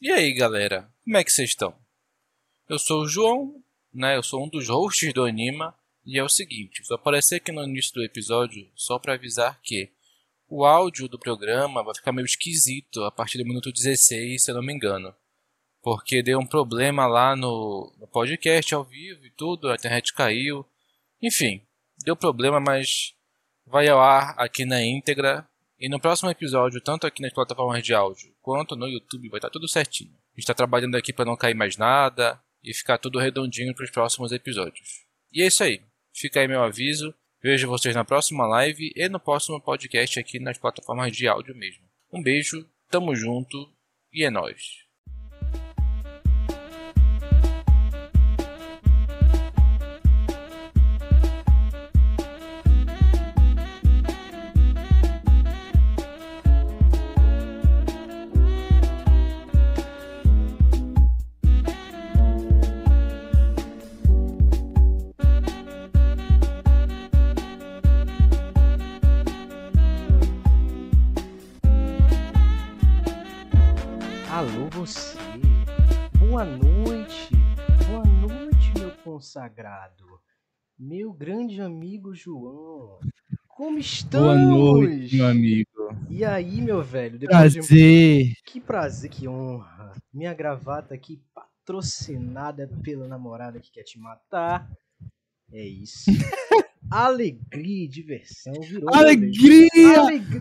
E aí, galera, como é que vocês estão? Eu sou o João, né? Eu sou um dos hosts do Anima e é o seguinte, vou aparecer aqui no início do episódio só para avisar que o áudio do programa vai ficar meio esquisito a partir do minuto 16, se eu não me engano. Porque deu um problema lá no, no podcast ao vivo e tudo, a internet caiu. Enfim, deu problema, mas vai ao ar aqui na íntegra e no próximo episódio, tanto aqui nas plataformas de áudio quanto no YouTube, vai estar tudo certinho. A gente está trabalhando aqui para não cair mais nada e ficar tudo redondinho para os próximos episódios. E é isso aí. Fica aí meu aviso. Vejo vocês na próxima live e no próximo podcast aqui nas plataformas de áudio mesmo. Um beijo, tamo junto e é nóis. Consagrado, meu grande amigo João, como estamos? Boa noite, meu amigo. E aí, meu velho? Depois de Prazer. Que prazer, que honra. Minha gravata aqui patrocinada pela namorada que quer te matar. É isso. Alegria e diversão virou. Alegria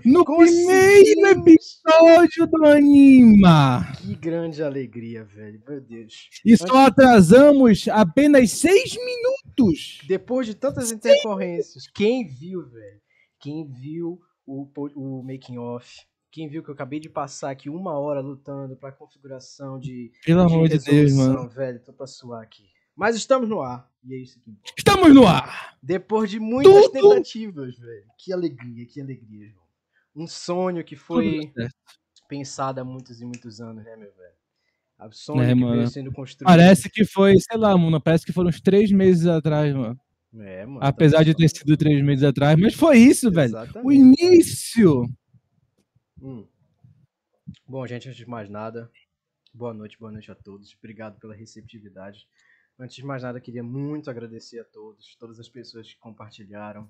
no primeiro episódio do Anima. Que grande alegria, velho. Meu Deus. E só atrasamos apenas seis minutos. Depois de tantas intercorrências, quem viu, velho? Quem viu o, o making off? Quem viu que eu acabei de passar aqui uma hora lutando pra configuração de, Pelo amor de Deus, mano. velho? Tô pra suar aqui. Mas estamos no ar. E é isso que importa. Estamos no ar. Depois de muitas Tudo- tentativas, velho. Que alegria, que alegria, João. Um sonho que foi pensado há muitos e muitos anos, né, meu velho? O sonho É, que mano. veio sendo construído. Parece que foi, sei lá, mano. Parece que foram uns três meses atrás, mano. É, mano. Apesar de ter sido três meses atrás. Mas foi isso, velho. O Exatamente. início. Hum. Bom, gente, antes de mais nada, boa noite, boa noite a todos. Obrigado pela receptividade. Antes de mais nada, queria muito agradecer a todos, todas as pessoas que compartilharam,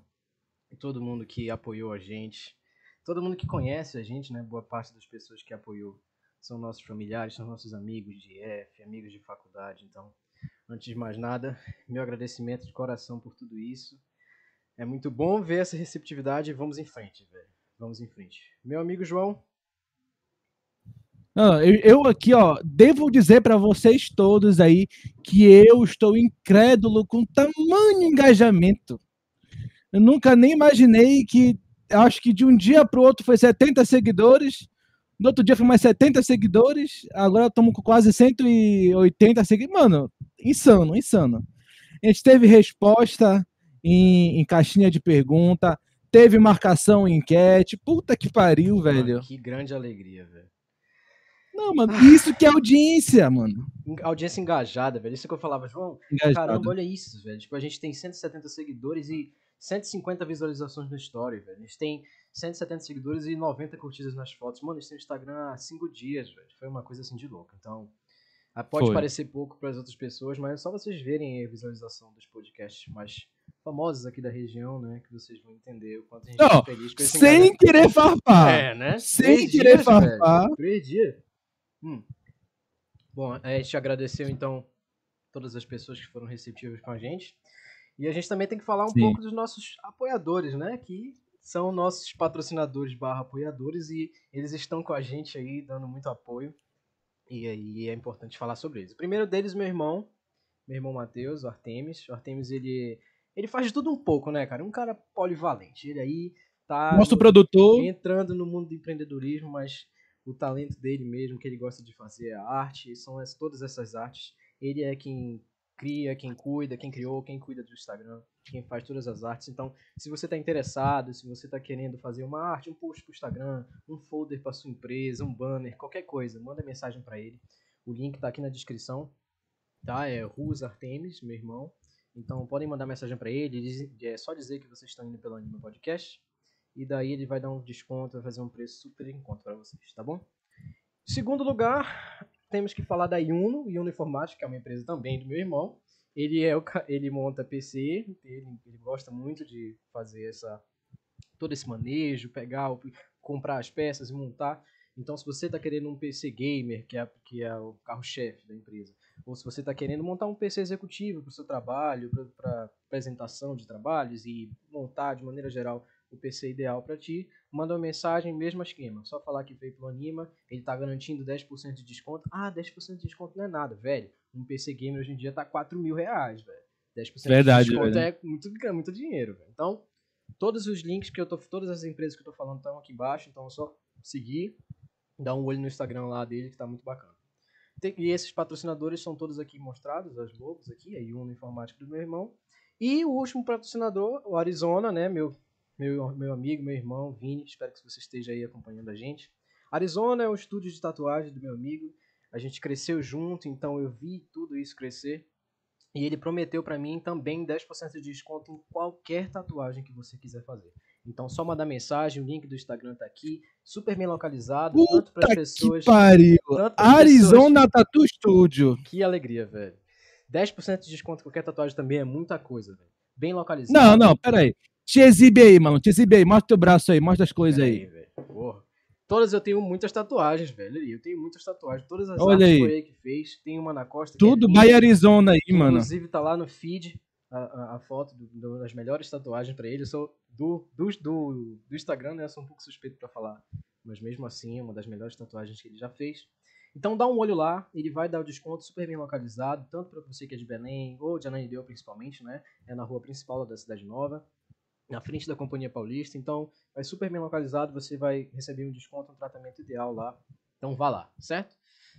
todo mundo que apoiou a gente, todo mundo que conhece a gente, né? Boa parte das pessoas que apoiou são nossos familiares, são nossos amigos de F, amigos de faculdade. Então, antes de mais nada, meu agradecimento de coração por tudo isso. É muito bom ver essa receptividade vamos em frente, velho. Vamos em frente. Meu amigo João, Não, eu, eu aqui, ó, devo dizer pra vocês todos aí que eu estou incrédulo com tamanho engajamento. Eu nunca nem imaginei que, acho que de um dia pro outro foi 70 seguidores, no outro dia foi mais 70 seguidores, agora estamos com quase 180 seguidores. Mano, insano, insano. A gente teve resposta em, em caixinha de pergunta, teve marcação em enquete. Puta que pariu, velho. Que grande alegria, velho. Não, mano, isso que é audiência, mano. Audiência engajada, velho. Isso que eu falava, João. Engajado. Caramba, olha isso, velho. Tipo, a gente tem 170 seguidores e 150 visualizações no story, velho. A gente tem 170 seguidores e 90 curtidas nas fotos. Mano, isso tem Instagram há 5 dias, velho. Foi uma coisa assim de louco. Então, ah, pode Foi. parecer pouco para as outras pessoas, mas é só vocês verem aí a visualização dos podcasts mais famosos aqui da região, né? Que vocês vão entender o quanto a gente Não, tá feliz com esse Sem engajamento. querer farpar. É, né? Sem Três querer dias, velho. farpar. Três dias. Hum. Bom, a gente agradeceu então todas as pessoas que foram receptivas com a gente. E a gente também tem que falar um Sim. pouco dos nossos apoiadores, né? Que são nossos patrocinadores barra apoiadores e eles estão com a gente aí, dando muito apoio. E aí é importante falar sobre eles. O primeiro deles, meu irmão, meu irmão Matheus, o Artemis. O Artemis, ele, ele faz de tudo um pouco, né, cara? Um cara polivalente. Ele aí tá Nosso no- produtor. entrando no mundo do empreendedorismo, mas o talento dele mesmo, que ele gosta de fazer a arte, são as- todas essas artes. Ele é quem cria, quem cuida, quem criou, quem cuida do Instagram, quem faz todas as artes. Então, se você está interessado, se você está querendo fazer uma arte, um post para o Instagram, um folder para sua empresa, um banner, qualquer coisa, manda mensagem para ele. O link está aqui na descrição, tá? É Rus Artemis, meu irmão. Então, podem mandar mensagem para ele, é só dizer que vocês estão indo pelo Anima Podcast. E daí ele vai dar um desconto, vai fazer um preço super em conta para vocês, tá bom? Segundo lugar, temos que falar da Yuno, Yuno Informática, que é uma empresa também do meu irmão. Ele é o, ele monta PC, ele, ele gosta muito de fazer essa todo esse manejo, pegar, comprar as peças e montar. Então, se você está querendo um PC gamer, que é, que é o carro-chefe da empresa, ou se você está querendo montar um PC executivo para o seu trabalho, para apresentação de trabalhos e montar de maneira geral o PC ideal para ti, manda uma mensagem, mesmo esquema. Só falar que veio pelo Anima, ele tá garantindo 10% de desconto. Ah, 10% de desconto não é nada, velho. Um PC gamer hoje em dia tá 4 mil reais, velho. 10% Verdade, de desconto velho. é muito, é muito dinheiro, velho. Então, todos os links que eu tô, todas as empresas que eu tô falando estão aqui embaixo, então é só seguir, dar um olho no Instagram lá dele que tá muito bacana. Tem- e esses patrocinadores são todos aqui mostrados, as logos aqui, a Yuno Informática do meu irmão. E o último patrocinador, o Arizona, né, meu, meu, meu amigo, meu irmão, Vini, espero que você esteja aí acompanhando a gente. Arizona é o estúdio de tatuagem do meu amigo, a gente cresceu junto, então eu vi tudo isso crescer. E ele prometeu pra mim também 10% de desconto em qualquer tatuagem que você quiser fazer. Então só mandar mensagem, o link do Instagram tá aqui, super bem localizado, tanto para Puta as pessoas. que pariu. Arizona Tattoo Studio. Que alegria, velho. 10% de desconto em qualquer tatuagem também é muita coisa, velho. Bem localizado. Não, não, pera aí. Te exibe aí, mano. Te exibe aí. Mostra teu braço aí. Mostra as coisas aí. velho. Porra. Todas eu tenho muitas tatuagens, velho. Eu tenho muitas tatuagens. Todas as Olha aí. foi ele que fez. Tem uma na costa. é Tudo linda, by Arizona aí, que mano. Inclusive tá lá no feed a, a, a foto do- do- das melhores tatuagens pra ele. Eu sou do, do, do, do Instagram, né? Eu sou um pouco suspeito pra falar. Mas mesmo assim, é uma das melhores tatuagens que ele já fez. Então dá um olho lá, ele vai dar o desconto super bem localizado, tanto para você que é de Belém, ou de Ananindeua principalmente, né? É na rua principal da Cidade Nova, na frente da Companhia Paulista. Então vai super bem localizado, você vai receber um desconto, um tratamento ideal lá. Então vá lá, certo?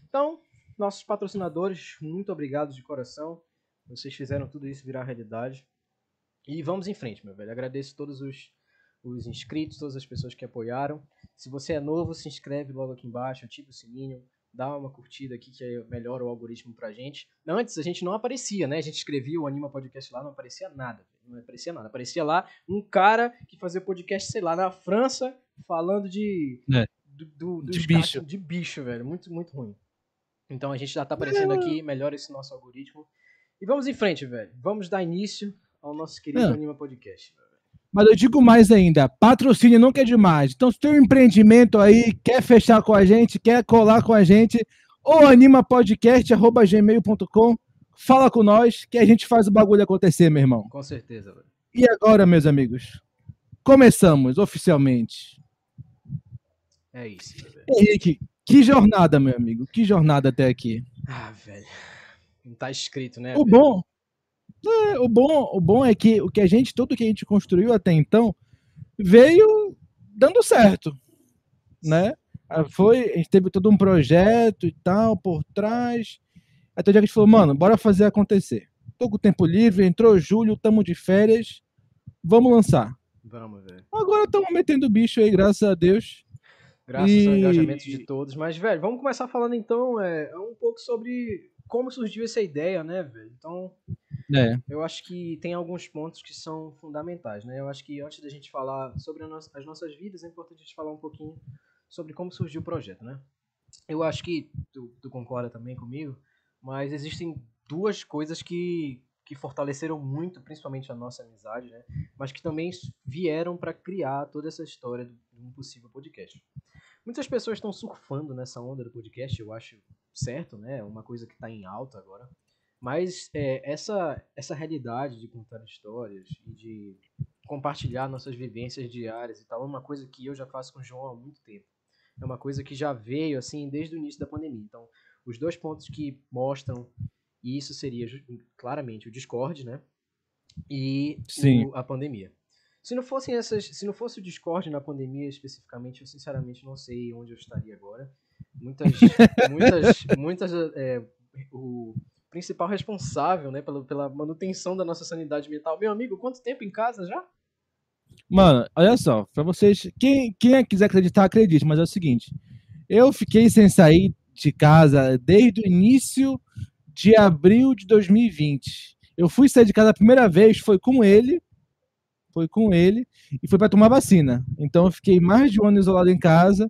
Então, nossos patrocinadores, muito obrigado de coração. Vocês fizeram tudo isso virar realidade. E vamos em frente, meu velho. Agradeço todos os, os inscritos, todas as pessoas que apoiaram. Se você é novo, se inscreve logo aqui embaixo, ativa o sininho, dá uma curtida aqui que aí melhora o algoritmo pra gente. Antes a gente não aparecia, né? A gente escrevia o Anima Podcast lá, não aparecia nada. Não aparecia nada. Aparecia lá um cara que fazia podcast, sei lá, na França, falando de. É. Do, do- De bicho. De bicho, velho. Muito, muito ruim. Então a gente já tá aparecendo aqui, melhora esse nosso algoritmo. E vamos em frente, velho. Vamos dar início ao nosso querido. Anima Podcast. Mas eu digo mais ainda, patrocínio nunca é demais. Então, se tem um empreendimento aí, quer fechar com a gente, quer colar com a gente, ou animapodcast.gmail.com, fala com nós que a gente faz o bagulho acontecer, meu irmão. Com certeza, velho. E agora, meus amigos, começamos oficialmente. É isso, velho. Henrique, que jornada, meu amigo, que jornada até aqui. Ah, velho. Não tá escrito, né? O velho? bom, é, o bom, o bom é que o que a gente, tudo que a gente construiu até então, veio dando certo, né? Foi, a gente teve todo um projeto e tal por trás. Até o dia que a gente falou, mano, bora fazer acontecer. Tô com tempo livre, entrou julho, tamo de férias, vamos lançar. Vamos, velho. Agora estamos metendo o bicho aí, graças a Deus. Graças ao E- engajamento de todos. Mas, velho, vamos começar falando então é, um pouco sobre como surgiu essa ideia, né, velho? Então, É, eu acho que tem alguns pontos que são fundamentais, né? Eu acho que antes da gente falar sobre nossa- as nossas vidas, é importante a gente falar um pouquinho sobre como surgiu o projeto, né? Eu acho que tu, tu concorda também comigo, mas existem duas coisas que, que fortaleceram muito, principalmente a nossa amizade, né? Mas que também vieram para criar toda essa história de um possível podcast. Muitas pessoas estão surfando nessa onda do podcast, eu acho certo, né? É uma coisa que está em alta agora. Mas é, essa, essa realidade de contar histórias e de compartilhar nossas vivências diárias e tal é uma coisa que eu já faço com o João há muito tempo. É uma coisa que já veio assim desde o início da pandemia. Então, os dois pontos que mostram isso seria claramente o Discord, né? E Sim. o- a pandemia. Se não fossem essas, se não fosse o Discord na pandemia especificamente, eu sinceramente não sei onde eu estaria agora. Muitas, muitas, muitas, é, o principal responsável, né, pela, pela manutenção da nossa sanidade mental. Meu amigo, quanto tempo em casa já? Mano, olha só, pra vocês, quem, quem quiser acreditar, acredite, mas é o seguinte, eu fiquei sem sair de casa desde o início de abril de 2020. Eu fui sair de casa a primeira vez, foi com ele, foi com ele, e foi pra tomar vacina. Então eu fiquei mais de um ano isolado em casa,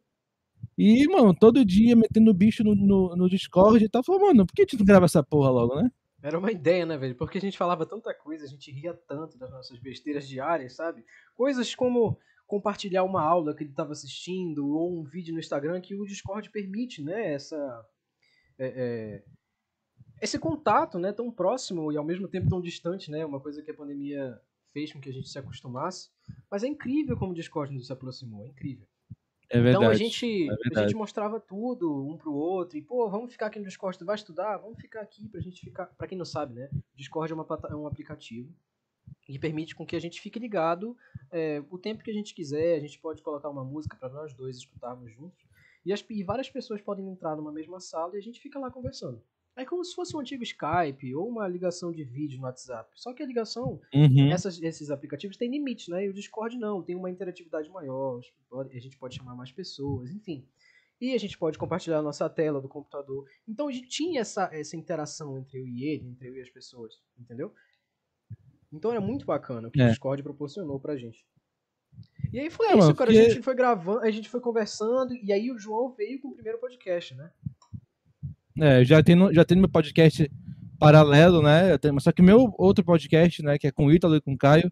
E, mano, todo dia metendo bicho no, no, no Discord e tal. Falei, mano, por que a gente não grava essa porra logo, né? Era uma ideia, né, velho? Porque a gente falava tanta coisa, a gente ria tanto das nossas besteiras diárias, sabe? Coisas como compartilhar uma aula que ele estava assistindo ou um vídeo no Instagram que o Discord permite, né? Essa, é, é, esse contato, né? Tão próximo e ao mesmo tempo tão distante, né? Uma coisa que a pandemia fez com que a gente se acostumasse. Mas é incrível como o Discord nos aproximou, é incrível. É verdade. Então a gente, é a gente mostrava tudo um pro outro e pô, vamos ficar aqui no Discord, tu vai estudar, vamos ficar aqui pra gente ficar, Pra quem não sabe, né? Discord é, uma, é um aplicativo que permite com que a gente fique ligado é, o tempo que a gente quiser, a gente pode colocar uma música pra nós dois escutarmos juntos e, as, e várias pessoas podem entrar numa mesma sala e a gente fica lá conversando. É como se fosse um antigo Skype ou uma ligação de vídeo no WhatsApp. Só que a ligação Uhum. essas- esses aplicativos têm limites, né? E o Discord não, tem uma interatividade maior, a gente pode chamar mais pessoas, enfim. E a gente pode compartilhar a nossa tela do computador. Então a gente tinha essa, essa interação entre eu e ele, entre eu e as pessoas, entendeu? Então era muito bacana o que É. o Discord proporcionou pra gente. E aí foi É, isso, mano, cara. porque- A gente foi gravando, a gente foi conversando, e aí o João veio com o primeiro podcast, né? É, já tem, no- já tem no meu podcast paralelo, né? Tenho- Só que meu outro podcast, né, que é com o Ítalo e com o Caio,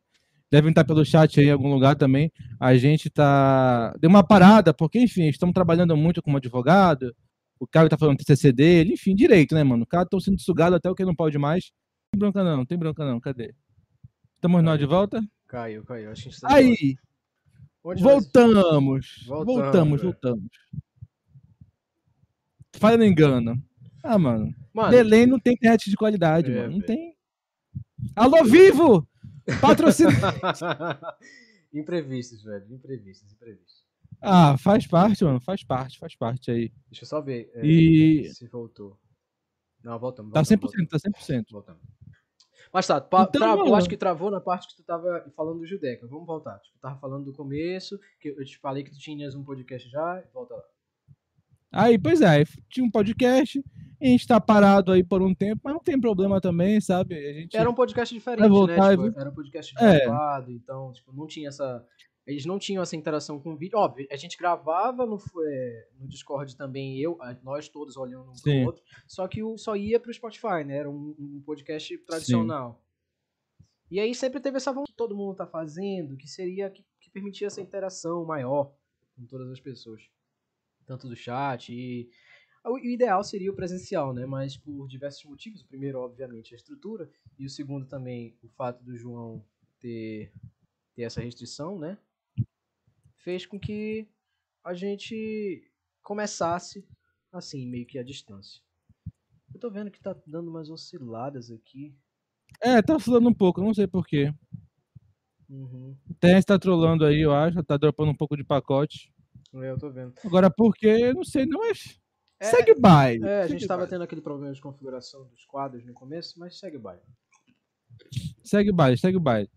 devem estar pelo chat aí em algum lugar também. A gente tá. Deu uma parada, porque, enfim, estamos trabalhando muito como advogado. O Caio tá falando TCC dele, enfim, direito, né, mano? O cara tá sendo sugado até o que não pode mais. Não tem bronca não, não tem bronca não, cadê? Estamos nós de volta? Caiu, caiu. Acho que a gente tá. Aí, voltamos. Voltamos, Voltamos, voltamos. Falha não engano. Ah, mano. Mano, Belém não tem internet de qualidade, É, mano. Não velho. tem. Alô, vivo! Patrocina. imprevistos, velho. Imprevistos, imprevistos. ah, faz parte, mano. Faz parte, faz parte aí. Deixa eu só ver é, E se voltou. Não, voltamos. tá voltamos, 100%, tá 100%. Voltamos. Mas tá, Então, travou, mano. acho que travou na parte que tu tava falando do Judeca. Vamos voltar. Tipo, tava falando do começo, que eu te falei que tu tinhas um podcast já, volta lá. Aí, pois é, tinha um podcast, a gente tá parado aí por um tempo, mas não tem problema também, sabe? A gente... Era um podcast diferente, né? Tipo, era um podcast É. gravado, então, tipo, não tinha essa. Eles não tinham essa interação com o vídeo. Óbvio, a gente gravava no, é, no Discord também, eu, nós todos olhando um Sim. pro outro, só que o, só ia pro Spotify, né? Era um, um podcast tradicional. E aí sempre teve essa vontade que todo mundo tá fazendo, que seria que, que permitia essa interação maior com todas as pessoas. Tanto do chat e. O o ideal seria o presencial, né? Mas por diversos motivos. O primeiro, obviamente, a estrutura. E o segundo também, o fato do João ter, ter essa restrição, né? Fez com que a gente começasse assim, meio que à distância. Eu tô vendo que tá dando umas osciladas aqui. É, tá oscilando um pouco, não sei porquê. Uhum. O TNS tá trolando aí, eu acho, tá dropando um pouco de pacote. É, eu tô vendo. Agora por quê, não sei, não, mas É, segue o baile. É, a gente tava baile. tendo aquele problema de configuração dos quadros no começo, mas segue o baile. Segue o baile, segue o baile.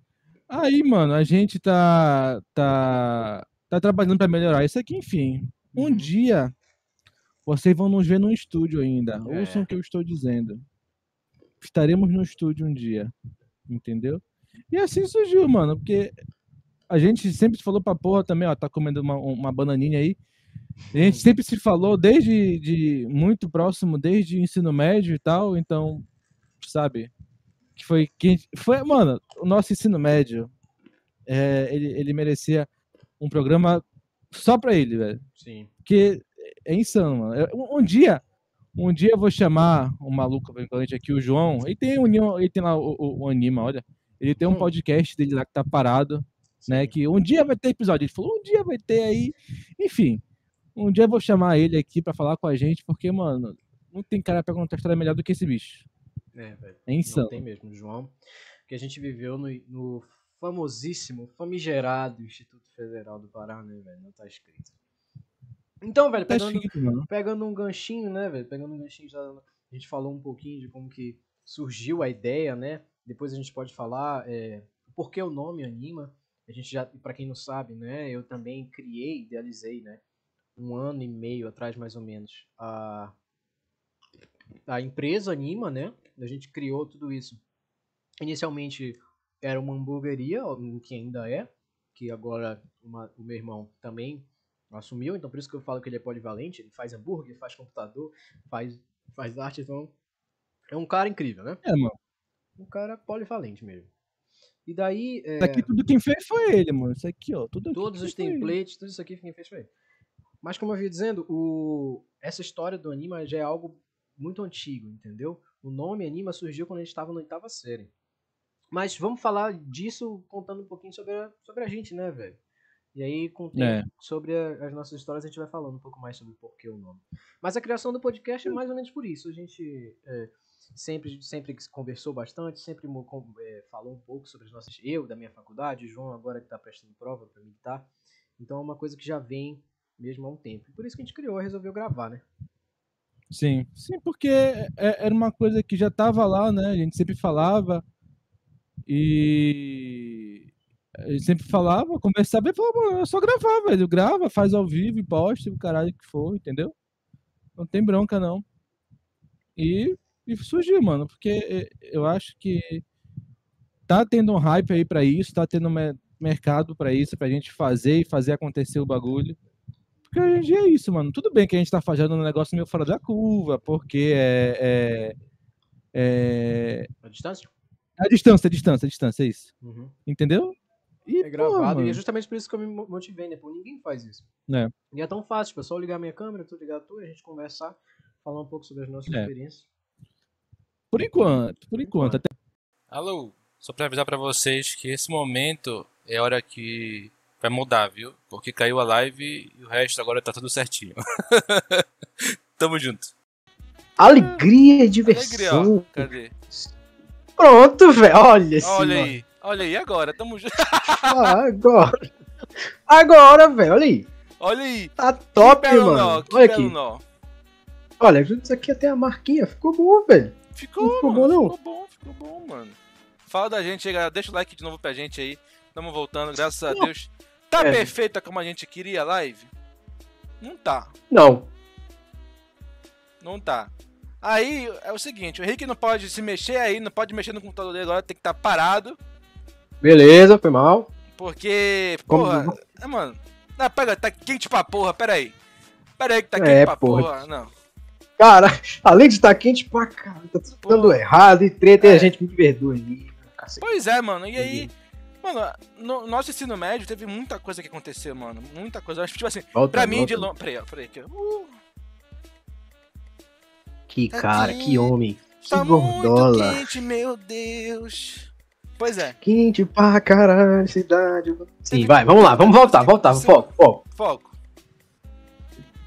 Aí, mano, a gente tá tá tá trabalhando pra melhorar isso aqui, enfim. Um Uhum. dia vocês vão nos ver no estúdio ainda. É. Ouçam o que eu estou dizendo. Estaremos no estúdio um dia, entendeu? E assim surgiu, mano, porque a gente sempre falou pra porra também, ó, tá comendo uma, uma bananinha aí. A gente sempre se falou desde de muito próximo, desde o ensino médio e tal, então, sabe? Que foi que foi, mano, o nosso ensino médio, é, ele, ele merecia um programa só pra ele, velho. Sim. Porque é insano, mano. Eu- Um, um dia, um dia eu vou chamar o maluco eventualmente aqui, o João. Ele tem, um, ele tem lá o, o, o Anima, olha. Ele tem um Hum. podcast dele lá que tá parado, né? Que um dia vai ter episódio. Ele falou, um dia vai ter aí. Enfim, um dia eu vou chamar ele aqui pra falar com a gente, porque, mano, não tem cara pra contar história melhor do que esse bicho. É, velho. É insano. Não tem mesmo, João. Que a gente viveu no, no famosíssimo, famigerado Instituto Federal do Pará, né, velho? Não tá escrito. Então, velho, Tá pegando, escrito, mano. pegando um ganchinho, né, velho? Pegando um ganchinho, já, a gente falou um pouquinho de como que surgiu a ideia, né? Depois a gente pode falar é, por que o nome Anima. A gente já, pra quem não sabe, né? Eu também criei, idealizei, né? Um ano e meio atrás, mais ou menos, a, a empresa Anima, né? A gente criou tudo isso. Inicialmente era uma hamburgueria, que ainda é, que agora uma- o meu irmão também assumiu, então por isso que eu falo que ele é polivalente, ele faz hambúrguer, faz computador, faz, faz arte, então é um cara incrível, né? É, mano. Um cara polivalente mesmo. E daí, é, Isso aqui tudo quem fez foi ele, mano. Isso aqui, ó. Tudo todos os templates, tudo isso aqui quem fez foi ele. Mas como eu ia dizendo, o... essa história do anima já é algo muito antigo, entendeu? O nome anima surgiu quando a gente estava na oitava série. Mas vamos falar disso contando um pouquinho sobre a, sobre a gente, né, velho? E aí, com o tempo, É. sobre a- as nossas histórias, a gente vai falando um pouco mais sobre o porquê o nome. Mas a criação do podcast é mais ou menos por isso. A gente é, sempre, sempre conversou bastante, sempre é, falou um pouco sobre as nossas. Eu, da minha faculdade, o João, agora que está prestando prova para militar. Então é uma coisa que já vem mesmo há um tempo. E por isso que a gente criou e resolveu gravar, né? Sim, sim, porque é- era uma coisa que já tava lá, né? A gente sempre falava e gente sempre falava, conversava e falava, "Mano, é só gravar, velho. Grava, faz ao vivo e posta o caralho que for, entendeu? Não tem bronca, não. E, e surgiu, mano, porque eu acho que tá tendo um hype aí pra isso, tá tendo me- mercado pra isso, pra gente fazer e fazer acontecer o bagulho. Porque hoje em dia é isso, mano. Tudo bem que a gente tá fazendo um negócio meio fora da curva, porque é. é, é... A distância. A distância, a distância, a distância, é isso. Uhum. Entendeu? E, É pô, gravado. e é justamente por isso que eu me mo- motivei, né? Pô, ninguém faz isso. É. E é tão fácil, tipo, é só ligar minha câmera, tu ligar a tua, a gente conversar, falar um pouco sobre as nossas É. experiências. Por enquanto, por enquanto. Até Alô, só pra avisar pra vocês que esse momento é a hora que vai mudar, viu? Porque caiu a live e o resto agora tá tudo certinho. Tamo junto. Alegria e Alegria, ó. diversão. Cadê? Pronto, velho. Olha esse Olha mano. aí, olha aí agora, tamo junto. Ah, agora. Agora, velho. Olha aí. Olha aí. Tá top, mano. nó, Olha aqui. nó. Olha, isso aqui até a marquinha. Ficou bom, velho. Ficou, Não ficou mano, bom, não? ficou bom, ficou bom, mano. Fala da gente aí, galera. Deixa o like de novo pra gente aí. Tamo voltando, graças a Deus. Tá É. perfeita como a gente queria a live? Não tá. Não. Não tá. Aí é o seguinte, o Henrique não pode se mexer aí, não pode mexer no computador dele agora, tem que estar parado, Beleza, foi mal. porque, Como- porra, é, mano, não, pega, tá quente pra porra, pera aí. Pera aí que tá É, quente pra porra. porra, não. Cara, além de estar quente pra caralho, tá tudo dando Porra. errado e treta e É. a gente me perdoa. Cacete. Pois é, mano, e aí, mano, no nosso ensino médio teve muita coisa que aconteceu, mano, muita coisa, Acho que, tipo assim, Volta, pra mim de longe, peraí, ó, peraí, aqui. Uh, Que Tá cara, quente, que homem. Que tá muito gordola. quente, meu Deus. Pois é, Quente pra caralho, cidade. Sim, vai, vamos lá, vamos voltar, voltar, foco, foco, foco.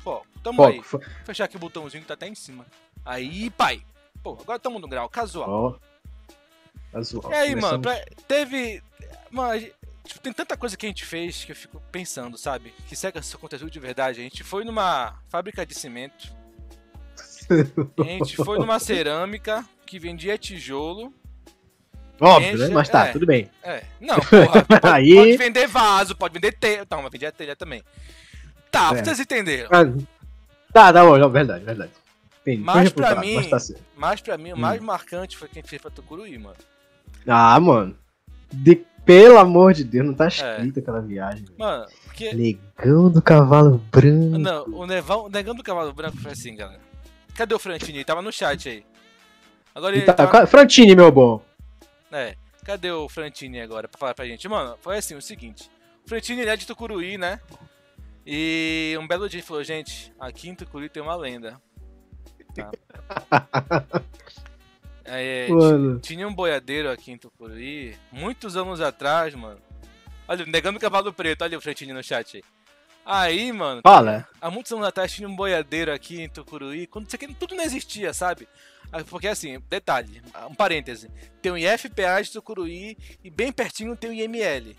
Foco, tamo aí. foco. fo- Fechar aqui o botãozinho que tá até em cima. Aí, pai. Pô, agora tamo no grau, casual. Ó. Casual. e aí, mano, Começamos- pra- teve. Mano, tipo, tem tanta coisa que a gente fez que eu fico pensando, sabe? Que se isso aconteceu de verdade. A gente foi numa fábrica de cimento. A gente foi numa cerâmica que vendia tijolo. Óbvio, né? Enche- Mas tá, é. tudo bem. É, não, porra. Pode, Aí- pode vender vaso, pode vender telha. Não, mas vendia telha também. Tá, É. vocês entenderam. Tá, tá bom, verdade, verdade. Entendi. Mas pra mim- Mas tá certo. Mas pra mim, o Hum. mais marcante foi quem fez pra Tucuruí, mano. Ah, mano. De, pelo amor de Deus, não É. tá escrito aquela viagem. Mano, porque. Negão do cavalo branco. Não, o, nevão, o negão do cavalo branco foi assim, galera. Cadê o Frantini? Ele tava no chat aí. Agora ele. Tá, tava- Frantini, meu bom. É. Cadê o Frantini agora pra falar pra gente? Mano, foi assim, o seguinte. O Frantini ele é de Tucuruí, né? E um belo dia ele falou, gente, aqui em Tucuruí tem uma lenda. Tá. É, Mano. tinha um boiadeiro aqui em Tucuruí, muitos anos atrás, mano. Olha, negando o cavalo preto, olha o Frantini no chat aí. Aí, mano, Fala. há muitos anos atrás tinha um boiadeiro aqui em Tucuruí, quando isso aqui tudo não existia, sabe? Ah, Porque assim, detalhe, um parêntese, tem o IFPA de Tucuruí e bem pertinho tem o IML.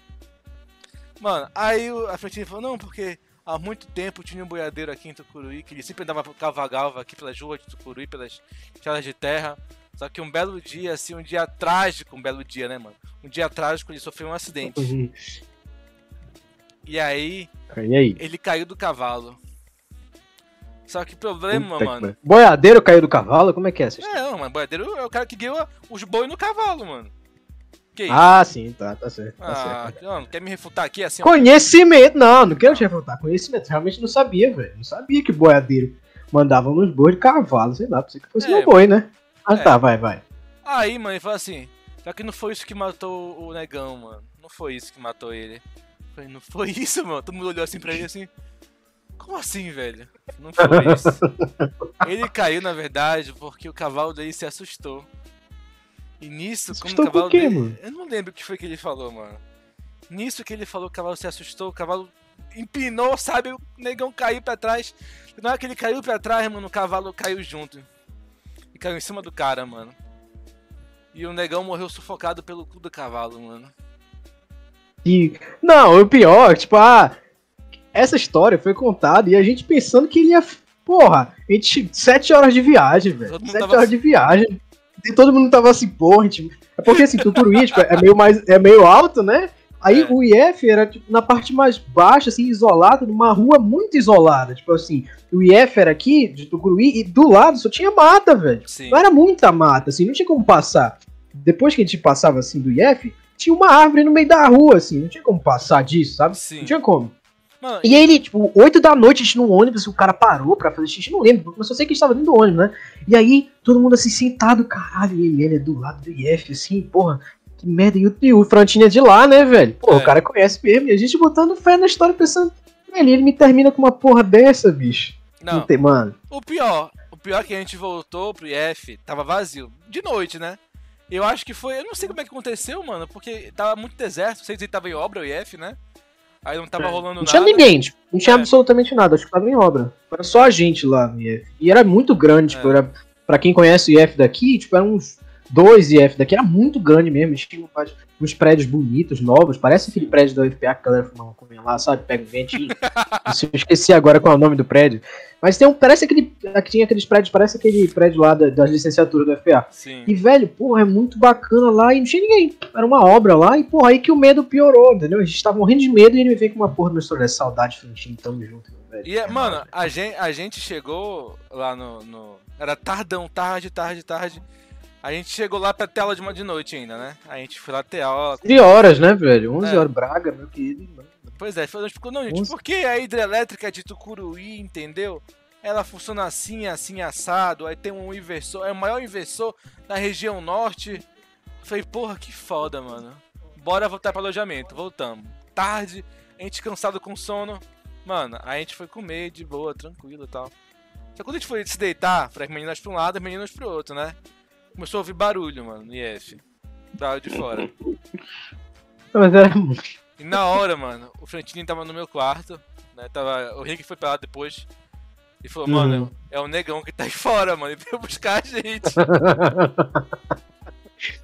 Mano, aí a Frentini falou, não, porque há muito tempo tinha um boiadeiro aqui em Tucuruí, que ele sempre andava cavalgava aqui pelas ruas de Tucuruí, pelas estradas de terra. Só que um belo dia, assim, um dia trágico, um belo dia, né, mano? Um dia trágico, ele sofreu um acidente. E aí, E aí? ele caiu do cavalo. Só que problema, que mano. Boiadeiro caiu do cavalo? Como é que é essa história? Não, mas boiadeiro é o cara que guiou os boi no cavalo, mano. Que isso? Ah, sim, tá, tá certo. Tá Ah, certo. não, quer me refutar aqui assim? Conhecimento, não, não quero te refutar. Conhecimento, realmente não sabia, velho. Não sabia que boiadeiro mandava nos bois de cavalo, sei lá, pensei que fosse É, boi, né? Ah, é. tá, vai, vai. Aí, mano, ele falou assim: só que não foi isso que matou o negão, mano. Não foi isso que matou ele. Falei, não foi isso, mano. Todo mundo olhou assim pra ele assim. Como assim, velho? Não foi isso. ele caiu, na verdade, porque o cavalo dele se assustou. E nisso, como Assustou o cavalo quê, dele. mano? Eu não lembro o que foi que ele falou, mano. Nisso que ele falou o cavalo se assustou, o cavalo empinou, sabe? O negão caiu pra trás. Na hora que ele caiu pra trás, mano, o cavalo caiu junto. E caiu em cima do cara, mano. E o negão morreu sufocado pelo cu do cavalo, mano. E, não, o pior, tipo, ah, essa história foi contada e a gente pensando que ele ia. Porra, a gente. Sete horas de viagem, velho. Sete horas de viagem. E todo mundo tava assim, porra, gente. É porque assim, Tucuruí, tipo, é meio mais. É meio alto, né? Aí É. o IF era tipo, na parte mais baixa, assim, isolado, numa rua muito isolada. Tipo assim, o IF era aqui, de Tucuruí, e do lado só tinha mata, velho. Não era muita mata, assim, não tinha como passar. Depois que a gente passava assim do IF, tinha uma árvore no meio da rua, assim, não tinha como passar disso, sabe? Sim. Não tinha como. Mano, E aí ele, tipo, 8 da noite, a gente no ônibus, o cara parou pra fazer xixi, não lembro, mas só sei que a gente tava dentro do ônibus, né? E aí, todo mundo assim, sentado, caralho, e ele é do lado do IF, assim, porra, que merda. E o, e o Frontinha é de lá, né, velho? Pô, É. o cara conhece mesmo, e a gente botando fé na história, pensando, velho, ele me termina com uma porra dessa, bicho. não. tem, mano. O pior, o pior é que a gente voltou pro IF, tava vazio. De noite, né? Eu acho que foi. Eu não sei como é que aconteceu, mano, porque tava muito deserto. Não sei se tava em obra, o IF, né? Aí não tava rolando Não nada. tinha ninguém, tipo, não tinha É. absolutamente nada, acho que tava em obra. Era só a gente lá no IF. E era muito grande, tipo, É. era, pra quem conhece o IF daqui, tipo, eram uns dois IF daqui, era muito grande mesmo, tinha uns prédios bonitos, novos, parece aquele prédio da UFPA que a galera fuma maconha lá, sabe, pega um ventinho. Eu esqueci agora qual é o nome do prédio. Mas tem um, parece aquele, aqui tinha aqueles prédios, parece aquele prédio lá da, das licenciaturas da UFPA. Sim. E, velho, porra, é muito bacana lá e não tinha ninguém. Era uma obra lá e, porra, aí que o medo piorou, entendeu? A gente tava morrendo de medo e ele me veio com uma porra de uma história. Saudade, Frentinho, tamo junto, velho. E, é, mano, a gente, a gente chegou lá no, no- Era tardão, tarde, tarde, tarde. A gente chegou lá pra tela de uma de noite ainda, né? A gente foi lá ter aula. De horas, né, velho? 11 É. horas, Braga, meu querido. mano. Pois é, falou, tipo, não, gente, Nossa. por que a hidrelétrica de Tucuruí, entendeu? Ela funciona assim, assim, assado. Aí tem um inversor, é o maior inversor da região norte. Eu Falei, porra, que foda, mano. Bora voltar pro alojamento, voltamos. Tarde, a gente cansado com sono. Mano, a gente foi comer de boa, tranquilo e tal. Só quando a gente foi se deitar, para as meninas pra um lado, as meninas pro outro, né? Começou a ouvir barulho, mano, no IF. Da de fora. Mas era. E na hora, mano, o Frantini tava no meu quarto, né? Tava, o Rick foi pra lá depois. E falou, Uhum. mano, é o negão que tá aí fora, mano. Ele veio buscar a gente.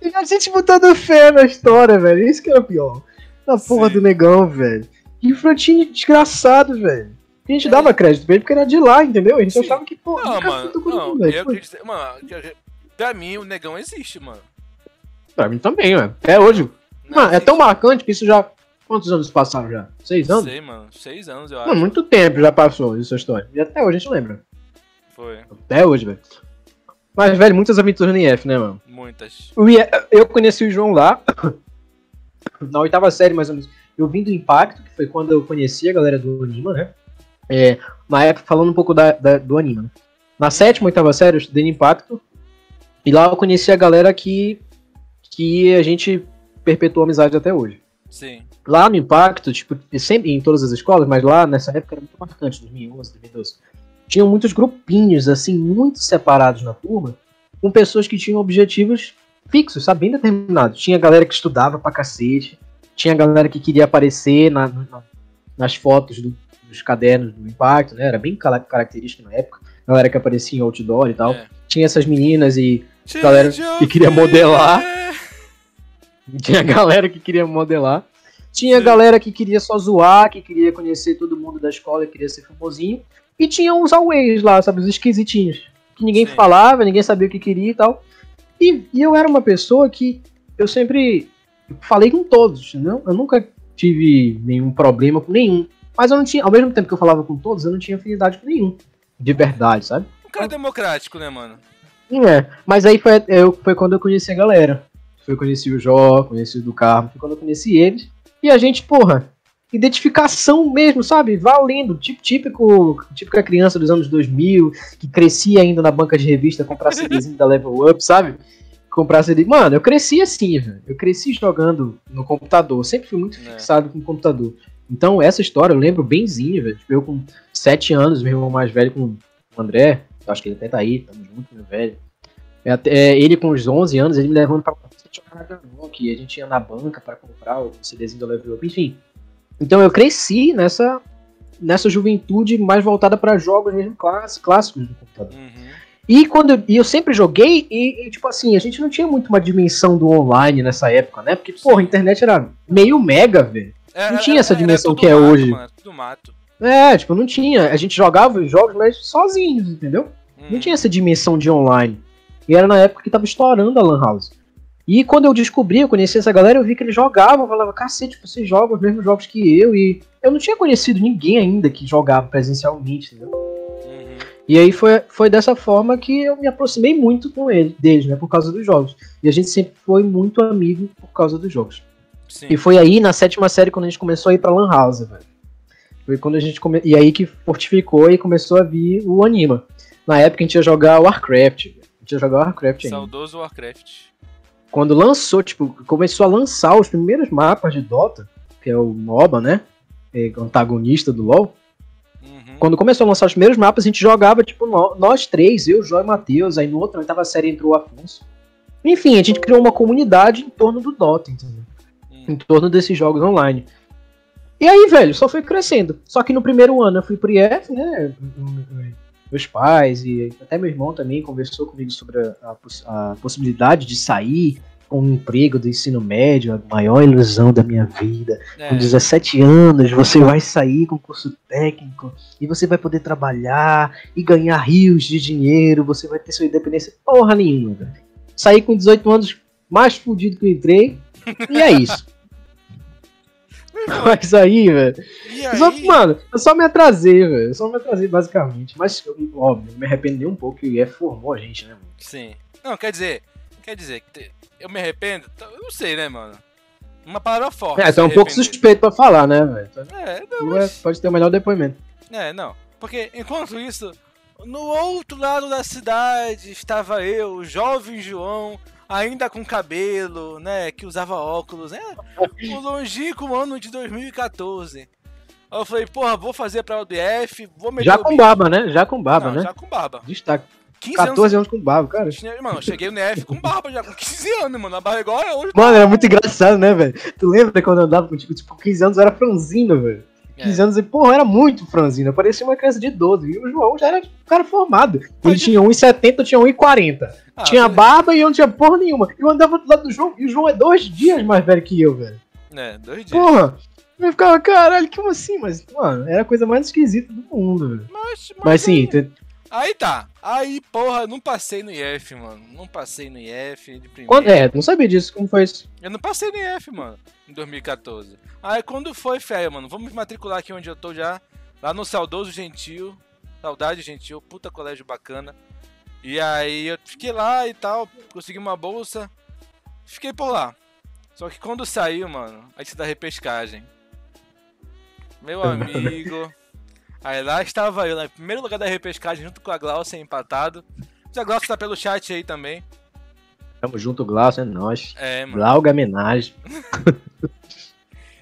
E a gente botando fé na história, velho. Isso que era o pior. Na porra Sim. do negão, velho. E o Frantini desgraçado, velho. A gente É. dava crédito pra ele porque era de lá, entendeu? A gente Sim. achava que, pô, Não, mano, não, eu acredito. Mano, pra mim o negão existe, mano. Pra mim também, ué. Até hoje. Não Mano, é tão marcante que isso já. Quantos anos passaram já? Seis Não anos? sei, mano. Seis anos, eu Mano, acho. muito tempo já passou essa história. E até hoje a gente lembra. Foi. Até hoje, velho. Mas, velho, muitas aventuras no IF, né, mano? Muitas. Eu conheci o João lá. Na oitava série, mais ou menos. Eu vim do Impacto, que foi quando eu conheci a galera do Anima, né? É, na época, falando um pouco da, da- do Anima, né? Na sétima, oitava série, eu estudei no Impacto. E lá eu conheci a galera que, que a gente perpetuou amizade até hoje. Sim. lá no Impacto, tipo, sempre em todas as escolas, mas lá nessa época era muito marcante, 2011, 2012. Tinham muitos grupinhos, assim, muito separados na turma, com pessoas que tinham objetivos fixos, sabe, bem determinados. Tinha galera que estudava pra cacete, tinha galera que queria aparecer na- na- nas fotos do- dos cadernos do Impacto, né, era bem característico na época, galera que aparecia em outdoor e tal. É. Tinha essas meninas e Galera que queria modelar. tinha galera que queria modelar. Tinha galera que queria só zoar, que queria conhecer todo mundo da escola, que queria ser famosinho. E tinha uns always lá, sabe, os esquisitinhos. Que ninguém Sim. falava, ninguém sabia o que queria e tal. E, e eu era uma pessoa que eu sempre falei com todos, entendeu? Eu nunca tive nenhum problema com nenhum. Mas eu não tinha, ao mesmo tempo que eu falava com todos, eu não tinha afinidade com nenhum. De verdade, sabe? Um cara democrático, né, mano? É, mas aí foi, eu, foi quando eu conheci a galera. Foi eu conheci o Jó, conheci o do Carmo, foi quando eu conheci eles. E a gente, porra, identificação mesmo, sabe? Valendo. Tipo, típico, típica criança dos anos 2000, que crescia ainda na banca de revista comprar CDzinho da Level Up, sabe? Comprar CD. Mano, eu cresci assim, velho. Eu cresci jogando no computador. Sempre fui muito É. fixado com o computador. Então, essa história eu lembro benzinho, velho. Tipo, eu com 7 anos, meu irmão mais velho com o André. Eu acho que ele até tá aí, tamo junto, meu velho. É, até- é, ele com uns 11 anos, ele me levando pra jogar e a gente ia na banca pra comprar o CDzinho do Level Up, enfim. Então eu cresci nessa, nessa juventude mais voltada pra jogos mesmo clássicos do computador. Uhum. E quando eu, e eu sempre joguei, e, e, tipo assim, a gente não tinha muito uma dimensão do online nessa época, né? Porque, porra, a internet era meio mega, velho. Era- tinha essa dimensão que é mato, hoje. Mano, tudo mato. É, tipo, não tinha. A gente jogava os jogos, mas sozinhos, entendeu? Não Uhum. tinha essa dimensão de online. E era na época que tava estourando a Lan House. E quando eu descobri, eu conheci essa galera, eu vi que eles jogavam, eu falava, cacete, vocês jogam os mesmos jogos que eu. E eu não tinha conhecido ninguém ainda que jogava presencialmente, entendeu? Uhum. E aí foi, foi dessa forma que eu me aproximei muito com ele, deles, né? Por causa dos jogos. E a gente sempre foi muito amigo por causa dos jogos. Sim. E foi aí, na sétima série, quando a gente começou a ir pra Lan House, velho. Foi quando a gente come... E aí que fortificou e começou a vir o Anima. Na época a gente ia jogar Warcraft. A gente ia jogar Warcraft ainda. Saudoso Warcraft. Quando lançou, tipo, começou a lançar os primeiros mapas de Dota, que é o MOBA, né? É antagonista do LoL. Uhum. Quando começou a lançar os primeiros mapas, a gente jogava, tipo, nó- nós três, eu, Jó e Matheus. Aí no outro, na oitava série, entrou o Afonso. Enfim, a gente criou uma comunidade em torno do Dota, entendeu? em Uhum. torno desses jogos online. E aí, velho, só foi crescendo. Só que no primeiro ano eu fui pro IF, né? Meus pais e até meu irmão também conversou comigo sobre a, a a possibilidade de sair com um emprego do ensino médio, a maior ilusão da minha vida. Com É. 17 anos, você vai sair com curso técnico e você vai poder trabalhar e ganhar rios de dinheiro, você vai ter sua independência. Porra nenhuma, velho. Saí com 18 anos, mais fudido que eu entrei, e é isso. Mas aí, velho. E Só, mano, eu só me atrasei, velho. Eu só me atrasei, basicamente. Mas, óbvio, me arrependo nem um pouco que o IF formou a gente, né, mano? Sim. Não, quer dizer, quer dizer, eu me arrependo? Eu não sei, né, mano? Uma palavra forte. É, tá um pouco suspeito pra falar, né, velho? É, não, mas... é- Pode ter o melhor depoimento. É, não. Porque enquanto isso, no outro lado da cidade estava eu, o jovem João, ainda com cabelo, né? Que usava óculos, né? O longínquo ano de 2014. Aí eu falei, porra, vou fazer pra UDF, vou meter Já com bico. barba, né? Já com barba, Não, né? Já com barba. Destaque. 15 14 anos com barba, cara. anos. Mano, eu cheguei no DF com barba já, com 15 anos, mano. A barba igual é hoje. Mano, era muito engraçado, né, velho? Tu lembra quando eu andava contigo? Tipo, com 15 anos eu era franzino, velho. 15 É. anos e, porra, era muito franzino. Eu parecia uma criança de 12. E o João já era um cara formado. Ele tinha 1,70, eu tinha 1,40. Ah, tinha barba e eu não tinha porra nenhuma. Eu andava do lado do João e o João é dois dias mais velho que eu, velho. É, dois dias. Porra! Eu ficava, caralho, como assim? Mas, mano, era a coisa mais esquisita do mundo, velho. Mas, Mas sim, tu- Aí tá. Aí, porra, não passei no IF, mano. Não passei no IF de primeira. quando, é, não sabia disso, como foi isso? Eu não passei no IF, mano, em 2014. Aí quando foi, feia, mano, vamos matricular aqui onde eu tô já, lá no Saudoso Gentil. Saudade Gentil, puta colégio bacana. E aí eu fiquei lá e tal, consegui uma bolsa. Fiquei por lá. Só que quando saiu, mano, a gente da repescagem. Meu amigo. Aí lá estava eu, né, primeiro lugar da repescagem, junto com a Glaucia, empatado. Mas a Glaucia tá pelo chat aí também. Tamo junto, Glaucio, é nóis. É, mano. Glauga homenagem.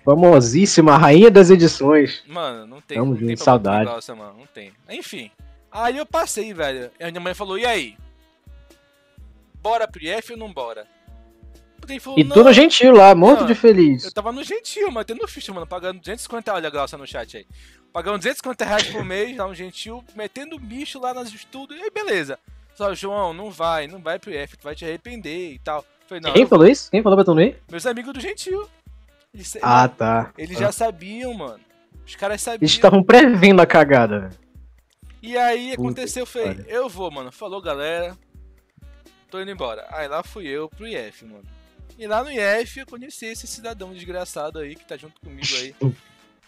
Famosíssima, rainha das edições. Mano, não tem, Tamo não tem junto, pra saudade. Glaucia, mano. Não tem. Enfim. Aí eu passei, velho. E a minha mãe falou, e aí? Bora pro IF ou não bora? Falou, E tudo gentil lá, muito de feliz. Eu tava no gentil, mas tendo ficha, mano. Pagando 250, olha a Glaucia no chat aí. Pagando 250 reais por mês lá no gentil, metendo bicho lá nos estudos. E aí, beleza. Só, João, não vai, não vai pro IF, tu vai te arrepender e tal. Falei, Quem eu- falou isso? Quem falou pra tu não ir? meus amigos do gentil. Eles, Ah, tá. eles já sabiam, mano. Os caras sabiam. Eles estavam prevendo a cagada, velho. E aí aconteceu, eu que falei, eu vou, mano. Falou, galera. Tô indo embora. Aí lá fui eu pro IF, mano. E lá no IF eu conheci esse cidadão desgraçado aí que tá junto comigo aí.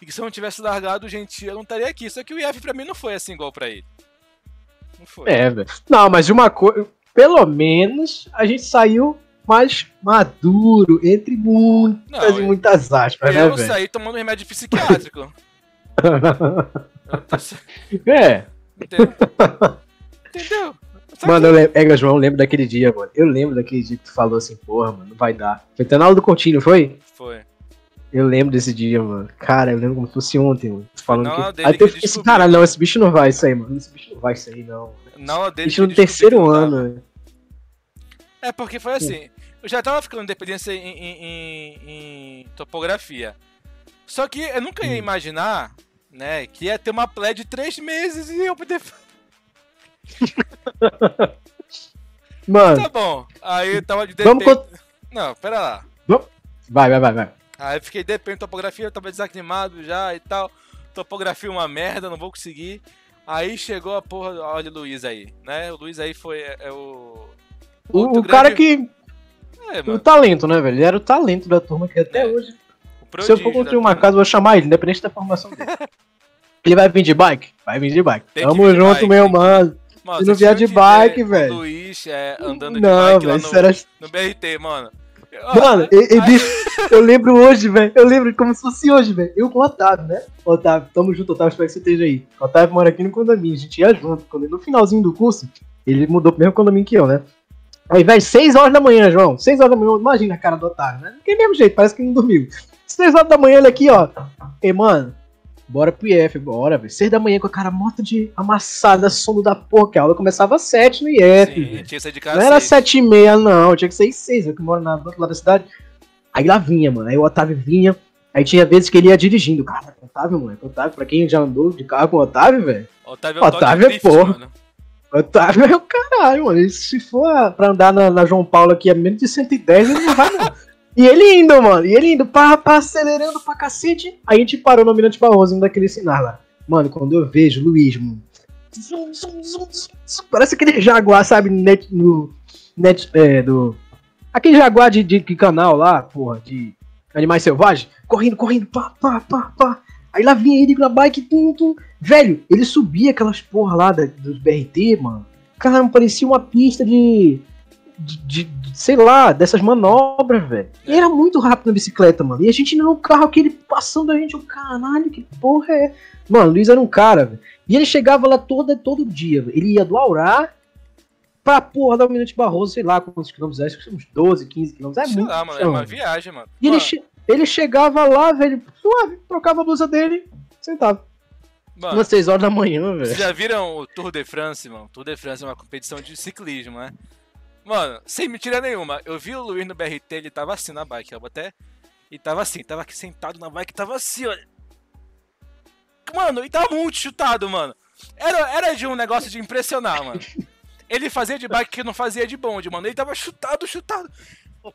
E que se eu não tivesse largado o gentil, eu não estaria aqui. Só que o IF pra mim não foi assim igual pra ele. Não foi. É, velho. Não, mas uma coisa. Pelo menos a gente saiu mais maduro, entre muitas Não, e muitas aspas, né, eu velho? saí tomando remédio psiquiátrico. Eu é. Entendeu? Entendeu? Mano, eu lembro, é, João, eu lembro daquele dia, mano. Eu lembro daquele dia que tu falou assim, porra, mano, não vai dar. Foi até na aula do contínuo, foi? Foi. Eu lembro desse dia, mano. Cara, eu lembro como se fosse ontem, mano. Falando aula que. dele Aí eu fiquei assim, caralho, não, esse bicho não vai sair, mano. Esse bicho não vai sair, não. Na aula dele. Bicho no terceiro não dava. ano? É, porque foi assim. Eu já tava ficando dependência em, em- em- em topografia. Só que eu nunca ia Hum. imaginar, né, que ia ter uma play de três meses e eu poder. Mano, Tá bom. Aí eu tava de vamos. dependência. con- Não, pera lá. Vai, vai, vai, vai. Aí eu fiquei dependente de topografia, eu tava desanimado já e tal. Topografia é uma merda, não vou conseguir. Aí chegou a porra, olha o Luiz aí, né? O Luiz aí foi é, é o. O, o cara grande- que. É, O talento, né, velho? Ele era o talento da turma que até É. hoje. Se eu for construir uma turma. casa, eu vou chamar ele, independente da formação dele. Ele vai vir de bike? Vai vir de bike. Tem Tamo junto, bike, meu mano. Mano, Se não tinham de bike, velho. Luiz é, andando de Não, bike velho, no, era. no BRT, mano. Mano, Aí- e, e bicho, eu lembro hoje, velho. Eu lembro como se fosse hoje, velho. Eu com o Otávio, né? Otávio, tamo junto, Otávio, espero que você esteja aí. O Otávio mora aqui no condomínio, a gente ia junto. Quando, no finalzinho do curso, ele mudou pro mesmo condomínio que eu, né? Aí, velho, 6 horas da manhã, João. 6 horas da manhã, imagina a cara do Otávio, né? Que mesmo jeito, parece que não dormiu. 6 horas da manhã, ele aqui, ó. Ei, mano, bora pro IF, bora, velho. 6 da manhã com a cara morta de amassada, sono da porra, que a aula começava às 7 no IF, Sim, tinha que sair de casa Não era seis. sete e meia, não. Tinha que ser seis, eu que moro na, do outro lado da cidade. Aí lá vinha, mano. Aí o Otávio vinha. Aí tinha vezes que ele ia dirigindo. Cara, Otávio, mano. Otávio, pra quem já andou de carro com o Otávio, velho. Otávio, é o Otávio é Drift, porra. mano. Otávio é o caralho, mano. Se for pra andar na, na João Paulo aqui a menos de 110, ele não vai, não. E ele indo, mano. E ele indo, pá, pá, acelerando pra cacete. Aí a gente parou no Almirante Barroso, daquele sinal lá. Mano, quando eu vejo Luiz, mano. Zum, zum, zum, zum, parece aquele jaguar, sabe? Net, no. Net, é, do. Aquele jaguar de, de, de canal lá, porra, de Animais Selvagens. Correndo, correndo, pá, pá, pá, pá. Aí lá vinha ele na bike, tum, tum. Velho, ele subia aquelas porra lá da- dos BRT, mano. Cara, parecia uma pista de, de, de- sei lá, dessas manobras, velho. E era muito rápido na bicicleta, mano. E a gente no carro, aquele passando a gente, eu, caralho, que porra é? Mano, o Luiz era um cara, velho. E ele chegava lá todo, todo dia, velho. Ele ia do Aurá pra porra da Almirante Barroso, sei lá quantos quilômetros é, acho que são uns 12, 15 quilômetros. É Sei muito lá, mano. É uma viagem, mano. E ele, Mano, che- ele chegava lá, velho, suave, trocava a blusa dele, sentava. mano, Umas 6 horas da manhã, Vocês velho. já viram o Tour de France, mano? Tour de France é uma competição de ciclismo, né? Mano, sem mentira nenhuma, eu vi o Luiz no BRT, ele tava assim na bike, eu até. E tava assim, tava aqui sentado na bike, tava assim, olha. Mano, e tava muito chutado, mano. Era, era de um negócio de impressionar, mano. Ele fazia de bike que não fazia de bonde, mano. Ele tava chutado, chutado.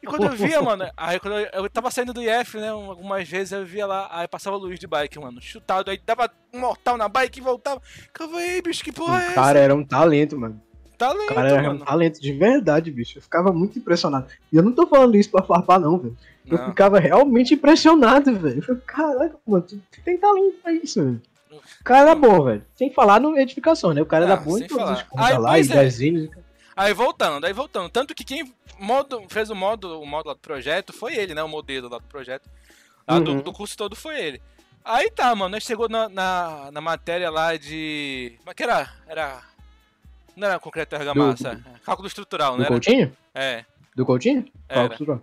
E quando eu via, mano, aí quando eu, eu tava saindo do IF, né, um- algumas vezes eu via lá, aí passava o Luiz de bike, mano, chutado, aí dava um mortal na bike e voltava. Eu falei, ei, bicho, que porra é O cara essa? era um talento, mano. Tá O cara era um mano. talento de verdade, bicho. Eu ficava muito impressionado. E eu não tô falando isso pra farpar, não, velho. Eu Não. ficava realmente impressionado, velho. Eu falei, caraca, mano, tu tem talento pra isso, velho. O cara era bom, velho. Sem falar no edificação, né? O cara Ah, era bom em todas as Aí, lá, e é. desenhos. Aí voltando, aí voltando. Tanto que quem modo, fez o modo, o modo lá do projeto foi ele, né? O modelo lá do projeto. Lá do, Uhum. do curso todo foi ele. Aí tá, mano, nós chegou na, na, na matéria lá de. Como é que era? Era. Não era concreto e argamassa. é, Cálculo estrutural, Do né? Era? Coutinho? É. Do Coutinho? Era. Costurou?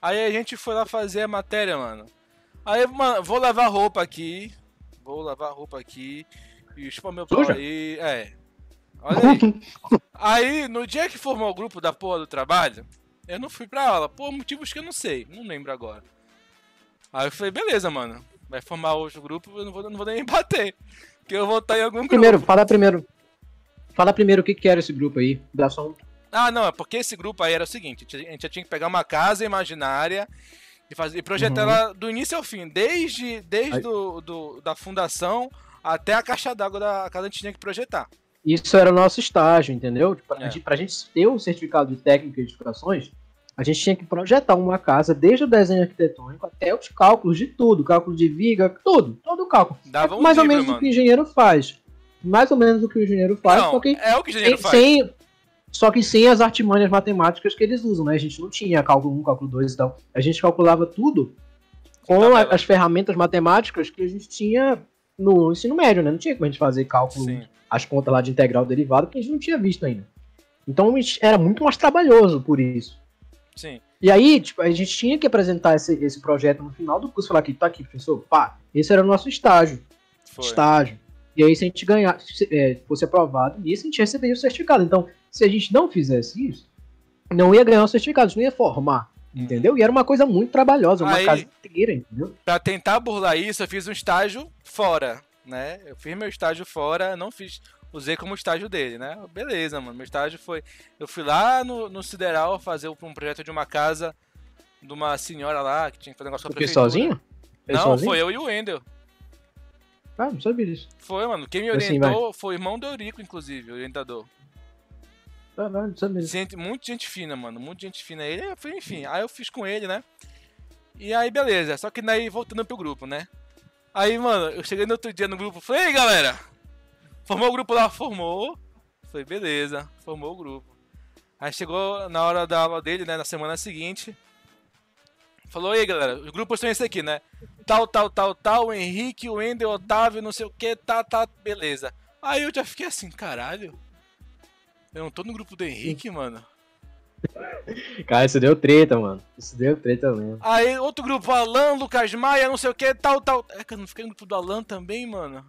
Aí a gente foi lá fazer a matéria, mano. Aí, mano, vou lavar roupa aqui. Vou lavar roupa aqui. E chupa meu pau aí. É. Olha aí. aí, no dia que formou o grupo da porra do trabalho, eu não fui pra aula. Por motivos que eu não sei. Não lembro agora. Aí eu falei, beleza, mano. Vai formar outro grupo, eu não vou, não vou nem bater. Porque eu vou estar em algum grupo. Primeiro, fala primeiro. Fala primeiro o que que era esse grupo aí. Dá só um... Ah, não, é porque esse grupo aí era o seguinte: a gente tinha que pegar uma casa imaginária e, fazer, e projetar Uhum. ela do início ao fim, desde, desde Aí- do, do- da fundação até a caixa d'água da casa a gente tinha que projetar. Isso era o nosso estágio, entendeu? Pra, É. gente, pra gente ter o certificado de técnico de edificações, a gente tinha que projetar uma casa desde o desenho arquitetônico até os cálculos de tudo, cálculo de viga, tudo, todo o cálculo. Dava um mais ou menos o que o engenheiro faz. Mais ou menos o que o engenheiro faz, Não, só que é o que o engenheiro sem, faz. sem- Só que sem as artimanhas matemáticas que eles usam, né? A gente não tinha cálculo 1, cálculo 2 e tal. A gente calculava tudo com as ferramentas matemáticas que a gente tinha no ensino médio, né? Não tinha como a gente fazer cálculo, Sim. as contas lá de integral derivado, que a gente não tinha visto ainda. Então era muito mais trabalhoso por isso. Sim. E aí, tipo, a gente tinha que apresentar esse, esse projeto no final do curso, falar aqui, tá aqui, professor, pá, esse era o nosso estágio Foi. estágio. E aí, se a gente ganhar, se, é, fosse aprovado nisso, a gente receberia o certificado. Então, se a gente não fizesse isso, não ia ganhar o certificado, a gente não ia formar. Entendeu? E era uma coisa muito trabalhosa, uma Aí- casa inteira, entendeu? Pra tentar burlar isso, eu fiz um estágio fora, né? Eu fiz meu estágio fora, não fiz. Usei como estágio dele, né? Beleza, mano. Meu estágio foi. Eu fui lá no, no Sideral fazer um projeto de uma casa de uma senhora lá que tinha que fazer um negócio com a Porque prefeitura. sozinho? Não, sozinho? foi eu e o Wendel. Ah, não sabia disso. Foi, mano. Quem me Assim, orientou foi o irmão do Eurico, inclusive, orientador. Ah, não, não sabia disso. Gente, muito gente fina, mano. Muito gente fina. Ele, enfim. Aí eu fiz com ele, né? E aí, beleza. Só que daí, voltando pro grupo, né? Aí, mano, eu cheguei no outro dia no grupo. Falei, ei, galera. Formou o grupo lá? Formou. Falei, beleza. Formou o grupo. Aí chegou na hora da aula dele, né? Na semana seguinte. Falou, ei, galera. Os grupos são esse aqui, né? Tal, tal, tal, tal. O Henrique, o Wendel, o Otávio, não sei o que. Tá, tá, beleza. Aí eu já fiquei assim, caralho. Eu não tô no grupo do Henrique, mano. Cara, isso deu treta, mano. Isso deu treta mesmo. Aí outro grupo, Alan, Lucas Maia, não sei o que, tal, tal. É que eu não fiquei no grupo do Alan também, mano.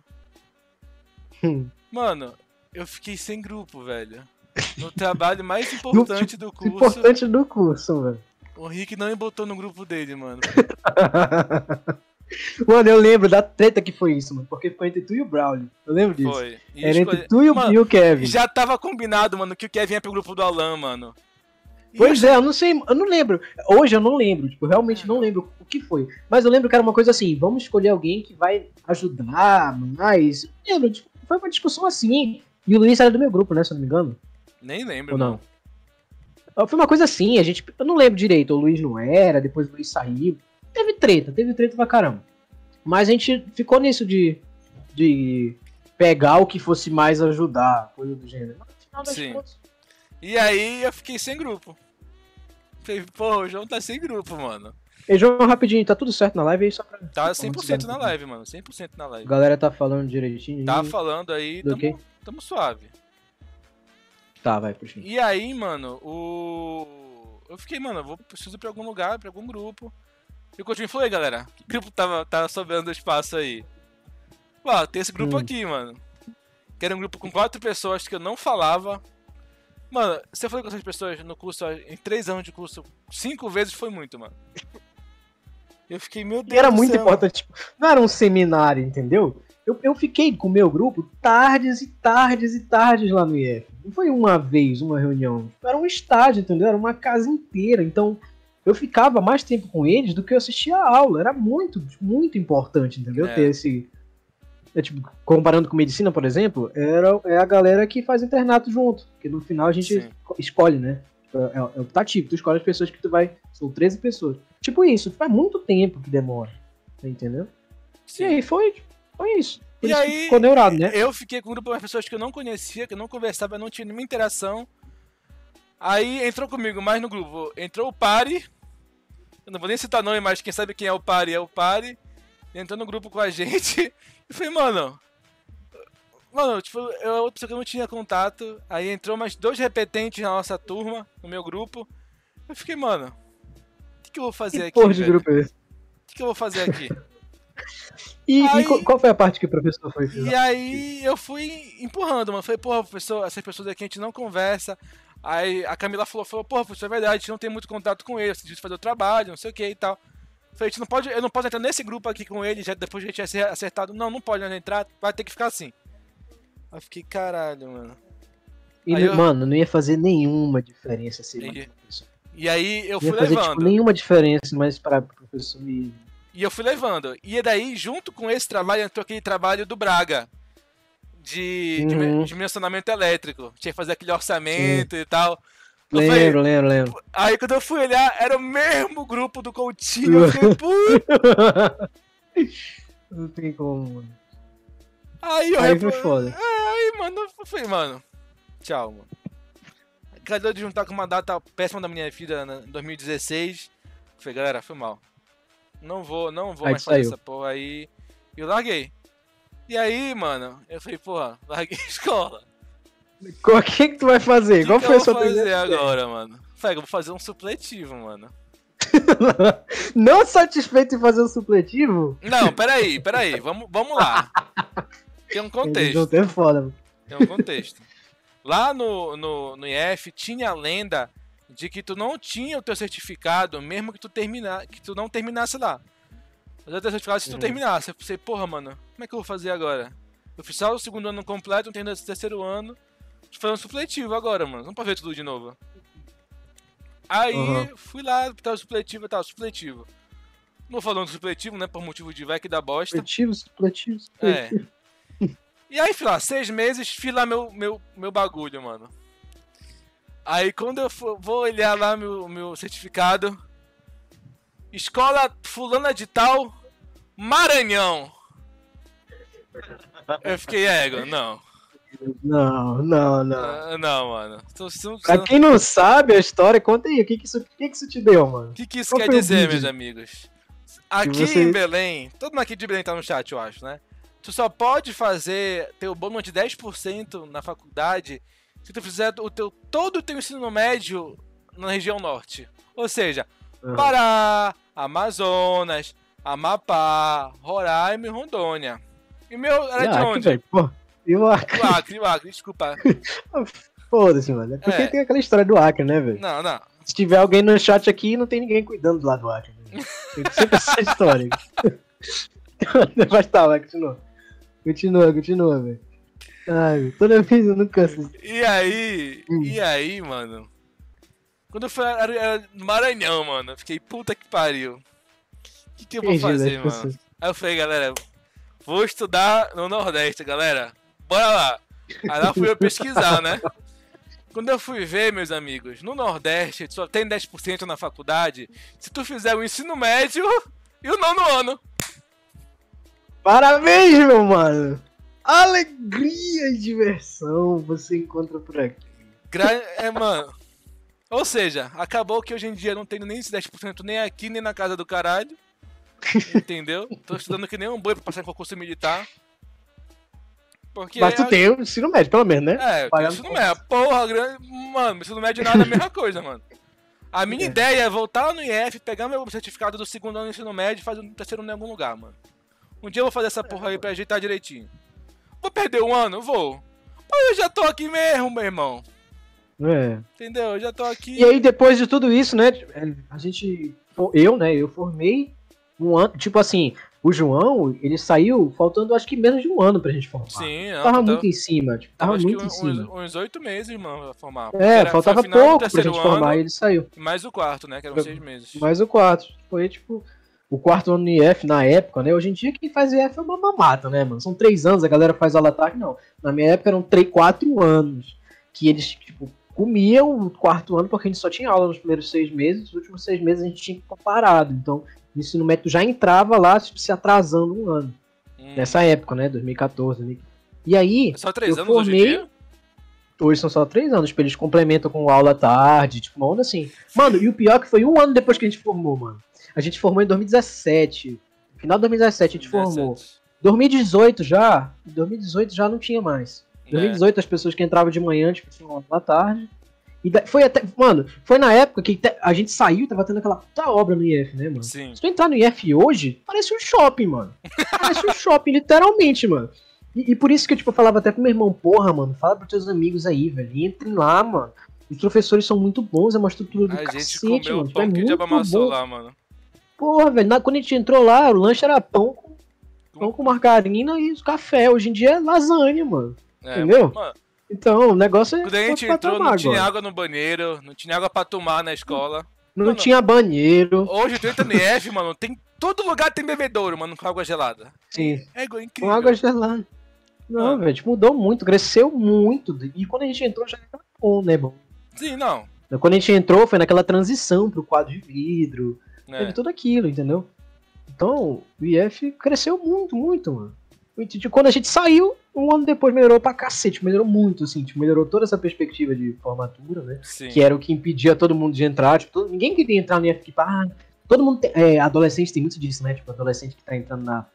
Mano, eu fiquei sem grupo, velho. No trabalho mais importante do curso, Importante do curso, velho. O Rick não me botou no grupo dele, mano. mano, eu lembro da treta que foi isso, mano. Porque foi entre tu e o Braulio. Eu lembro disso. Foi. E Era escolhe- entre tu e o, Mano, e o Kevin. Já tava combinado, mano, que o Kevin ia pro grupo do Alan, mano. E Pois é, eu não sei, eu não lembro. Hoje eu não lembro, tipo, eu realmente não lembro o que foi. Mas eu lembro que era uma coisa assim, vamos escolher alguém que vai ajudar mais. Eu lembro, tipo, foi uma discussão assim. E o Luiz era do meu grupo, né, se eu não me engano. Nem lembro, Ou não? mano. Foi uma coisa assim, a gente. Eu não lembro direito, o Luiz não era, depois o Luiz saiu. Teve treta, teve treta pra caramba. Mas a gente ficou nisso de. de pegar o que fosse mais ajudar, coisa do gênero. Mas, no final das Sim. contas, E aí eu fiquei sem grupo. Falei, pô, o João tá sem grupo, mano. Ei, João, rapidinho, tá tudo certo na live aí só pra. Tá só pra 100% na live, mano. 100% na A live. galera tá falando direitinho. Tá falando aí, tamo, tamo suave. Tá, vai, puxa. E aí, mano, o. Eu fiquei, mano, eu vou preciso ir pra algum lugar, pra algum grupo. E o Coutinho falou, "E galera, que grupo tava, tava sobrando espaço aí? Pô, tem esse grupo Hum. aqui, mano. Que era um grupo com quatro pessoas que eu não falava. Mano, se eu falei com essas pessoas no curso, em três anos de curso, cinco vezes foi muito, mano. Eu fiquei, meu Deus E era muito céu, importante. tipo, não era um seminário, entendeu? Eu, eu fiquei com o meu grupo tardes e tardes e tardes lá no IF. Não foi uma vez, uma reunião. Era um estádio, entendeu? Era uma casa inteira. Então, eu ficava mais tempo com eles do que eu assistia a aula. Era muito, muito importante, entendeu? É. Ter esse. é, tipo, comparando com medicina, por exemplo, era, é a galera que faz internato junto. Porque no final a gente Sim. escolhe, né? É, é, é optativo, tu escolhe as pessoas que tu vai. São 13 pessoas. Tipo isso, faz muito tempo que demora. Entendeu? Sim. E aí foi, foi isso. Por E isso que aí, ficou neurado, né? Eu fiquei com um grupo de pessoas que eu não conhecia, que eu não conversava, não tinha nenhuma interação. Aí entrou comigo mais no grupo. Entrou o Pari. Eu não vou nem citar nome, mas quem sabe quem é o Pari é o Pari. Entrou no grupo com a gente. E falei, mano. Mano, tipo, eu outra pessoa que eu não tinha contato. Aí entrou mais dois repetentes na nossa turma, no meu grupo. Eu fiquei, mano. O que, que eu vou fazer Que aqui? porra de grupo é esse? O que, que eu vou fazer aqui? E, e Aí- qual- qual foi a parte que o professor foi? E aí eu fui empurrando, mano. Falei, porra, professor, essas pessoas aqui a gente não conversa. Aí a Camila falou, falou, porra, professor, é verdade, a gente não tem muito contato com eles, a gente fazer o trabalho, não sei o que e tal. Falei, a gente não pode, eu não posso entrar nesse grupo aqui com ele, já depois a gente ia ser acertado. Não, não pode entrar, vai ter que ficar assim. Aí eu fiquei, caralho, mano. E, eu- mano, não ia fazer nenhuma diferença se ele E- professor. E aí eu Não fui ia fazer, levando. tipo, nenhuma diferença, mas para o professor ir. E eu fui levando. E daí, junto com esse trabalho, entrou aquele trabalho do Braga. De, Uhum. dimensionamento elétrico. Tinha que fazer aquele orçamento e tal. Eu falei, Lembro, lembro, lembro. Aí quando eu fui olhar, era o mesmo grupo do Coutinho. Eu puta. não tem como, mano. Aí eu Aí foi foda. Aí, mano, eu falei, mano, tchau, mano. calhou de juntar com uma data péssima da minha vida né, em 2016. Falei, galera, foi mal. Não vou, não vou Aí mais fazer essa porra aí. E eu larguei. E aí, mano, eu falei, porra, larguei a escola. O que que tu vai fazer? Qual foi a sua vou fazer primeira ideia? agora, mano? Falei, eu vou fazer um supletivo, mano. Não satisfeito em fazer um supletivo? Não, peraí, peraí, vamos, vamos lá. Tem um contexto. foda, mano. Tem um contexto. Lá no, no, no IF tinha a lenda de que tu não tinha o teu certificado, mesmo que tu, termina, que tu não terminasse lá. Mas o teu certificado se tu Uhum. terminasse. Eu pensei, porra, mano, como é que eu vou fazer agora? Eu fiz só o segundo ano completo, não tenho esse terceiro ano. Tô fazendo supletivo agora, mano. Não pode ver tudo de novo. Aí, Uhum. fui lá, tava supletivo e tal, supletivo. Não falando do supletivo, né? Por motivo de vai que dá bosta. Supletivo, supletivo, É. supletivo. E aí, fui lá, seis meses, fiz lá meu, meu, meu bagulho, mano. Aí quando eu for- vou olhar lá meu, meu certificado, escola fulana de tal, Maranhão. Eu fiquei ego, não. Não, não, não. Ah, não, mano. Tô- tô- Pra quem não sabe a história, conta aí. O que que isso, que que isso te deu, mano? O que, que isso Qual quer dizer, vídeo? meus amigos? Aqui você- em Belém, todo mundo aqui de Belém tá no chat, eu acho, né? Tu só pode fazer, ter o bônus de 10% na faculdade se tu fizer o teu, todo o teu ensino médio na região norte. Ou seja, Aham. Pará, Amazonas, Amapá, Roraima e Rondônia. E meu era E de Acre, onde? Pô, e o Acre? O Acre, o Acre, desculpa. Foda-se, mano. É porque É. tem aquela história do Acre, né, velho? Não, não. Se tiver alguém no chat aqui, não tem ninguém cuidando do lado do Acre. Tem sempre essa história. Mas tá, vai, continua. Continua, continua, velho. Ai, toda vez eu não canso. E aí, Hum. e aí, mano? Quando eu fui era, era no Maranhão, mano, eu fiquei, puta que pariu. O que, que eu vou fazer, as mano? pessoas. Aí eu falei, galera, vou estudar no Nordeste, galera. Bora lá. Aí lá fui eu pesquisar, né? Quando eu fui ver, meus amigos, no Nordeste só tem 10% na faculdade se tu fizer o ensino médio e o nono ano. Parabéns, meu mano! Alegria e diversão você encontra por aqui. Gra- É, mano. Ou seja, acabou que hoje em dia não tenho nem esse 10% nem aqui, nem na casa do caralho. Entendeu? Tô estudando que nem um boi pra passar em concurso militar. Porque. Mas tu tem o ensino médio, pelo menos, né? É, Pagando ensino médio. Porra, grande. Mano, ensino médio nada é a mesma coisa, mano. A minha É. ideia é voltar no IF, pegar meu certificado do segundo ano do ensino médio e fazer um terceiro em algum lugar, mano. Um dia eu vou fazer essa porra aí pra ajeitar direitinho. Vou perder um ano? Vou. Mas eu já tô aqui mesmo, meu irmão. É. Entendeu? Eu já tô aqui. E aí, depois de tudo isso, né? A gente. Eu, né? Eu formei um ano. Tipo assim, o João, ele saiu faltando acho que menos de um ano pra gente formar. Sim, não, Tava tá- muito em cima, tipo, tava muito em cima. Uns oito meses, mano, pra formar. É, era- faltava pouco pra gente formar ano e ele saiu. Mais o quarto, né? Que eram seis meses. Mas o quarto. Foi tipo. O quarto ano no IF na época, né? Hoje em dia quem faz IF é uma mamata, né, mano? São três anos, a galera faz aula tarde, não. Na minha época eram três, quatro anos. Que eles, tipo, comiam o quarto ano porque a gente só tinha aula nos primeiros seis meses, nos últimos seis meses a gente tinha que estar parado. Então, o ensino médio já entrava lá tipo, se atrasando um ano. Hum. Nessa época, né? 2014. 2015. E aí, Só três eu anos hoje em formei- dia? hoje são só três anos, tipo, eles complementam com aula à tarde, tipo, uma onda assim. Mano, e o pior é que foi um ano depois que a gente formou, mano. A gente formou em 2017. Final de 2017 a gente formou. 17. 2018 já, 2018 já não tinha mais. É. 2018 as pessoas que entravam de manhã, tipo, tinham aula à tarde. E da- foi até, mano, foi na época que a gente saiu e tava tendo aquela puta obra no IF, né, mano? Sim. Se tu entrar no IF hoje, parece um shopping, mano. Parece um shopping, literalmente, mano. E, e por isso que eu, tipo, falava até pro meu irmão, porra, mano, fala pros teus amigos aí, velho. Entrem lá, mano. Os professores são muito bons, é uma estrutura do A gente cacete, comeu mano. tipo, é pão o muito amassou bom. lá, mano. Porra, velho, na- quando a gente entrou lá, o lanche era pão com, pão com margarina e café. Hoje em dia é lasanha, mano. É, Entendeu? Mano, Então, o negócio é. quando a gente entrou, não patamar tinha agora. água no banheiro, não tinha água pra tomar na escola. Não Mano, tinha banheiro. Hoje entra no IF, mano, tem. Todo lugar tem bebedouro, mano, com água gelada. Sim. É igual, Com incrível. água gelada. Não, Mano. velho, tipo, mudou muito, cresceu muito. E quando a gente entrou já era bom, né, bom? Sim, não. Quando a gente entrou foi naquela transição pro quadro de vidro, É. teve tudo aquilo, entendeu? Então, o IF cresceu muito, muito, mano. Tipo, quando a gente saiu, um ano depois melhorou pra cacete, melhorou muito, assim, tipo, melhorou toda essa perspectiva de formatura, né? Sim. Que era o que impedia todo mundo de entrar, tipo, todo- ninguém queria entrar no IF, tipo, ah, todo mundo tem, é, adolescente tem muito disso, né? Tipo, adolescente que tá entrando na,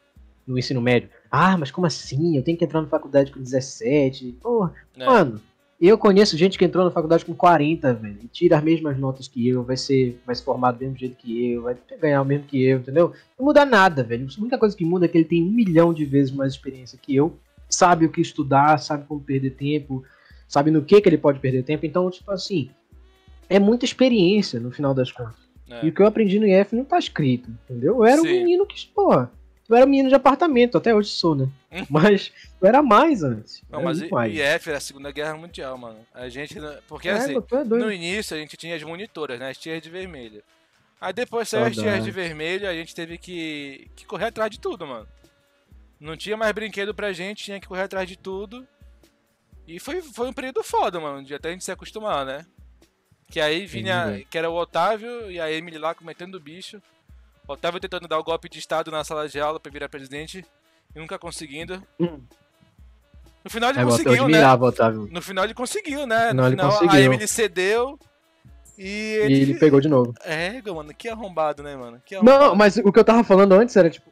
no ensino médio. Ah, mas como assim? Eu tenho que entrar na faculdade com 17. Porra, É. mano, eu conheço gente que entrou na faculdade com 40, velho, e tira as mesmas notas que eu, vai ser, vai se formar do mesmo jeito que eu, vai ganhar o mesmo que eu, entendeu? Não muda nada, velho. A única coisa que muda é que ele tem um milhão de vezes mais experiência que eu, sabe o que estudar, sabe como perder tempo, sabe no que que ele pode perder tempo. Então, tipo assim, é muita experiência no final das contas. É. E o que eu aprendi no IF não tá escrito, entendeu? Eu era um Sim. menino que, porra, eu era menino de apartamento, até hoje sou, né? Hum. Mas eu era mais antes. Não, era mas mais. IF era a Segunda Guerra Mundial, mano. A gente. Porque É, assim, é no início a gente tinha as monitoras, né? As tias de vermelho. Aí depois saiu as tias de vermelho, a gente teve que, que correr atrás de tudo, mano. Não tinha mais brinquedo pra gente, tinha que correr atrás de tudo. E foi, foi um período foda, mano, de até a gente se acostumar, né? Que aí vinha, que era o Otávio e a Emily lá cometendo o bicho. Otávio tentando dar o golpe de estado na sala de aula pra virar presidente e nunca conseguindo. Hum. No final ele É, eu conseguiu, né? admirava o Otávio. No final ele conseguiu, né? Não, no ele final a conseguiu. Emily cedeu e E ele. ele pegou de novo. É, mano, que arrombado, né, mano? Que arrombado. Não, mas o que eu tava falando antes era, tipo,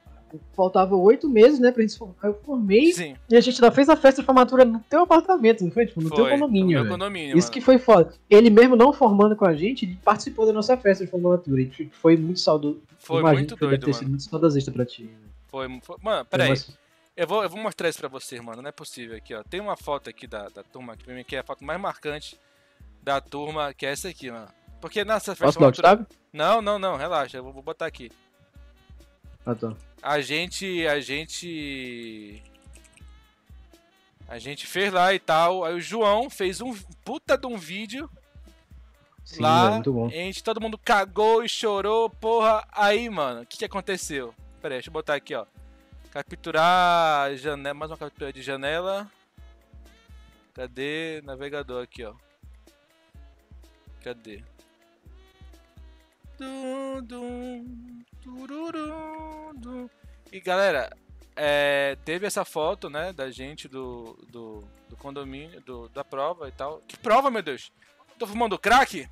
faltava oito meses, né, pra gente se formar. Eu formei Sim, e a gente ainda fez a festa de formatura no teu apartamento, não foi? Tipo, no foi. teu no condomínio, meu velho. condomínio, Isso mano. que foi foda. Ele mesmo não formando com a gente, ele participou da nossa festa de formatura. E foi muito saudoso. Foi Imagino muito que deve doido, ter sido mano. muito saudosista pra ti. né? Foi, foi- Mano, peraí. Eu vou, eu vou mostrar isso pra vocês, mano. Não é possível aqui, ó. Tem uma foto aqui da, da turma aqui pra mim, que é a foto mais marcante da turma, que é essa aqui, mano. Porque nessa festa Posso formatura-? Não, não, não, relaxa. Eu vou botar aqui. Ah, tá. A gente. A gente. A gente fez lá e tal. Aí o João fez um puta de um vídeo Sim, lá. é muito bom. A gente, todo mundo cagou e chorou, porra. Aí, mano, o que, que aconteceu? Pera aí, deixa eu botar aqui, ó. Capturar janela, mais uma captura de janela. Cadê navegador aqui, ó? Cadê? Dum, dum. E galera, é, teve essa foto, né, da gente do, do, do condomínio, do, da prova e tal. Que prova, meu Deus? Tô fumando crack?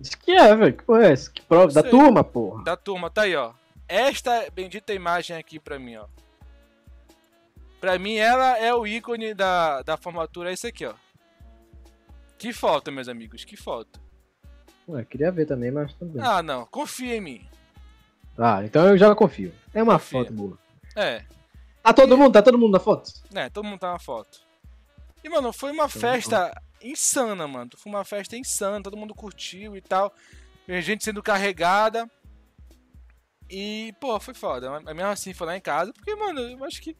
Isso que é, velho. Que porra é essa? Que prova? Da turma, porra. da turma, tá aí, ó. Esta bendita imagem aqui pra mim, ó. Pra mim, ela é o ícone da, da formatura, é esse aqui, ó. Que foto, meus amigos, que foto. Ué, queria ver também, mas tudo bem. Ah, não, confia em mim. Ah, então eu já confio. É uma Confia. foto boa. É, Tá todo mundo? Tá todo mundo na foto? né, todo mundo tá na foto. E, mano, foi uma festa insana, mano. Foi uma festa insana, todo mundo curtiu e tal. A gente sendo carregada. E, pô, foi foda. Mas mesmo assim, foi lá em casa, porque, mano, eu acho que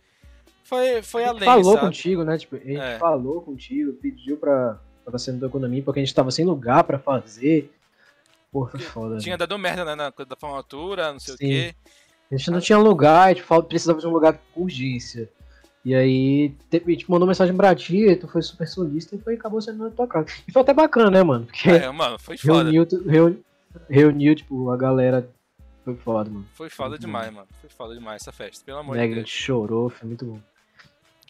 foi, foi a além, falou sabe? contigo, né? Tipo, a gente É. falou contigo, pediu pra, pra ser no economia, porque a gente tava sem lugar pra fazer. Porra, foda. Tinha dado merda né, na coisa da formatura, não sei Sim. o quê. A gente não tinha lugar, a gente fal- precisava de um lugar com urgência. E aí, te- a gente mandou mensagem pra ti, tu foi super solista e foi, acabou sendo na tua casa. E foi até bacana, né, mano? Porque É, mano, foi foda. reuniu, tu- reuniu, reuniu, tipo, a galera. Foi foda, mano. Foi foda demais, mano. Foi foda demais essa festa, pelo amor Né, de que a Deus. gente chorou, foi muito bom.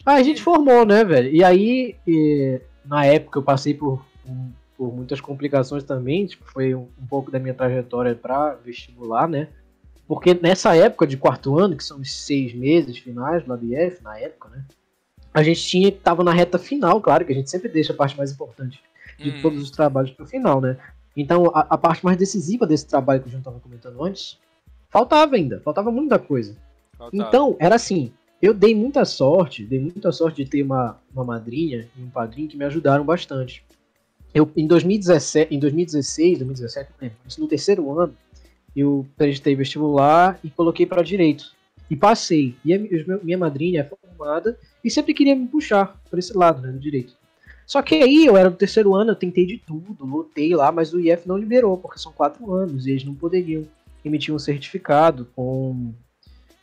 Ah, a gente formou, né, velho? E aí, e, na época, eu passei por, um- por muitas complicações também, tipo, foi um, um pouco da minha trajetória pra vestibular, né? Porque nessa época de quarto ano, que são os seis meses finais lá do IF, na época, né? A gente tinha, tava na reta final, claro, que a gente sempre deixa a parte mais importante de Hum, todos os trabalhos pro final, né? Então, a, a parte mais decisiva desse trabalho que a gente tava comentando antes, faltava ainda, faltava muita coisa. faltava. Então, era assim, eu dei muita sorte, dei muita sorte de ter uma, uma madrinha e um padrinho que me ajudaram bastante. Eu, em 2017, em 2016, 2017, não lembro, isso no terceiro ano, eu prestei vestibular e coloquei para direito. E passei. E a, minha madrinha é formada e sempre queria me puxar por esse lado, né, do direito. Só que aí eu era do terceiro ano, eu tentei de tudo, lutei lá, mas o IF não liberou, porque são quatro anos e eles não poderiam emitir um certificado com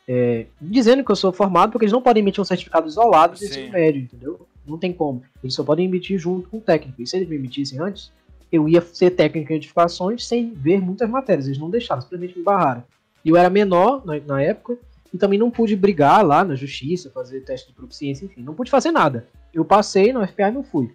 é, dizendo que eu sou formado, porque eles não podem emitir um certificado isolado do ensino médio, entendeu? Não tem como. Eles só podem emitir junto com o técnico. E se eles me emitissem antes, eu ia ser técnico em edificações sem ver muitas matérias. Eles não deixaram, simplesmente me barraram. E eu era menor na, na época, e também não pude brigar lá na justiça, fazer teste de proficiência, enfim, não pude fazer nada. Eu passei no FPA e não fui.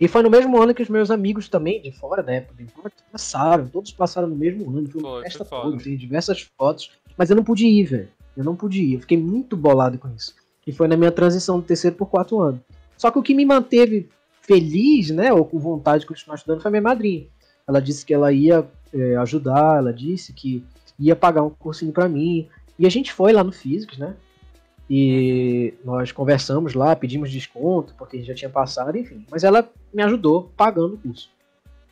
E foi no mesmo ano que os meus amigos também, de fora da época passaram. Todos passaram no mesmo ano. Foi uma festa toda, tem diversas fotos. Mas eu não pude ir, velho. Eu não pude ir. Eu fiquei muito bolado com isso. E foi na minha transição do terceiro por quatro anos. Só que o que me manteve feliz, né, ou com vontade de continuar estudando, foi minha madrinha. Ela disse que ela ia é, ajudar, ela disse que ia pagar um cursinho pra mim. E a gente foi lá no Físicos, né? E nós conversamos lá, pedimos desconto, porque a gente já tinha passado, enfim. Mas ela me ajudou pagando o curso.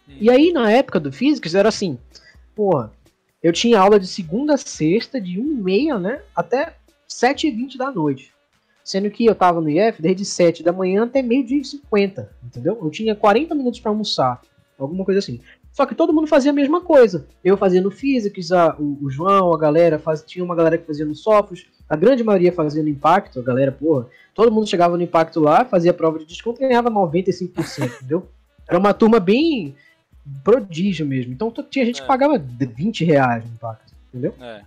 E aí, na época do Físicos, era assim, porra, eu tinha aula de segunda a sexta, de 1h30, né, até 7h20 da noite. Sendo que eu tava no IF desde 7 da manhã até meio-dia e 50, entendeu? Eu tinha 40 minutos pra almoçar, alguma coisa assim. Só que todo mundo fazia a mesma coisa. Eu fazia no Physics, a, o, o João, a galera, faz, tinha uma galera que fazia no Sofos, a grande maioria fazia no Impacto, a galera, porra, todo mundo chegava no Impacto lá, fazia prova de desconto e ganhava 95%, entendeu? Era uma turma bem prodígio mesmo. Então tinha gente É. que pagava de 20 reais no Impacto, entendeu? É.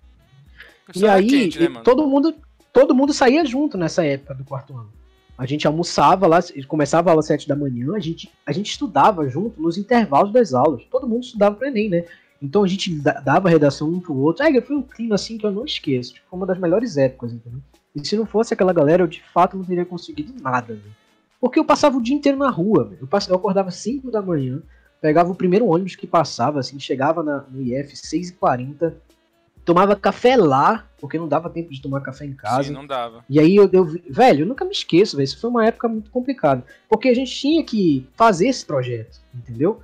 E aí, quente, né, todo mundo todo mundo saía junto nessa época do quarto ano. A gente almoçava lá, começava a aula às 7 da manhã, a gente, a gente estudava junto nos intervalos das aulas. Todo mundo estudava pro Enem, né? Então a gente da- dava redação um pro outro. Aí foi um clima assim que eu não esqueço. Tipo, foi uma das melhores épocas, entendeu? E se não fosse aquela galera, eu de fato não teria conseguido nada, velho. Porque eu passava o dia inteiro na rua. Eu, pass- eu acordava 5 da manhã, pegava o primeiro ônibus que passava, assim, chegava na, no IF 6h40, tomava café lá, porque não dava tempo de tomar café em casa. Sim, não dava. E aí eu, eu velho, eu nunca me esqueço, velho. Isso foi uma época muito complicada. Porque a gente tinha que fazer esse projeto, entendeu?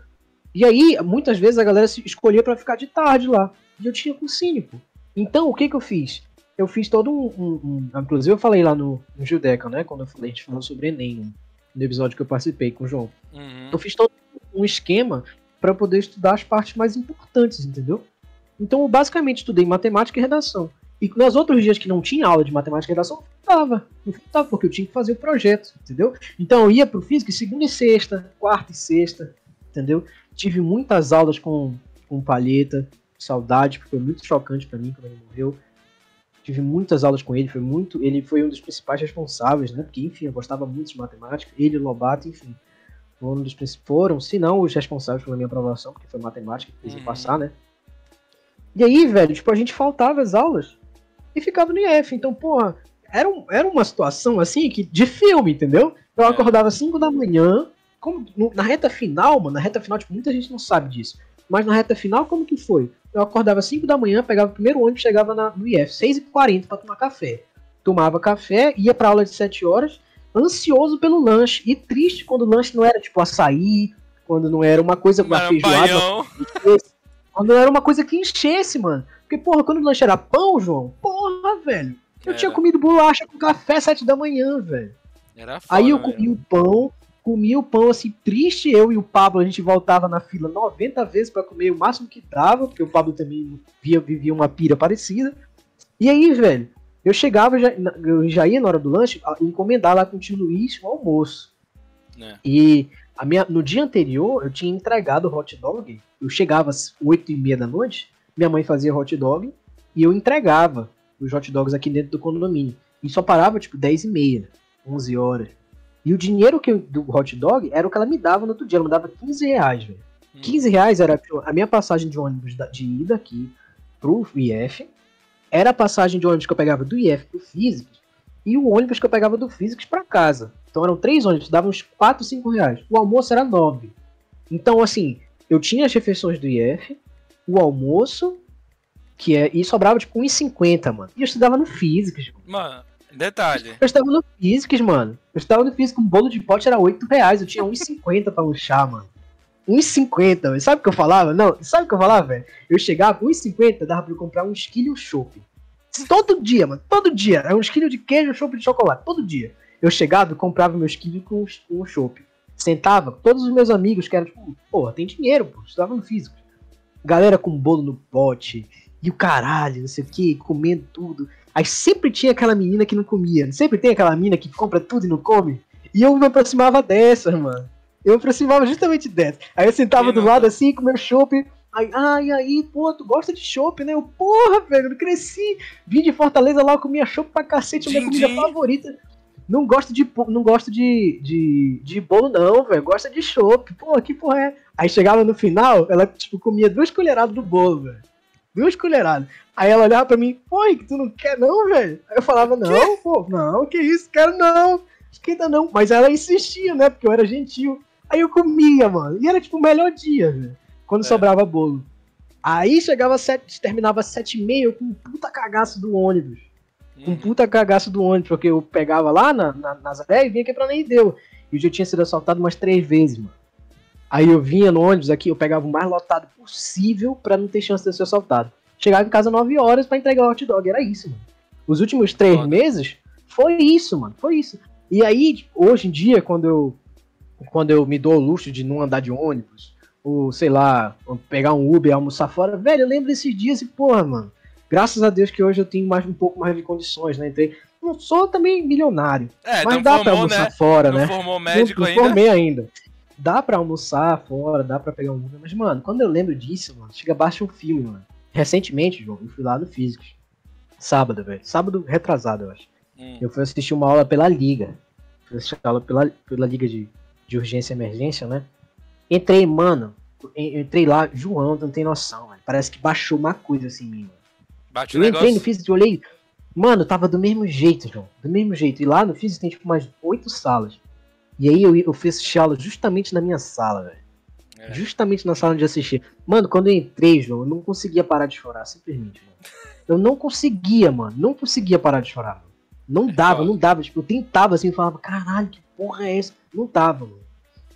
E aí, muitas vezes a galera se escolhia pra ficar de tarde lá. E eu tinha cursinho, pô. Então, o que que eu fiz? Eu fiz todo um. um- um- inclusive, eu falei lá no, no Judeca, né? Quando eu falei, a gente falou sobre Enem, no, no episódio que eu participei com o João. Uhum. Eu fiz todo um esquema para poder estudar as partes mais importantes, entendeu? Então, eu basicamente estudei matemática e redação. E nos outros dias que não tinha aula de matemática e redação, faltava. Não faltava, porque eu tinha que fazer o projeto, entendeu? Então, eu ia pro físico segunda e sexta, quarta e sexta, entendeu? Tive muitas aulas com, com palheta, saudade, porque foi muito chocante para mim quando ele morreu. Tive muitas aulas com ele, foi muito. Ele foi um dos principais responsáveis, né? Porque, enfim, eu gostava muito de matemática. Ele, o Lobato, enfim foram, dos, princip- foram, se não os responsáveis pela minha aprovação, porque foi matemática que fez eu Uhum. passar, né? E aí, velho, tipo, a gente faltava as aulas e ficava no IF. Então, porra, era, um- era uma situação assim que de filme, entendeu? Eu É. acordava às 5 da manhã, como, na reta final, mano, na reta final, tipo, muita gente não sabe disso. Mas na reta final, como que foi? Eu acordava às 5 da manhã, pegava o primeiro ônibus, chegava na, no IF, 6h40 pra tomar café. Tomava café, ia pra aula de 7 horas, ansioso pelo lanche. E triste quando o lanche não era tipo açaí, quando não era uma coisa, uma um feijoada. Quando era uma coisa que enchesse, mano. Porque, porra, quando o lanche era pão, João, porra, velho. Eu Era. tinha comido bolacha com café 7 da manhã, velho. Era foda, Aí eu comi o pão, comi o pão assim, triste. Eu e o Pablo, a gente voltava na fila 90 vezes pra comer o máximo que dava, porque o Pablo também via, vivia uma pira parecida. E aí, velho, eu chegava, já, eu já ia na hora do lanche, encomendar lá com o tio Luiz o almoço. É. E a minha, no dia anterior, eu tinha entregado o hot dog. Eu chegava às 8 e meia da noite, minha mãe fazia hot dog e eu entregava os hot dogs aqui dentro do condomínio. E só parava, tipo, 10 e meia, 11 horas. E o dinheiro que eu, do hot dog era o que ela me dava no outro dia. Ela me dava 15 reais, velho. Hum. 15 reais era a minha passagem de ônibus da- de ida aqui pro IF. Era a passagem de ônibus que eu pegava do IF pro Physics. E o ônibus que eu pegava do Physics pra casa. Então eram três ônibus, davam uns 4, 5 reais. O almoço era 9. Então, assim, eu tinha as refeições do IF, o almoço, que é. E sobrava tipo 1,50, mano. E eu estudava no Physics. Mano, detalhe. Eu estava no Physics, mano. Eu estava no Physics, um bolo de pote era 8 reais. Eu tinha 1,50 pra lanchar, mano. 1,50, velho. Sabe o que eu falava? Não, sabe o que eu falava, velho? Eu chegava, 1,50 dava pra eu comprar um esquilho e um chopp. Todo dia, mano. Todo dia. Era um esquilho de queijo um chopp de chocolate. Todo dia. Eu chegava e comprava meu esquilho com um- chopp. Sentava, todos os meus amigos que eram tipo, porra, tem dinheiro, pô. Estudava no físico. Galera com bolo no pote. E o caralho, não sei o que, comendo tudo. Aí sempre tinha aquela menina que não comia. Sempre tem aquela menina que compra tudo e não come. E eu me aproximava dessas, mano. Eu me aproximava justamente dessa. Aí eu sentava Quem do não? lado assim, com meu chopp, Aí, ai, aí, pô, tu gosta de chopp, né? Eu, porra, velho, eu cresci. Vim de Fortaleza lá, eu comia chopp pra cacete, minha comida favorita. Não gosto de, não gosto de, de, de bolo, não, velho. Gosta de chopp. Pô, que porra é? Aí chegava no final, ela, tipo, comia duas colheradas do bolo, velho. Duas colheradas. Aí ela olhava pra mim, pô, que tu não quer não, velho? Aí eu falava, não, pô, não, que isso, quero não. Esquenta não. Mas ela insistia, né? Porque eu era gentil. Aí eu comia, mano. E era tipo o melhor dia, velho. Quando É. sobrava bolo. Aí chegava sete, terminava sete e meia com um puta cagaço do ônibus. Com um Uhum. puta cagaço do ônibus, porque eu pegava lá na, na Nazaré e vinha aqui pra Neideu. E eu já tinha sido assaltado umas três vezes, mano. Aí eu vinha no ônibus aqui, eu pegava o mais lotado possível pra não ter chance de ser assaltado. Chegava em casa 9 horas pra entregar o hot dog, era isso, mano. Os últimos três meses foi isso, mano, foi isso. E aí, hoje em dia, quando eu, quando eu me dou o luxo de não andar de ônibus, ou sei lá, pegar um Uber e almoçar fora, velho, eu lembro desses dias e, porra, mano, graças a Deus que hoje eu tenho mais, um pouco mais de condições, né? Entrei. Não sou também milionário, É, mas não dá pra formou, almoçar né? fora, Não né? formou médico não, não ainda. formei ainda. Dá pra almoçar fora, dá pra pegar um Uber, mas, mano, quando eu lembro disso, mano, chega abaixo um filme, mano. Recentemente, João, eu fui lá no Físicos. Sábado, velho. Sábado retrasado, eu acho. Hum. Eu fui assistir uma aula pela Liga. Fui assistir uma aula pela, pela Liga de, de Urgência e Emergência, né? Entrei, mano. en- Entrei lá, João, não tem noção, velho. Parece que baixou uma coisa assim em mim, mano. Bate o Eu entrei no. Físico e olhei. Mano, tava do mesmo jeito, João. Do mesmo jeito. E lá no Físico tem tipo mais oito salas. E aí eu, eu fui assistir aula justamente na minha sala, velho. É. Justamente na sala onde eu assisti. Mano, quando eu entrei, João, eu não conseguia parar de chorar, simplesmente, mano. Eu não conseguia, mano. Não conseguia parar de chorar, mano. Não dava, foda. não dava. Tipo, eu tentava assim, falava, caralho, que porra é essa? Não dava, mano.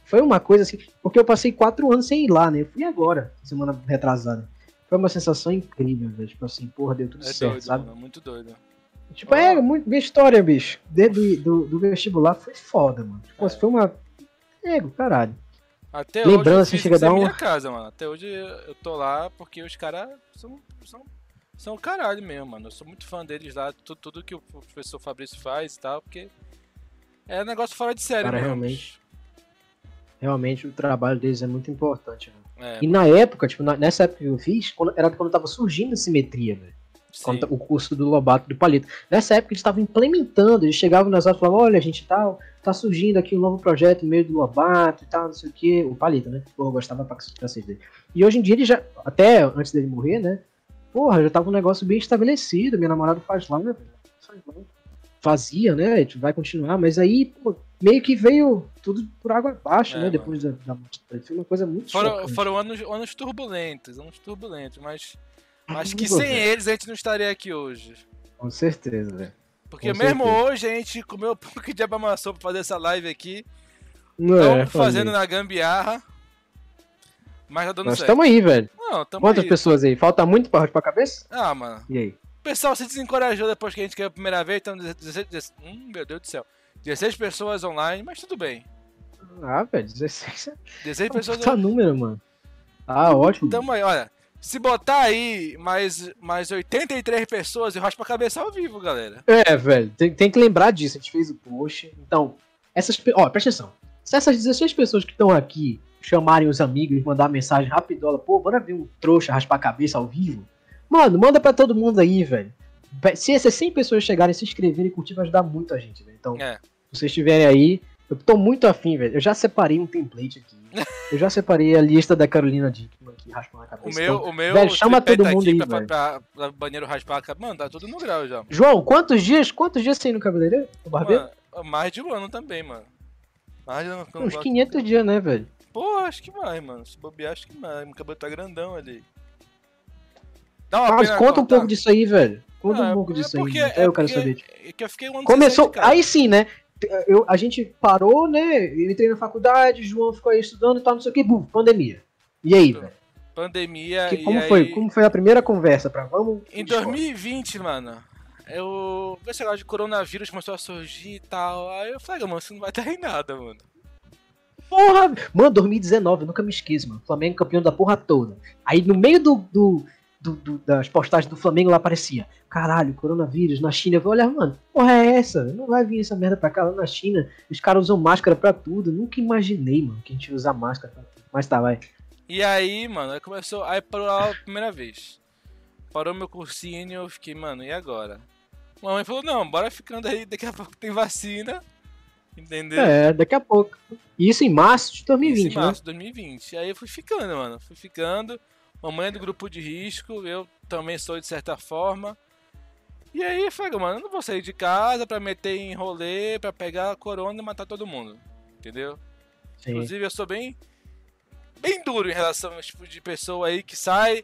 Foi uma coisa assim, porque eu passei quatro anos sem ir lá, né? Eu fui agora, semana retrasada. Foi uma sensação incrível, velho. Tipo assim, porra, deu tudo É certo, doido, sabe? mano, muito doido. Tipo, é, muito, minha história, bicho. Desde do, do vestibular foi foda, mano. Tipo, É. foi uma. Ego, caralho. Até Lembrando, hoje, assim, chega a dar um- minha casa, mano. Até hoje eu tô lá porque os caras são, são, são caralho mesmo, mano. Eu sou muito fã deles lá, tudo, tudo que o professor Fabrício faz e tal, porque é um negócio fora de série Cara, mesmo. realmente. Realmente o trabalho deles é muito importante, velho. É, E na época, tipo, na- nessa época que eu fiz, quando- era quando tava surgindo a simetria, sim. Quando o curso do Lobato do Palito. Nessa época eles estavam implementando, eles chegavam nas aulas e falavam, olha, gente, tal, tá surgindo aqui um novo projeto no meio do Lobato e tal, não sei o que. O Palito, né? Porra, eu gostava pra cacete dele. E hoje em dia ele já, até antes dele morrer, né? Porra, já tava um negócio bem estabelecido. Minha namorada faz lá, né? Faz lá. Fazia, né? A gente vai continuar, mas aí, pô, meio que veio tudo por água abaixo, É, né? Depois da, da morte. Foi uma coisa muito Foram, chocante. foram anos, anos turbulentos, anos turbulentos, mas acho que sem eles a gente não estaria aqui hoje. Com certeza, velho. Porque Com mesmo certeza. hoje a gente comeu um pouco de abamaçou pra fazer essa live aqui. Não é, fazendo na gambiarra. Mas tá dando Nós certo. estamos aí, velho. Não, tamo Quantas aí. pessoas aí? Falta muito pra pra cabeça? Ah, mano. E aí? Pessoal se desencorajou depois que a gente caiu a primeira vez, então 16, 16 hum, meu Deus do céu. 16 pessoas online, mas tudo bem. Ah, velho, 16 é 16 pessoas puta número, mano. Ah, ótimo. Tamo aí, olha. Se botar aí mais, mais 83 pessoas, eu raspo a cabeça ao vivo, galera. É, velho, tem, tem que lembrar disso. A gente fez o post. Então, essas. Ó, presta atenção. Se essas 16 pessoas que estão aqui chamarem os amigos e mandar mensagem rapidola, pô, bora ver um trouxa raspar a cabeça ao vivo. Mano, manda pra todo mundo aí, velho. Ve- Se essas 100 pessoas chegarem, se inscreverem e curtir, vai ajudar muito a gente, velho. Então, É. se vocês estiverem aí, eu tô muito afim, velho. Eu já separei um template aqui. eu já separei a lista da Carolina Dickman que raspa na O cabeça. meu, Então, o meu velho, chama todo tá mundo aqui aí, pra, velho. pra, pra banheiro raspar a cabeça. Mano, tá tudo no grau já. João, quantos dias, quantos dias ir no cabeleireiro? No barbeiro? Mano, mais de um ano também, mano. Mais de um ano. Uns gosto. 500 dias, né, velho? Pô, acho que mais, mano. Se bobear, acho que mais. Meu cabelo tá grandão ali. Mas pena conta um pouco disso aí, velho. Conta Ah, um pouco é disso aí. porque- Até é eu quero saber. É que eu fiquei um ano Começou. casa. Aí sim, né? Eu, a gente parou, né? Eu entrei na faculdade, João ficou aí estudando e tal, não sei o que, bum, pandemia. E aí, velho? Pandemia Que- como aí... foi? Como foi a primeira conversa pra vamos? Em 2020, mano, eu... Esse negócio de coronavírus começou a surgir e tal. Aí eu falei, mano, você não vai dar em nada, mano. Porra! Mano, 2019, eu nunca me esqueço, mano. Flamengo campeão da porra toda. Aí no meio do, do, do- do- das postagens do Flamengo lá aparecia: caralho, coronavírus na China. Eu vou olhar, mano, porra é essa? Não vai vir essa merda pra cá lá na China. Os caras usam máscara pra tudo. Eu nunca imaginei, mano, que a gente ia usar máscara pra tudo. Mas tá, vai. E aí, mano, aí começou. Aí parou a primeira vez. Parou meu cursinho e eu fiquei, mano, e agora? Mamãe falou, não, bora ficando aí, daqui a pouco tem vacina. Entendeu? É, daqui a pouco. Isso em março de 2020, Isso em março de 2020. Aí eu fui ficando, mano. Fui ficando. Mamãe é do grupo de risco, eu também sou de certa forma. E aí falei, mano, eu não vou sair de casa pra meter em rolê, pra pegar a corona e matar todo mundo. Entendeu? Sim. Inclusive eu sou bem. bem duro em relação a esse tipo de pessoa aí que sai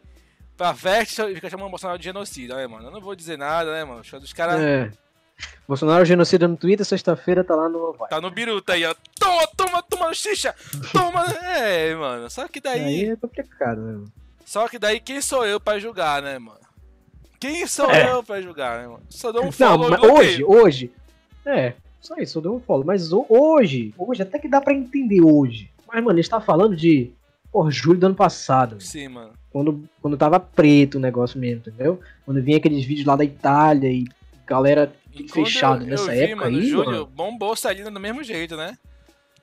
pra festa e fica chamando o Bolsonaro de genocida, né, mano? Eu não vou dizer nada, né, mano? Os caras. É. Bolsonaro genocida no Twitter, sexta-feira tá lá no. Tá no biruta aí, ó. Toma, toma, toma xixa! Toma! É, mano. Só que daí. Aí é complicado, né? mano? Só que daí quem sou eu pra julgar, né, mano? Quem sou É. eu pra julgar, né, mano? Só dou um Não, follow bloqueio. hoje, hoje. É, só isso, eu dei um follow. Mas ho- hoje, hoje, até que dá pra entender hoje. Mas, mano, a gente tá falando de. Por julho do ano passado. Sim, mano. Quando, quando tava preto o negócio mesmo, entendeu? Quando vinha aqueles vídeos lá da Itália e galera tudo fechado eu, nessa eu vi, época mano, aí, Júlio, mano. bombou Salina do mesmo jeito, né?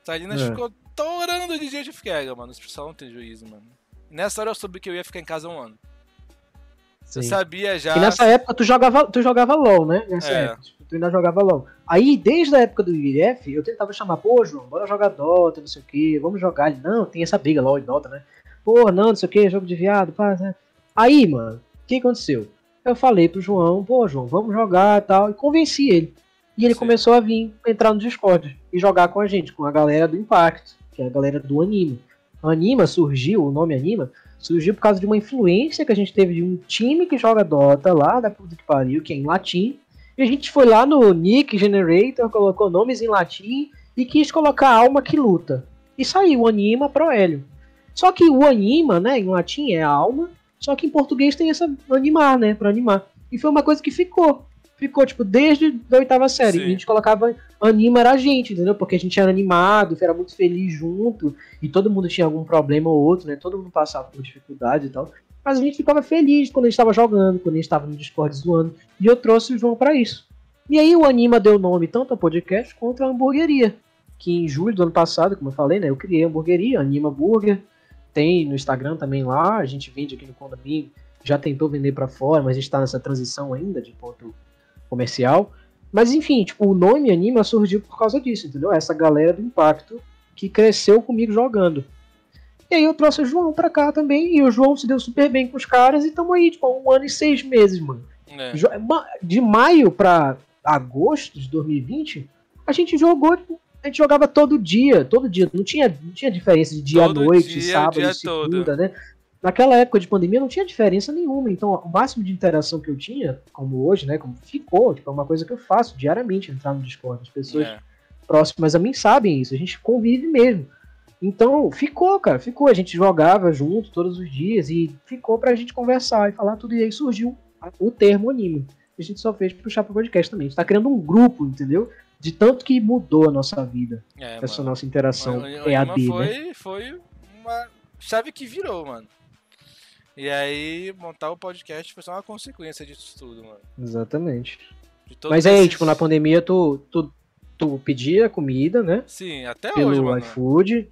Salina É. ficou torando de jeito de ficar, mano. Os pessoal não tem juízo, mano. Nessa hora eu soube que eu ia ficar em casa um ano. Eu Sim. sabia já. E nessa época tu jogava, tu jogava LOL, né? Nessa É. época. Tipo, tu ainda jogava LOL. Aí, desde a época do IF, eu tentava chamar, pô, João, bora jogar Dota, não sei o que, vamos jogar. Ele, não, tem essa briga LOL e Dota, né? Pô, não, não sei o que, jogo de viado, pá, né? Aí, mano, o que aconteceu? Eu falei pro João, pô, João, vamos jogar e tal, e convenci ele. E ele Sim. começou a vir entrar no Discord e jogar com a gente, com a galera do Impact, que é a galera do Anima. Anima surgiu, o nome Anima, surgiu por causa de uma influência que a gente teve de um time que joga Dota lá da puta que pariu, que é em latim. E a gente foi lá no Nick Generator, colocou nomes em latim e quis colocar alma que luta. E saiu Anima pro Hélio. Só que o Anima, né, em latim é alma, só que em português tem essa animar, né, pra animar. E foi uma coisa que ficou. Ficou, tipo, desde a oitava série. Sim. E a gente colocava anima era a gente, entendeu? Porque a gente era animado, era muito feliz junto, e todo mundo tinha algum problema ou outro, né? Todo mundo passava por dificuldade e tal. Mas a gente ficava feliz quando a gente estava jogando, quando a gente estava no Discord zoando. E eu trouxe o João pra isso. E aí o Anima deu nome tanto ao podcast quanto à hamburgueria. Que em julho do ano passado, como eu falei, né? Eu criei a hamburgueria, Anima Burger. Tem no Instagram também lá, a gente vende aqui no condomínio. Já tentou vender pra fora, mas a gente tá nessa transição ainda de ponto comercial. Mas enfim, tipo, o nome Anima surgiu por causa disso, entendeu? Essa galera do impacto que cresceu comigo jogando. E aí eu trouxe o João pra cá também, e o João se deu super bem com os caras, e tamo aí, tipo, um ano e seis meses, mano. É. De maio pra agosto de 2020, a gente jogou, tipo, a gente jogava todo dia, todo dia. Não tinha, não tinha diferença de dia Todo à noite, dia, sábado, dia segunda, todo. né? Naquela época de pandemia não tinha diferença nenhuma. Então, o máximo de interação que eu tinha, como hoje, né? Como ficou, tipo, é uma coisa que eu faço diariamente, entrar no Discord. As pessoas É. próximas a mim sabem isso, a gente convive mesmo. Então, ficou, cara, ficou. A gente jogava junto todos os dias e ficou pra gente conversar e falar tudo. E aí surgiu o termo anime. A gente só fez puxar pro podcast também. A gente tá criando um grupo, entendeu? De tanto que mudou a nossa vida, É, essa mano. nossa interação O- o Anima EAD, foi, né? foi uma chave que virou, mano. E aí, montar o podcast foi só uma consequência disso tudo, mano. Exatamente. Mas aí, esses- tipo, na pandemia tu, tu, tu pedia comida, né? Sim, até Pelo hoje, mano. iFood.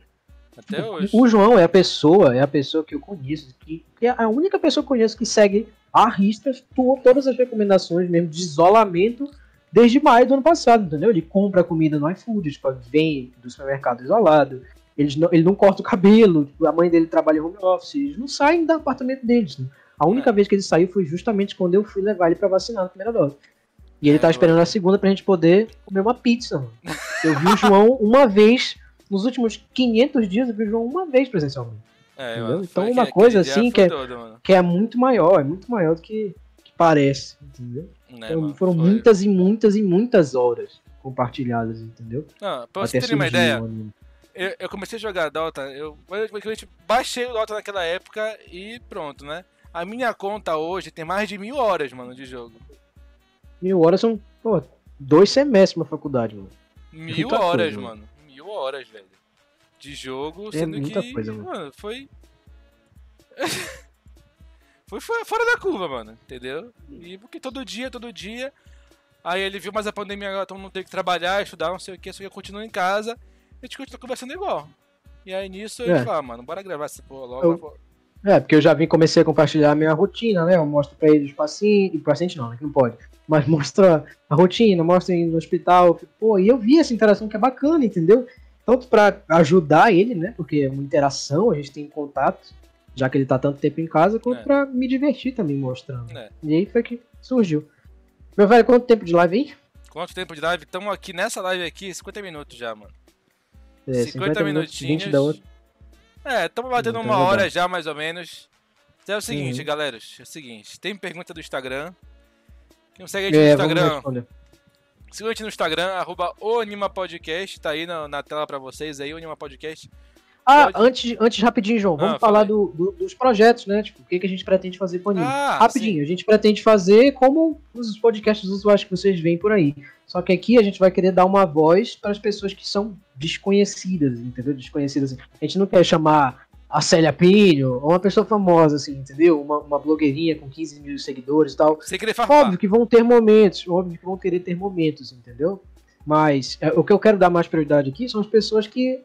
Até hoje. O João é a pessoa, é a pessoa que eu conheço, que, é a única pessoa que eu conheço que segue a risca to- todas as recomendações mesmo de isolamento desde maio do ano passado, entendeu? Ele compra comida no iFood, tipo, vem do supermercado isolado, eles não, ele não corta o cabelo, tipo, a mãe dele trabalha em home office, eles não saem do apartamento deles. né? A única É. vez que ele saiu foi justamente quando eu fui levar ele pra vacinar na primeira dose. E ele É, tá esperando a segunda pra gente poder comer uma pizza, mano. Eu vi o João uma vez, nos últimos 500 dias, eu vi o João uma vez presencialmente. É, entendeu? mano, Então, uma aquele- coisa assim que é- todo. Que é muito maior, é muito maior do que, que parece, entendeu? É, Então, mano, foram foi- muitas e muitas e muitas horas compartilhadas, entendeu? Não, pra você Até ter uma ideia, anime. Eu, eu comecei a jogar Dota, eu basicamente baixei o Dota naquela época e pronto, né? A minha conta hoje tem mais de mil horas, mano, de jogo. Mil horas são, pô, dois semestres na faculdade, mano. Mil muita horas, coisa, mano. Mil horas, velho. De jogo, É sendo muita que, coisa, mano. mano, foi... foi... Fora da curva, mano, entendeu? E porque todo dia, todo dia... Aí ele viu mais a pandemia agora, todo mundo tem que trabalhar, estudar, não sei o que, só que eu continuo em casa, a gente continua conversando igual. E aí nisso É. ele fala, mano, bora gravar essa porra logo. Eu-. É, porque eu já vim, comecei a compartilhar a minha rotina, né? Eu mostro pra eles os pacientes, paciente não, né? Que não pode. Mas mostra a rotina, mostra indo no hospital. Pô, e eu vi essa interação que é bacana, entendeu? Tanto pra ajudar ele, né? Porque é uma interação, a gente tem contato, já que ele tá tanto tempo em casa, quanto É. pra me divertir também mostrando. É. E aí foi que surgiu. Meu velho, quanto tempo de live aí? Quanto tempo de live? Estamos aqui nessa live aqui, 50 minutos já, mano. É, 50 minutinhos. 20 da outra. É, estamos batendo Então, uma hora já, mais ou menos. Então é o seguinte, Uhum. galera. É o seguinte, tem pergunta do Instagram. Quem não segue a gente É, no Instagram, siga a gente no Instagram, arroba Podcast, tá aí na, na tela pra vocês aí, o Anima Podcast. Ah, Pode- antes, antes rapidinho, João, vamos Ah, fala falar do, do- dos projetos, né? Tipo, o que, que a gente pretende fazer com o. Ah, rapidinho, a gente pretende fazer como os podcasts usuais que vocês veem por aí. Só que aqui a gente vai querer dar uma voz para as pessoas que são desconhecidas, entendeu? Desconhecidas. assim. A gente não quer chamar a Célia Pinho ou uma pessoa famosa, assim, entendeu? Uma, uma blogueirinha com 15 mil seguidores e tal. Sem querer farpar. Óbvio que vão ter momentos, óbvio que vão querer ter momentos, entendeu? Mas é, o que eu quero dar mais prioridade aqui são as pessoas que,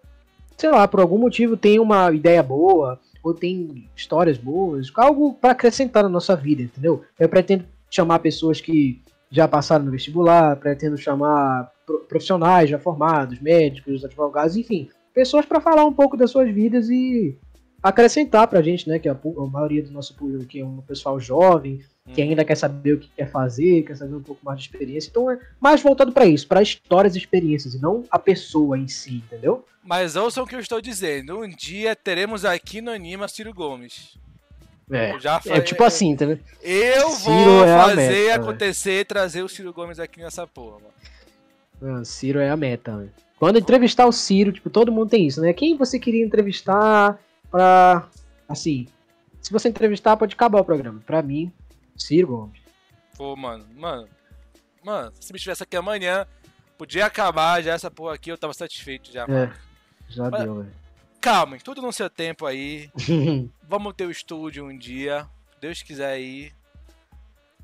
sei lá, por algum motivo têm uma ideia boa, ou têm histórias boas, algo para acrescentar na nossa vida, entendeu? Eu pretendo chamar pessoas que já passaram no vestibular, pretendo chamar pro- profissionais já formados, médicos, advogados, enfim, pessoas para falar um pouco das suas vidas e acrescentar pra gente, né, que a, a maioria do nosso público aqui é um pessoal jovem, que Uhum. ainda quer saber o que quer fazer, quer saber um pouco mais de experiência. Então é mais voltado pra isso, pra histórias e experiências, e não a pessoa em si, entendeu? Mas ouçam o que eu estou dizendo. Um dia teremos aqui no Anima Ciro Gomes. É. É falei. tipo assim, entendeu? Eu Ciro vou é fazer meta, acontecer e trazer o Ciro Gomes aqui nessa porra, mano. Ah, Ciro é a meta, né? Quando entrevistar o Ciro, tipo, todo mundo tem isso, né? Quem você queria entrevistar pra. Assim, se você entrevistar, pode acabar o programa. Pra mim, Ciro Gomes. Pô, mano, mano. Mano, se me estivesse aqui amanhã, podia acabar já essa porra aqui, eu tava satisfeito já, mano. É, já Mas- deu, Calma, tudo no seu tempo aí. Vamos ter o estúdio um dia. Deus quiser aí.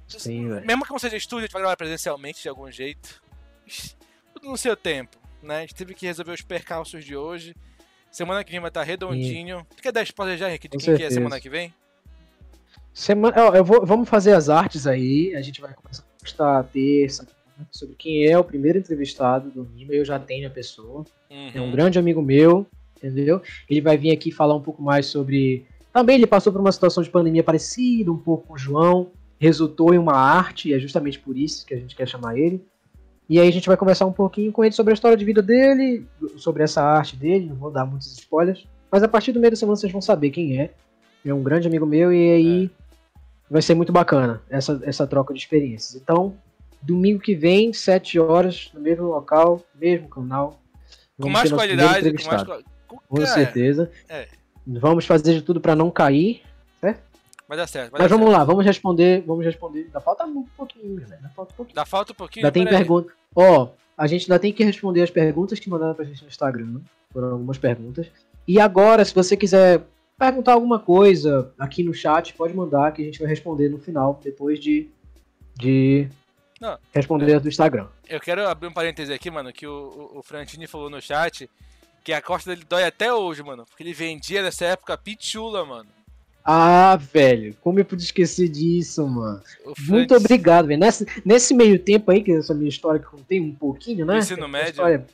Sim, velho. Mesmo que não seja estúdio, a gente vai gravar presencialmente de algum jeito. Tudo no seu tempo, né? A gente teve que resolver os percalços de hoje. Semana que vem vai estar redondinho. Tu quer dar spoiler já, Henrique, de quem que é semana que vem? Semana, ó, eu vou, vamos fazer as artes aí. A gente vai começar a postar terça sobre quem é o primeiro entrevistado do Nima. Eu já tenho a pessoa. Uhum. É um grande amigo meu, entendeu? Ele vai vir aqui falar um pouco mais sobre. Também ele passou por uma situação de pandemia parecida, um pouco com o João. Resultou em uma arte, e é justamente por isso que a gente quer chamar ele. E aí a gente vai conversar um pouquinho com ele sobre a história de vida dele, sobre essa arte dele, não vou dar muitos spoilers. Mas a partir do meio da semana vocês vão saber quem é. É um grande amigo meu e aí vai ser muito bacana essa, essa troca de experiências. Então, domingo que vem, 7 horas, no mesmo local, mesmo canal. Com mais qualidade, com mais. Com certeza. é. Vamos fazer de tudo pra não cair. Vai dar certo. Vai Mas dar vamos certo. lá, vamos responder. Vamos responder. Ainda falta um pouquinho, velho. Ainda falta um pouquinho. Dá falta um pouquinho. Ainda tem pergunta. Ó, a gente ainda tem que responder as perguntas que mandaram pra gente no Instagram. Foram algumas perguntas. E agora, se você quiser perguntar alguma coisa aqui no chat, pode mandar que a gente vai responder no final, depois de, de Não, responder as do Instagram. Eu quero abrir um parêntese aqui, mano, que o, o, o Frantini falou no chat que a costa dele dói até hoje, mano. Porque ele vendia nessa época pitula, mano. Ah, velho, como eu pude esquecer disso, mano. Muito obrigado, velho. Nesse, nesse meio tempo aí, que essa minha história que eu contei um pouquinho, né? Ensino médio.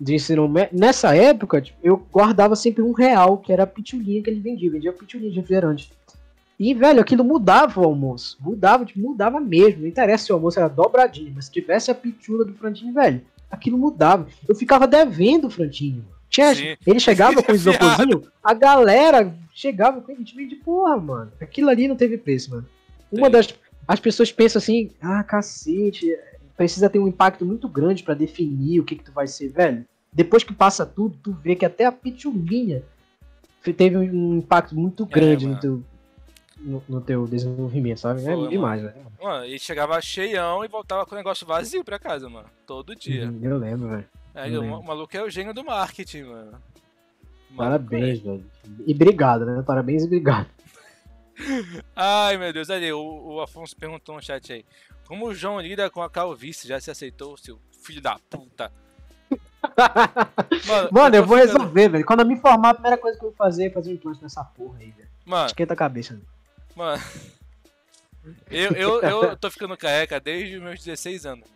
De ensino médio. Nessa época, tipo, eu guardava sempre um real, que era a pitulinha que ele vendia. Vendia pitulinha de refrigerante. E, velho, aquilo mudava o almoço. Mudava, tipo, mudava mesmo. Não interessa se o almoço era dobradinho, mas se tivesse a pitula do Frantinho, velho, aquilo mudava. Eu ficava devendo o Frantinho. Tinha, Sim. ele chegava com o isoporzinho, a galera chegava com ele tipo, de porra, mano. Aquilo ali não teve preço, mano. Uma Sim. das. As pessoas pensam assim, ah, cacete, precisa ter um impacto muito grande pra definir o que, que tu vai ser, velho. Depois que passa tudo, tu vê que até a pitulinha teve um impacto muito grande no, mano. teu, no, no teu desenvolvimento, sabe? Foi, é mano. demais, velho. Mano, ele chegava cheião e voltava com o negócio vazio pra casa, mano. Todo dia. Uhum, Eu lembro, velho. Eu o, maluco é o gênio do marketing, mano. Parabéns, velho. E obrigado, né? Parabéns e obrigado. é. Ai, meu Deus, ali, o, o Afonso perguntou no chat aí. Como o João lida com a calvície? Já se aceitou, seu filho da puta? Mano, Mano, eu tô vou ficando- resolver, velho. Quando eu me formar, a primeira coisa que eu vou fazer é fazer um implante nessa porra aí, velho. Mano, Esquenta a cabeça. velho. Mano. Eu, eu, eu tô ficando careca desde os meus 16 anos.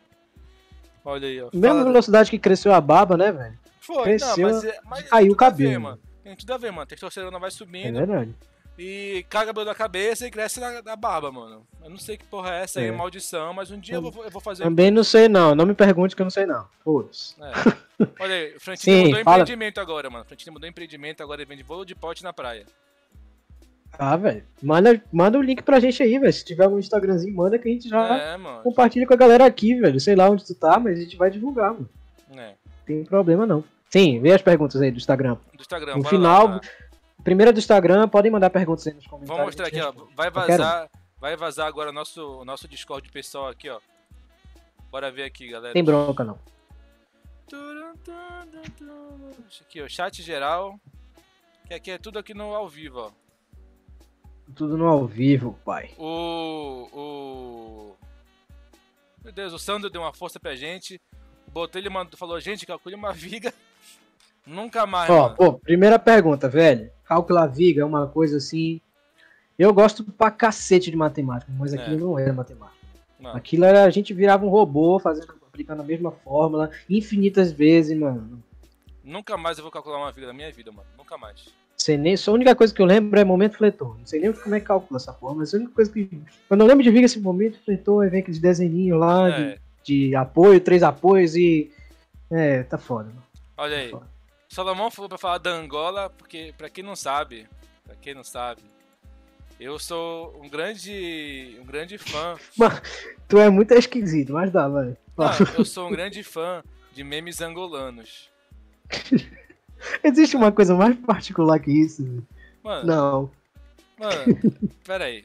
Olha aí, ó. Mesma Fala- velocidade que cresceu a barba, né, velho? Foi, cresceu, não, mas, é- mas caiu tem o tudo a ver, cabelo. mano. Tem tudo a ver, mano. Testosterona vai É subindo verdade. e caga cabelo da cabeça e cresce na, na barba, mano. Eu não sei que porra é essa aí, É. maldição, mas um dia eu vou, eu vou fazer. Também não sei, não. Não me pergunte que eu não sei, não. Foda-se. É. Olha aí, o Frantini Sim, mudou fala. empreendimento agora, mano. O Frantini mudou empreendimento, agora ele vende bolo de pote na praia. Ah, velho. Manda, manda o link pra gente aí, velho. Se tiver algum Instagramzinho, manda que a gente já É, compartilha com a galera aqui, velho. Sei lá onde tu tá, mas a gente vai divulgar, mano. É. Não tem problema, não. Sim, vê as perguntas aí do Instagram. Do Instagram, No final, lá. Primeira do Instagram, podem mandar perguntas aí nos comentários. Vamos mostrar aqui, gente ó. responde. Vai vazar, vai vazar agora o nosso, nosso Discord pessoal aqui, ó. Bora ver aqui, galera. Tem bronca, não. Isso Aqui, ó, chat geral. Que aqui é tudo aqui no ao vivo, ó. Tudo no ao vivo, pai. O. O. Meu Deus, o Sandro deu uma força pra gente. O Botelho mandou, falou, gente, calcule uma viga. Nunca mais, Ó, mano. pô, primeira pergunta, velho. Cálculo à viga é uma coisa assim. Eu gosto pra cacete de matemática, mas É. aquilo não era matemática. Mano, Aquilo era a gente virava um robô fazendo, aplicando a mesma fórmula infinitas vezes, mano. nunca mais eu vou calcular uma viga da minha vida, mano. Nunca mais. Sei nem, só a única coisa que eu lembro é momento fletor. Não sei nem como é que calcula essa forma, mas a única coisa que. Quando eu lembro de viga esse momento fletor, aí vem aqueles desenhinhos lá de, É, de apoio, três apoios e. É, tá foda, mano. olha aí. Foda. Salomão falou pra falar da Angola, porque, pra quem não sabe, pra quem não sabe, eu sou um grande, um grande fã. Tu é muito esquisito, mas dá, vai. Não, eu sou um grande fã de memes angolanos. Existe uma coisa mais particular que isso? Mano, Não. mano, peraí.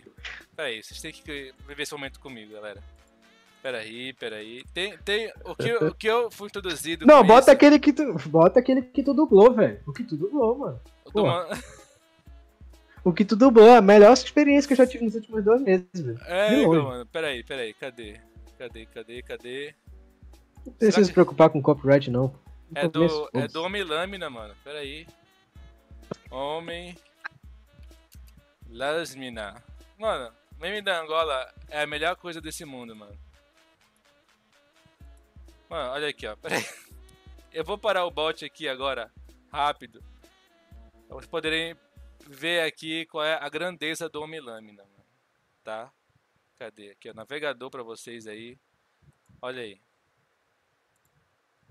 Peraí, vocês têm que viver esse momento comigo, galera. Peraí, peraí. Tem, tem, o, que, o que eu fui introduzido Não, bota isso, aquele que tu. Bota aquele que tu dublou, velho. O que tu dublou, mano. O que tu dublou, a melhor experiência que eu já tive nos últimos dois meses, velho. É, Igor, longe. mano, peraí, peraí, cadê? Cadê, cadê, cadê? Não precisa se preocupar com copyright, não. É do, é do Homem Lâmina, mano. Pera aí. Homem. Lâmina. Mano, meme da Angola é a melhor coisa desse mundo, mano. Mano, olha aqui, ó. Pera aí. Eu vou parar o bot aqui agora, rápido. Pra vocês poderem ver aqui qual é a grandeza do Homem Lâmina, mano. Tá? Cadê? Aqui, ó. Navegador pra vocês aí. Olha aí.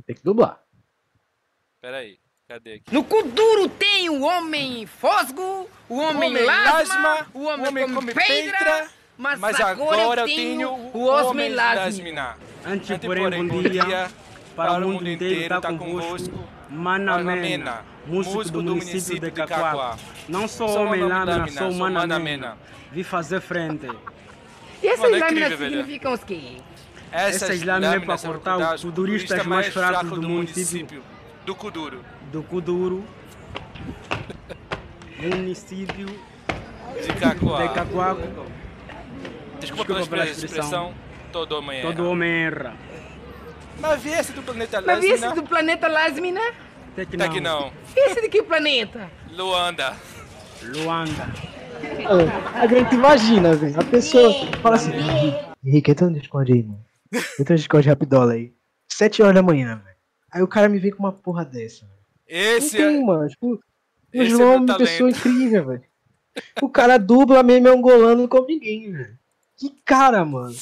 Tem que dublar. Pera aí. Cadê aqui? No Kuduro tem o homem fosgo, o homem, Homem lasma, lasma, o homem, homem come, come pedra, pedra, mas, Mas agora, eu tenho o homem lasma. lasmina. Antes, porém, bom dia para o mundo inteiro está convosco. Mana Mena, músico do município de Cacoá. Não sou Sou homem lâmina, sou sou Mana Mana Mena. Mena. Vi fazer frente. E essas Mano, é lâminas significam os quê? Essas lâminas é para cortar os por kuduristas turista mais fracos do município. Do Kuduro. Do Kuduro, município De Cacoá. de Cacoá. Desculpa pela Desculpa pela expressão. expressão. Todo homem Todo erra. homem erra. Mas vi esse do planeta Mas vi esse Lasmina. do planeta Lasmina? Até que Tá aqui não. não. E esse de que planeta? Luanda. Luanda. A gente imagina, velho. A pessoa fala assim: Henrique, entra no Discord aí, mano. Entra no Discord rapidola aí. Sete horas da manhã, velho. Aí o cara me vem com uma porra dessa. Esse Não é... tem, mano. Tipo, o esse é João é uma pessoa incrível, velho. O cara dubla meme angolano como ninguém, velho. Que cara, mano.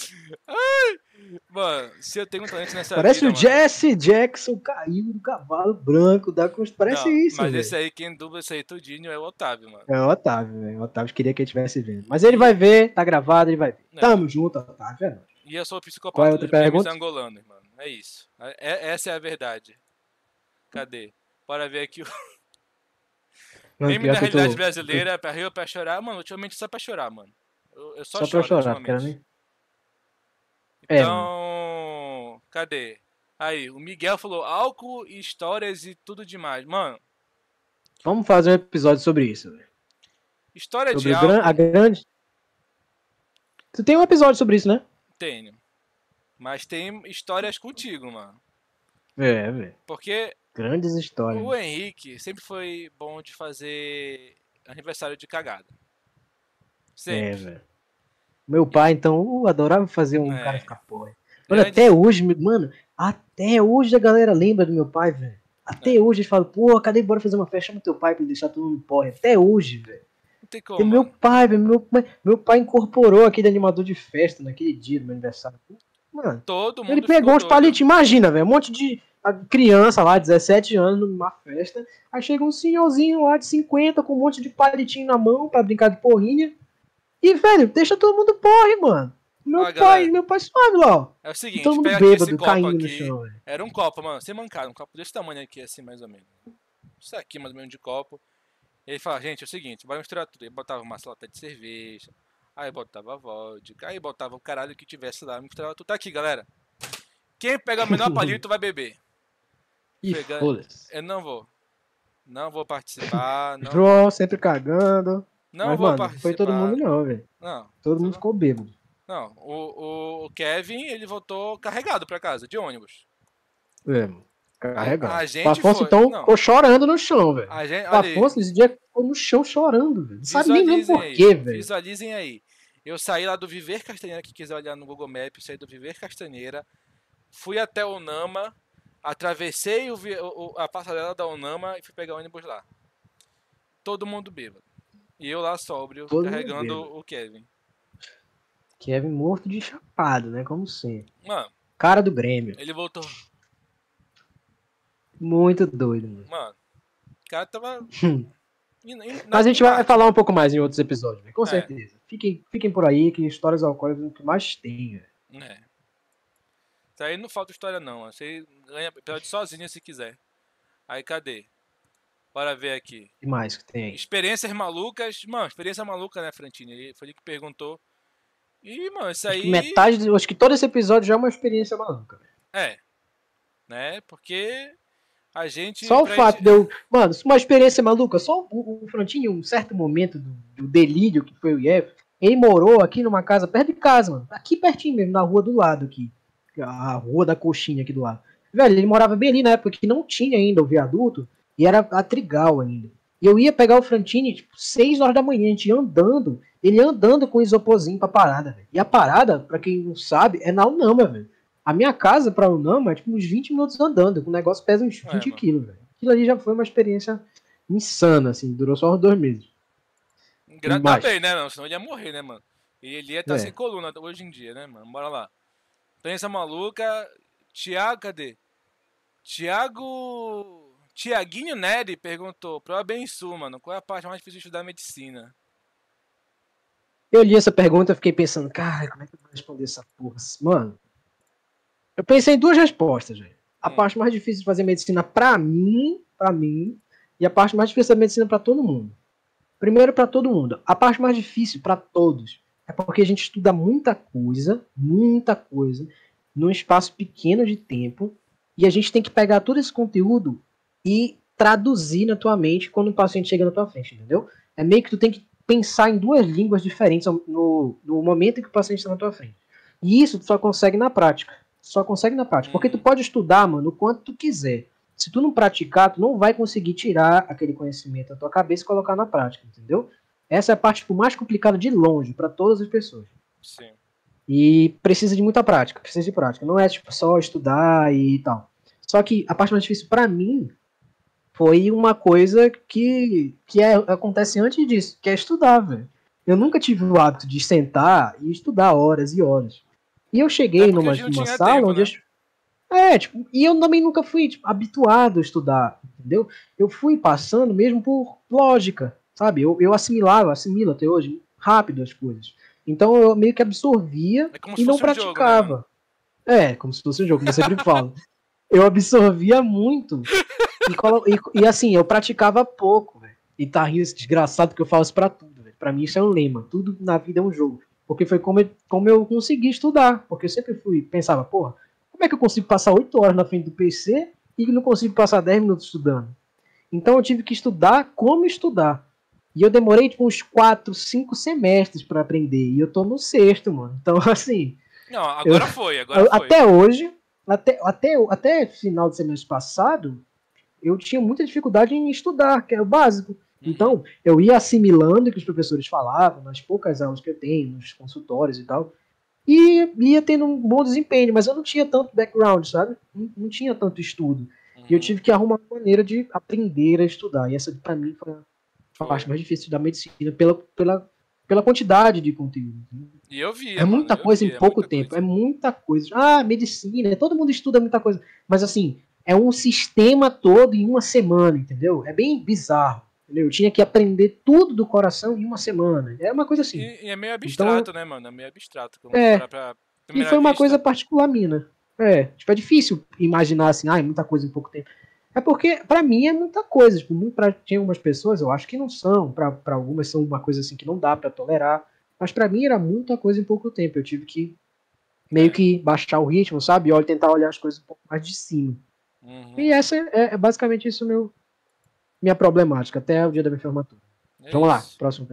Mano, se eu tenho um talento nessa Parece vida, o mano. Jesse Jackson caiu do cavalo branco da construção. Parece Não, isso, Mas velho. esse aí, quem dubla esse aí tudinho é o Otávio, mano. É o Otávio, velho. O Otávio queria que ele estivesse vendo. Mas ele vai ver, tá gravado, ele vai ver. Não. Tamo junto, Otávio. É. E eu sou o psicopata Qual é outra memes pergunta? angolanos, mano. É isso. É- essa é a verdade. Cadê? Bora ver aqui o meme da eu tô- realidade brasileira, pra rir ou pra chorar. Mano, ultimamente só pra chorar, mano. Eu, eu só, Só, choro pra chorar, ultimamente. nem. É, Então, cadê? Aí, o Miguel falou álcool, histórias e tudo demais. Mano, Vamos fazer um episódio sobre isso, velho. história Sobre de álcool a grande. Tu tem um episódio sobre isso, né? tenho. Mas tem histórias contigo, mano. É, velho. Porque Grandes histórias. O Henrique sempre foi bom de fazer aniversário de cagada. É, Sempre. velho. Meu pai, então, adorava fazer um É. cara ficar porra. Mano, Grande- até hoje, mano, até hoje a galera lembra do meu pai, velho. Até hoje eles falam, pô, cadê bora fazer uma festa? Chama teu pai pra ele deixar todo mundo porra. Até hoje, velho. Não tem E como. meu mano. pai, velho, meu, meu pai incorporou aquele animador de festa naquele dia do meu aniversário. Mano, Todo mundo ele pegou doido. palitinhos, imagina, velho, um monte de a criança lá, 17 anos, numa festa. Aí chega um senhorzinho lá de 50 com um monte de palitinho na mão pra brincar de porrinha. E, velho, deixa todo mundo porre, mano. Meu pai, galera. meu pai suave lá, ó. É o seguinte, todo mundo bêbado, copo caindo no chão, velho. Era um copo, mano, sem mancada, um copo desse tamanho aqui, assim, mais ou menos. Isso aqui, mais ou menos, de copo. Ele fala, gente, é o seguinte, vai misturar tudo. Ele botava uma lata de cerveja, aí botava vodka, aí botava o caralho que tivesse lá, misturava tudo. Tá aqui, galera. Quem pega o menor palito vai beber. Ih, Pega- foda-se. Eu não vou. Não vou participar, não, João sempre cagando. não Mas, vou mano, participar. foi todo mundo não, velho. Não, Todo mundo ficou bêbado. não. O, o, o Kevin, ele voltou carregado pra casa, de ônibus. É, mano. Carregado. A gente o Afonso, foi- então, não. ficou chorando no chão, velho. A gente, O. Afonso, esse dia, ficou no chão chorando, velho. Não sabe nem mesmo por quê, velho. Visualizem aí. Eu saí lá do Viver Castanheira, que quiser olhar no Google Maps, saí do Viver Castanheira, fui até o Nama, atravessei o o- a passarela da Unama e fui pegar o ônibus lá. Todo mundo bêbado. E eu lá sóbrio, Todo carregando o Kevin. Kevin morto de chapado, né? Como sempre. Mano, Cara do Grêmio. ele voltou. Muito doido, mano. Mano, o cara tava. Mas a gente vai falar um pouco mais em outros episódios. Com É. certeza. Fiquem, fiquem por aí que histórias alcoólicas é o que mais tem, velho. É. Isso aí não falta história não. Você ganha episódio sozinho se quiser. Aí cadê? Bora ver aqui. O que mais que tem? Experiências malucas. Mano, experiência maluca, né, Frantini? Ele foi ele que perguntou. E, mano, isso Acho aí. metade, do- acho que todo esse episódio já é uma experiência maluca. velho. É. Né? Porque a gente. Só o fato gente- de eu. Mano, uma experiência maluca. Só o, o Frontinho, um certo momento do, do delírio que foi o IF, ele morou aqui numa casa perto de casa, mano. Aqui pertinho mesmo, na rua do lado aqui. A rua da coxinha aqui do lado. Velho, ele morava bem ali na época que não tinha ainda o viaduto e era a Trigal ainda. E eu ia pegar o Frantini, tipo, 6 horas da manhã, a gente ia andando, ele andando com o isoporzinho pra parada, velho. E a parada, pra quem não sabe, é na Unama, velho. A minha casa pra Unama é tipo uns 20 minutos andando, o negócio pesa uns É, 20 mano. quilos, velho. Aquilo ali já foi uma experiência insana, assim, durou só uns dois meses. Gra- Embaixo. Tá bem, né, não? Senão ele ia morrer, né, mano? E ele ia estar É. sem coluna hoje em dia, né, mano? Bora lá. Experiência maluca. Tiago, cadê? Tiago. Tiaguinho Neri perguntou: Prova bem Sul, mano. Qual é a parte mais difícil de estudar medicina? Eu li essa pergunta e fiquei pensando, cara, como é que eu vou responder essa porra? Mano, eu pensei em duas respostas, velho. A Hum. parte mais difícil de fazer medicina pra mim, pra mim, e a parte mais difícil da medicina pra todo mundo. Primeiro pra todo mundo. A parte mais difícil pra todos é porque a gente estuda muita coisa, muita coisa, num espaço pequeno de tempo, e a gente tem que pegar todo esse conteúdo e traduzir na tua mente quando o paciente chega na tua frente, entendeu? É meio que tu tem que pensar em duas línguas diferentes no, no momento em que o paciente está na tua frente. E isso tu só consegue na prática. Só consegue na prática. Porque tu pode estudar, mano, o quanto tu quiser. Se tu não praticar, tu não vai conseguir tirar aquele conhecimento da tua cabeça e colocar na prática, entendeu? Essa é a parte tipo, mais complicada de longe para todas as pessoas. Sim. E precisa de muita prática, precisa de prática. Não é tipo só estudar e tal. Só que a parte mais difícil pra mim foi uma coisa que, que é- acontece antes disso, que é estudar, velho. Eu nunca tive o hábito de sentar e estudar horas e horas. E eu É cheguei porque numa, numa sala tempo, onde né? eu... É, tipo, e eu também nunca fui tipo, habituado a estudar, entendeu? Eu fui passando mesmo por lógica, sabe? Eu, eu assimilava, assimilo até hoje, rápido as coisas. Então eu meio que absorvia É e não fosse um jogo, né, praticava. é, como se fosse um jogo, como eu sempre falo. Eu absorvia muito. E, e- e, assim, eu praticava pouco, velho. E tá rindo desgraçado porque eu falo isso pra tudo, velho. Pra mim isso é um lema. Tudo na vida é um jogo. Porque foi como eu, como eu consegui estudar. Porque eu sempre fui, pensava, porra, como é que eu consigo passar 8 horas na frente do PC e não consigo passar 10 minutos estudando? Então eu tive que estudar como estudar. E eu demorei tipo uns 4, 5 semestres pra aprender. E eu tô no sexto, mano. Então, assim, Não, agora foi, agora eu- foi. até hoje, até, até, até final do semestre passado, eu tinha muita dificuldade em estudar, que era o básico. Então, eu ia assimilando o que os professores falavam, nas poucas aulas que eu tenho, nos consultórios e tal, e ia tendo um bom desempenho, mas eu não tinha tanto background, sabe? Não, não tinha tanto estudo. E eu tive que arrumar uma maneira de aprender a estudar. E essa, para mim, foi a parte mais difícil da medicina, pela, pela, pela quantidade de conteúdo. E eu vi. É muita coisa em pouco tempo. Coisa. É muita coisa. Ah, medicina, todo mundo estuda muita coisa. Mas assim, é um sistema todo em uma semana, entendeu? É bem bizarro. Entendeu? Eu tinha que aprender tudo do coração em uma semana. É uma coisa assim. E, e é meio abstrato, então, né, mano? É meio abstrato. É. Pra, e foi uma vista. coisa particular minha. É, tipo, é difícil imaginar assim, ah, é muita coisa em pouco tempo. É porque, para mim, é muita coisa. Tipo, pra, tem algumas pessoas, eu acho que não são. para algumas são uma coisa assim que não dá para tolerar. Mas para mim era muita coisa em pouco tempo. Eu tive que meio que baixar o ritmo, sabe? E tentar olhar as coisas um pouco mais de cima. Uhum. E essa é, é, basicamente isso meu minha problemática até o dia da minha formatura. É Vamos lá, próximo.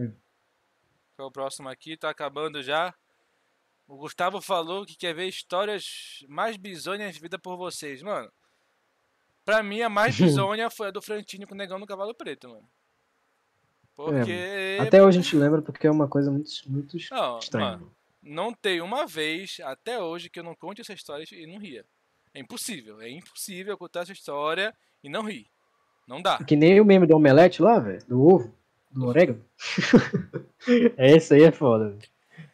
O próximo aqui, tá acabando já. O Gustavo falou que quer ver histórias mais bizonhas vida por vocês. Mano, pra mim a mais bizonha foi a do Frantini com o Negão no Cavalo Preto, mano. Porque. É, até hoje a gente lembra porque é uma coisa muito, muito não, estranha. Mano, não tem uma vez até hoje que eu não conte essa história e não ria. É impossível. É impossível contar essa história e não rir. Não dá. Que nem o meme do omelete lá, velho. Do ovo. Do orégano. Esse aí é foda, velho.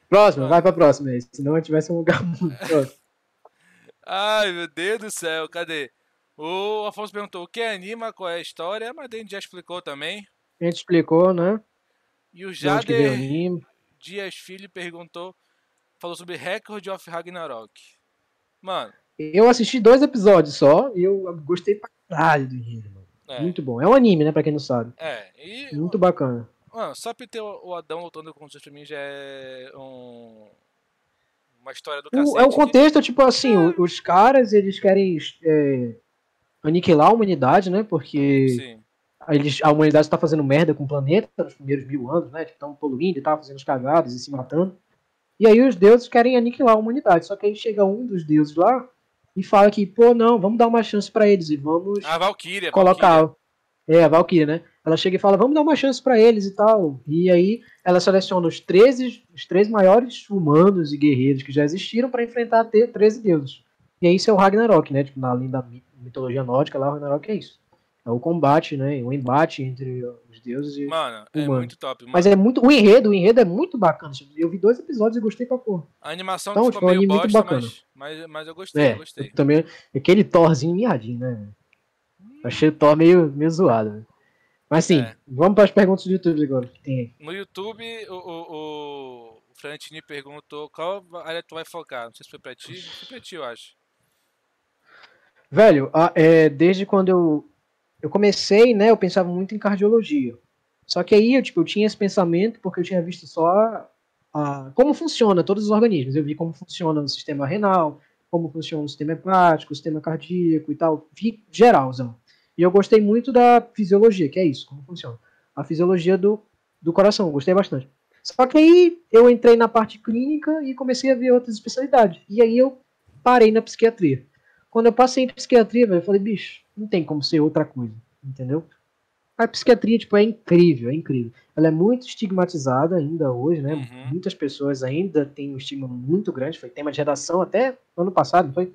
Próximo, ah. vai pra próxima aí. Senão a gente vai ser um lugar muito próximo. Ai, meu Deus do céu, cadê? O Afonso perguntou o que anima, qual é a história, mas a gente já explicou também. A gente explicou, né? E o Jader Dias Filho perguntou, falou sobre Record of Ragnarok. Mano. Eu assisti dois episódios só e eu gostei pra caralho do mano. É. Muito bom. É um anime, né, pra quem não sabe. É. E, Muito bacana. Mano, só pra ter o Adão lutando os pra mim já é um... uma história do cacete. O, é o contexto, que... tipo assim, é. os caras, eles querem é, aniquilar a humanidade, né, porque... Sim. Eles, a humanidade está fazendo merda com o planeta nos primeiros mil anos, né? Estão poluindo e tal, fazendo os cagados e se matando. E aí os deuses querem aniquilar a humanidade. Só que aí chega um dos deuses lá e fala que, pô, não, vamos dar uma chance para eles e vamos a Valkyria, colocar. Valkyria. É, a Valkyria, né? Ela chega e fala, vamos dar uma chance para eles e tal. E aí ela seleciona os 13, os três maiores humanos e guerreiros que já existiram para enfrentar 13 deuses. E aí isso é o Ragnarok, né? Tipo, na linda mitologia nórdica, lá o Ragnarok é isso. É o combate, né? O embate entre os deuses e Mano, é humanos. muito top. Mano. Mas é muito. O enredo, o enredo é muito bacana. Eu vi dois episódios e gostei pra porra. A animação então, ficou tipo, meio bosta, muito bacana. Mas, mas, mas, eu gostei, é, eu gostei. Eu também, aquele Thorzinho miadinho, né? Hum. Achei o Thor meio, meio zoado. Né? Mas sim, é. vamos para as perguntas do YouTube agora. No YouTube, o, o, o Frantini perguntou qual área tu vai focar. Não sei se foi pra ti. Foi pra ti, eu acho. Velho, a, é, desde quando eu eu comecei, né, eu pensava muito em cardiologia. Só que aí eu, tipo, eu tinha esse pensamento porque eu tinha visto só a, como funciona todos os organismos. Eu vi como funciona o sistema renal, como funciona o sistema hepático, o sistema cardíaco e tal. Vi geralzão. E eu gostei muito da fisiologia, que é isso, como funciona. A fisiologia do, do coração, gostei bastante. Só que aí eu entrei na parte clínica e comecei a ver outras especialidades. E aí eu parei na psiquiatria. Quando eu passei em psiquiatria, eu falei, bicho, não tem como ser outra coisa, entendeu? A psiquiatria, tipo, é incrível, é incrível. Ela é muito estigmatizada ainda hoje, né? Uhum. Muitas pessoas ainda têm um estigma muito grande. Foi tema de redação até ano passado, não foi?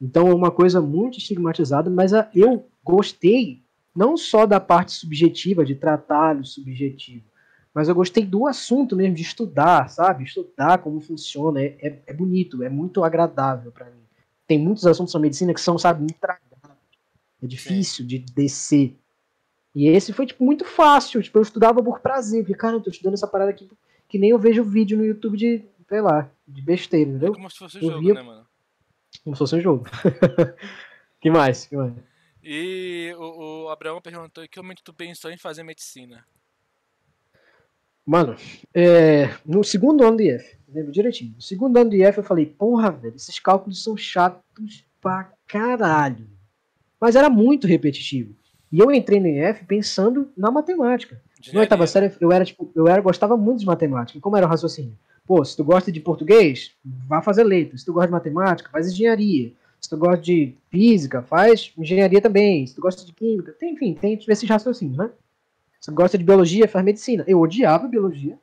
Então é uma coisa muito estigmatizada, mas a, eu gostei não só da parte subjetiva, de tratar o subjetivo, mas eu gostei do assunto mesmo, de estudar, sabe? Estudar como funciona. É, é, é bonito, é muito agradável para mim. Tem muitos assuntos na medicina que são, sabe, é difícil Sim. de descer. E esse foi, tipo, muito fácil. Tipo, eu estudava por prazer. Porque, cara, eu tô estudando essa parada aqui que nem eu vejo vídeo no YouTube de, sei lá, de besteira, entendeu? É como se fosse um jogo, via... né, mano? Como se fosse um jogo. que mais? Que mais? E o, o Abraão perguntou que momento tu pensou em fazer medicina? Mano, é, no segundo ano de IF, lembro direitinho. No segundo ano de IF eu falei, porra, velho, esses cálculos são chatos pra caralho mas era muito repetitivo. E eu entrei no IF pensando na matemática. Na oitava série, eu era, tipo, eu era, gostava muito de matemática. E como era o raciocínio? Pô, se tu gosta de português, vá fazer letras. Se tu gosta de matemática, faz engenharia. Se tu gosta de física, faz engenharia também. Se tu gosta de química, tem, enfim, tem esses raciocínios, né? Tu gosta de biologia, faz medicina. Eu odiava biologia,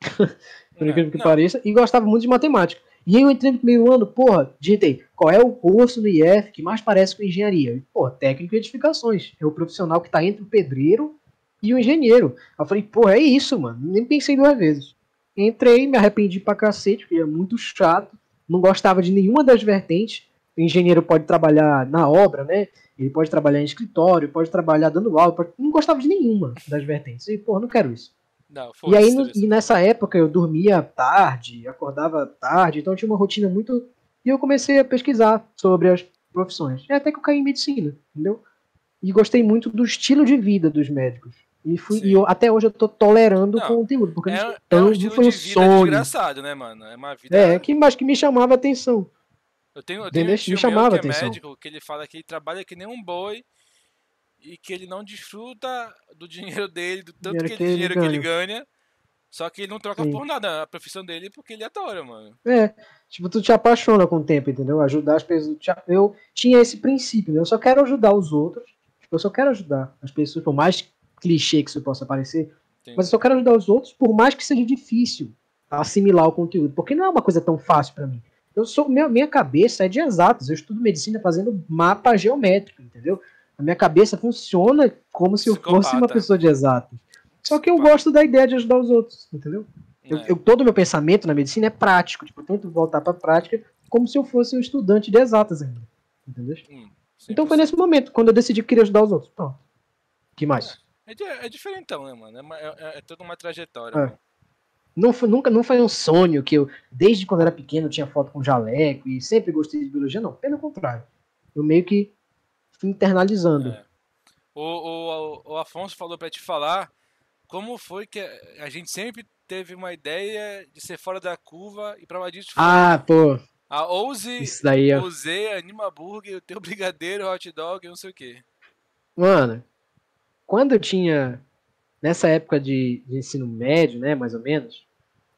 por incrível que não. pareça, e gostava muito de matemática. E aí eu entrei no primeiro ano, porra, digitei, qual é o curso no IF que mais parece com engenharia? Porra, técnico de edificações. É o profissional que tá entre o pedreiro e o engenheiro. Aí eu falei, porra, é isso, mano. Nem pensei duas vezes. Entrei, me arrependi pra cacete, porque é muito chato. Não gostava de nenhuma das vertentes. O engenheiro pode trabalhar na obra, né? Ele pode trabalhar em escritório, pode trabalhar dando aula. pode- Não gostava de nenhuma das vertentes. E, porra, não quero isso. Não, E aí, no- e nessa época, eu dormia tarde, acordava tarde, então eu tinha uma rotina muito. E eu comecei a pesquisar sobre as profissões. E até que eu caí em medicina, entendeu? E gostei muito do estilo de vida dos médicos. E, fui, Sim. e eu, até hoje eu tô tolerando Não, o conteúdo, porque É, não, é um não estilo foi de um vida sonho. desgraçado, né, mano? É uma vida. É, que mais que me chamava a atenção. Eu tenho, eu tenho um Me chamava que é atenção. médico, que ele fala que ele trabalha que nem um boi e que ele não desfruta do dinheiro dele, do tanto Dinheiro que que ele, dinheiro que ele ganha. Só que ele não troca Sim. por nada a profissão dele porque ele adora, mano. É, tipo, tu te apaixona com o tempo, entendeu? Ajudar as pessoas. Eu tinha esse princípio, né? Eu só quero ajudar os outros. Tipo, eu só quero ajudar as pessoas, por mais clichê que isso possa parecer. Entendi. Mas eu só quero ajudar os outros, por mais que seja difícil assimilar o conteúdo. Porque não é uma coisa tão fácil pra mim. Eu sou, minha, minha cabeça é de exatos. Eu estudo medicina fazendo mapa geométrico, entendeu? A minha cabeça funciona como se eu fosse uma pessoa de exatos. Só que eu gosto da ideia de ajudar os outros, entendeu? Eu, É. eu- todo o meu pensamento na medicina é prático. Tipo, eu tento voltar pra prática como se eu fosse um estudante de exatas ainda. Entendeu? Hum, Então foi 100%. nesse momento, quando eu decidi que queria ajudar os outros. Pronto. que mais? É, di- é diferentão, né, mano? É, é- é- é toda uma trajetória, É. mano. Não foi, nunca não foi um sonho que eu, desde quando era pequeno, tinha foto com jaleco e sempre gostei de biologia, não. Pelo contrário. Eu meio que fui internalizando. É. O, o, o Afonso falou pra te falar como foi que a gente sempre teve uma ideia de ser fora da curva e prova disso Ah, pô, a Ouse, isso daí, ó. Ouse, Anima Burger, o teu brigadeiro, hot dog, não sei o que. Mano, quando eu tinha. Nessa época de, de ensino médio, né, mais ou menos,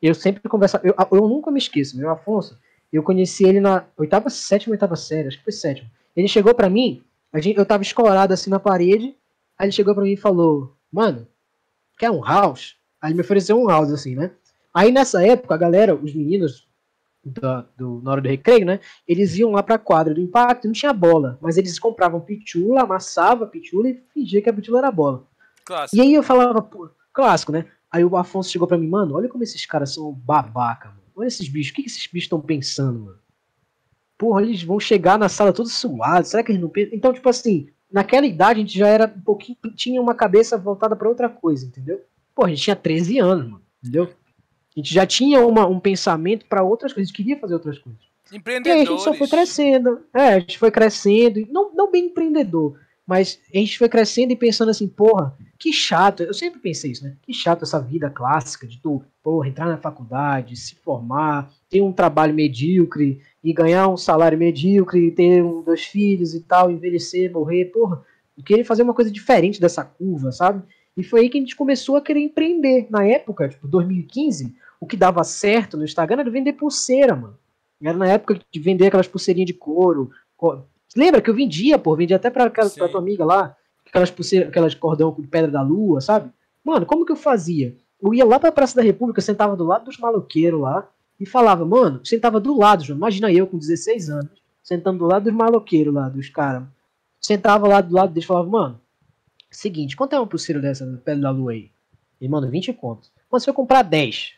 eu sempre conversava. Eu, eu nunca me esqueço, meu Afonso. Eu conheci ele na oitava, sétima, oitava série, acho que foi sétima. Ele chegou pra mim, a gente, eu tava escorado assim na parede, aí ele chegou pra mim e falou: Mano, quer um house? Aí ele me ofereceu um house, assim, né? Aí nessa época, a galera, os meninos da- do, na hora do recreio, né? Eles iam lá pra quadra do impacto, não tinha bola, mas eles compravam pitula, amassava a pitula e fingia que a pitula era bola. Clássico. E aí eu falava, pô, clássico, né? Aí o Afonso chegou pra mim, mano, olha como esses caras são babaca, mano. Olha esses bichos, o que, esses bichos estão pensando, mano? Porra, eles vão chegar na sala todos suados, será que eles não pensam? Então, tipo assim, naquela idade a gente já era um pouquinho, tinha uma cabeça voltada pra outra coisa, entendeu? Pô, a gente tinha 13 anos, mano, entendeu? A gente já tinha uma, um pensamento pra outras coisas, a gente queria fazer outras coisas. E aí a Empreendedores. gente só foi crescendo. É, a gente foi crescendo. Não, não bem empreendedor, mas a gente foi crescendo e pensando assim, porra, que chato. Eu sempre pensei isso, né? Que chato essa vida clássica de tu, porra, entrar na faculdade, se formar, ter um trabalho medíocre e ganhar um salário medíocre, ter um, dois filhos e tal, envelhecer, morrer, porra. Eu queria fazer uma coisa diferente dessa curva, sabe? E foi aí que a gente começou a querer empreender. Na época, tipo, 2015, o que dava certo no Instagram era vender pulseira, mano. Era na época de vender aquelas pulseirinhas de couro. Lembra que eu vendia, pô? Vendia até pra, aquela- pra tua amiga lá. Aquelas pulseiras, aquelas cordão de pedra da lua, sabe? Mano, como que eu fazia? Eu ia lá pra Praça da República, sentava do lado dos maloqueiros lá e falava, mano, sentava do lado, João. Imagina eu com 16 anos, sentando do lado dos maloqueiros lá, dos caras. Sentava lá do lado deles e falava, mano, seguinte, quanto é uma pulseira dessa pedra da lua aí? E, mano, 20 contos. Mas se eu comprar 10,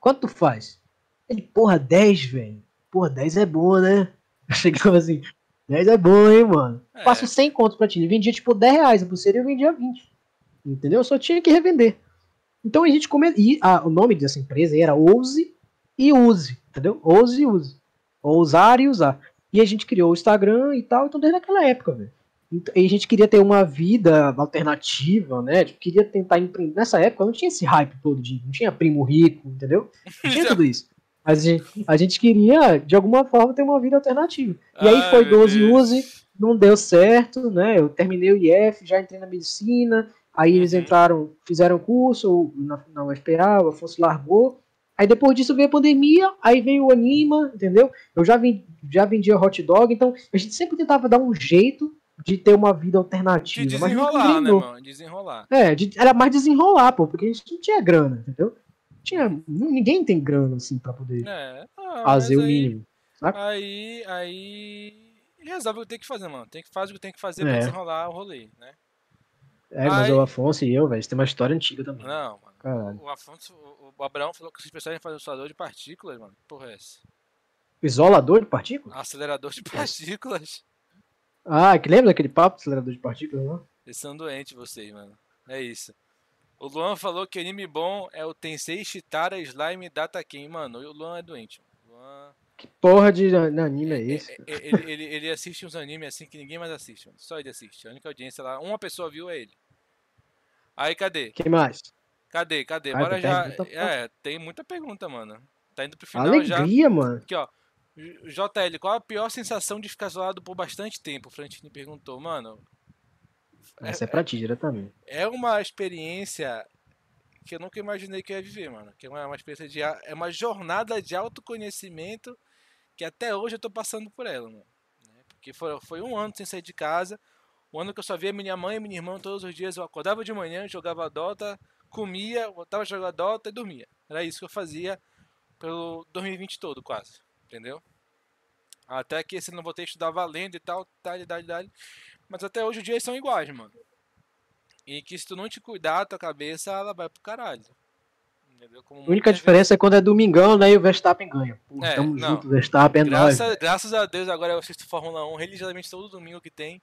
quanto tu faz? Ele, porra, 10, velho. Porra, 10 é bom, né? Eu chegava assim, 10 é bom, hein, mano. É. Passo 100 contos pra ti. Ele vendia tipo 10 reais a pulseira e eu vendia 20. Entendeu? Eu só tinha que revender. Então a gente começou. E a- o nome dessa empresa era Ouse e Use. Entendeu? Ouse e Use. Ousar e usar. E a gente criou o Instagram e tal. Então desde aquela época, velho. Então, e a gente queria ter uma vida alternativa, né? Tipo, queria tentar empreender. Nessa época não tinha esse hype todo de. Não tinha primo rico, entendeu? Não tinha tudo isso. Mas a gente, a gente queria, de alguma forma, ter uma vida alternativa. E aí Ai, foi meu 12 Deus. use, não deu certo, né? Eu terminei o IF, já entrei na medicina, aí eles Uhum. entraram, fizeram curso na, na UFPA, o Afonso largou. Aí depois disso veio a pandemia, aí veio o Anima, entendeu? Eu já, vim, já vendia hot dog, então a gente sempre tentava dar um jeito de ter uma vida alternativa. De mas desenrolar, né, engrenou. mano? Desenrolar. É, de- era mais desenrolar, pô, porque a gente não tinha grana, entendeu? Tinha, ninguém tem grana, assim, pra poder É, ah, fazer mas o aí- mínimo. Aí, aí. Resolve o que tem que fazer, mano. Tem que fazer o que tem que fazer pra É. desenrolar o rolê, né? É, mas Aí- o Afonso e eu, velho, isso tem uma história antiga também. Não, mano. Caralho. O Afonso, o o Abraão falou que vocês precisam fazer um acelerador de partículas, mano. Que Porra, é essa? Isolador de partículas? Acelerador de partículas. Ah, que lembra daquele papo, acelerador de partículas, não? Vocês são doentes, vocês, mano. É isso. O Luan falou que anime bom é o Tensei Shitara Slime Data Ken. Mano, o Luan é doente. Luan. Que porra de an- anime é esse? É- é- Ele, ele, ele assiste uns animes assim que ninguém mais assiste, mano. Só ele assiste. A única audiência lá, uma pessoa viu é ele. Aí, cadê? Quem mais? Cadê? Cadê? Bora já. pergunta É, tem muita pergunta, mano. Tá indo pro final já. Alegria, mano. Aqui, ó. JL, qual a pior sensação de ficar isolado por bastante tempo? O Frantini perguntou, mano. Essa é pra ti, diretamente. É uma experiência que eu nunca imaginei que eu ia viver, mano. Que é uma, uma experiência de. É uma jornada de autoconhecimento que até hoje eu tô passando por ela, mano. né? Porque foi, foi um ano sem sair de casa. Um ano que eu só via minha mãe e minha irmã todos os dias. Eu acordava de manhã, jogava Dota, comia, voltava a jogar Dota e dormia. Era isso que eu fazia pelo 2020 todo, quase. Entendeu? Até que esse ano eu voltei a estudar valendo e tal, tal, tal, tal. Mas até hoje os dias são iguais, mano. E que se tu não te cuidar, tua cabeça ela vai pro caralho. A única diferença é quando é domingão, né? E o Verstappen ganha. Pô, É, tamo não. junto, Verstappen é nóis. graças, graças a Deus agora eu assisto Fórmula 1 religiosamente todo domingo que tem.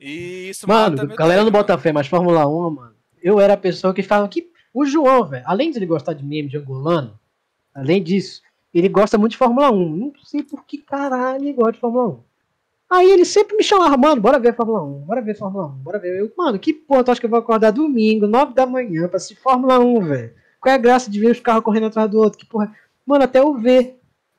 E isso Mano, mata galera não bota fé, mas Fórmula 1, mano. Eu era a pessoa que falava que. O João, velho, além de ele gostar de meme de angolano, além disso, ele gosta muito de Fórmula 1. Não sei por que caralho ele gosta de Fórmula 1. Aí ele sempre me chamava, mano, bora ver Fórmula 1, bora ver Fórmula 1, bora ver. Eu, mano, que porra, tu acha que eu vou acordar domingo, 9 da manhã, pra assistir Fórmula 1, velho? Qual é a graça de ver os carros correndo atrás do outro? Que porra. Mano, até eu ver.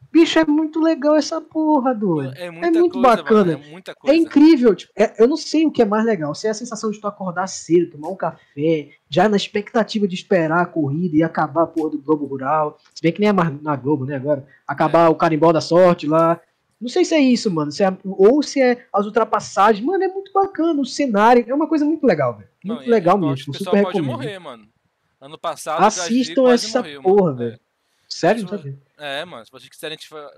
Bicho, é muito legal essa porra, doido. É, muita muito coisa, bacana. Mano, é É incrível, tipo, é- eu não sei o que é mais legal. Se é a sensação de tu acordar cedo, tomar um café, já na expectativa de esperar a corrida e acabar a porra do Globo Rural. Se bem que nem é mais na Globo, né, agora. Acabar o carimbó da sorte lá. Não sei se é isso, mano. se é- ou se é as ultrapassagens. Mano, é muito bacana. O cenário é uma coisa muito legal, velho. Não, Muito e- legal eu mesmo. acho que O super pessoal pode morrer, mano. Ano passado Assistam essa morreu, porra, mano. velho. Sério? Não sabia. É, é, mano. Se vocês quiserem, a gente fa-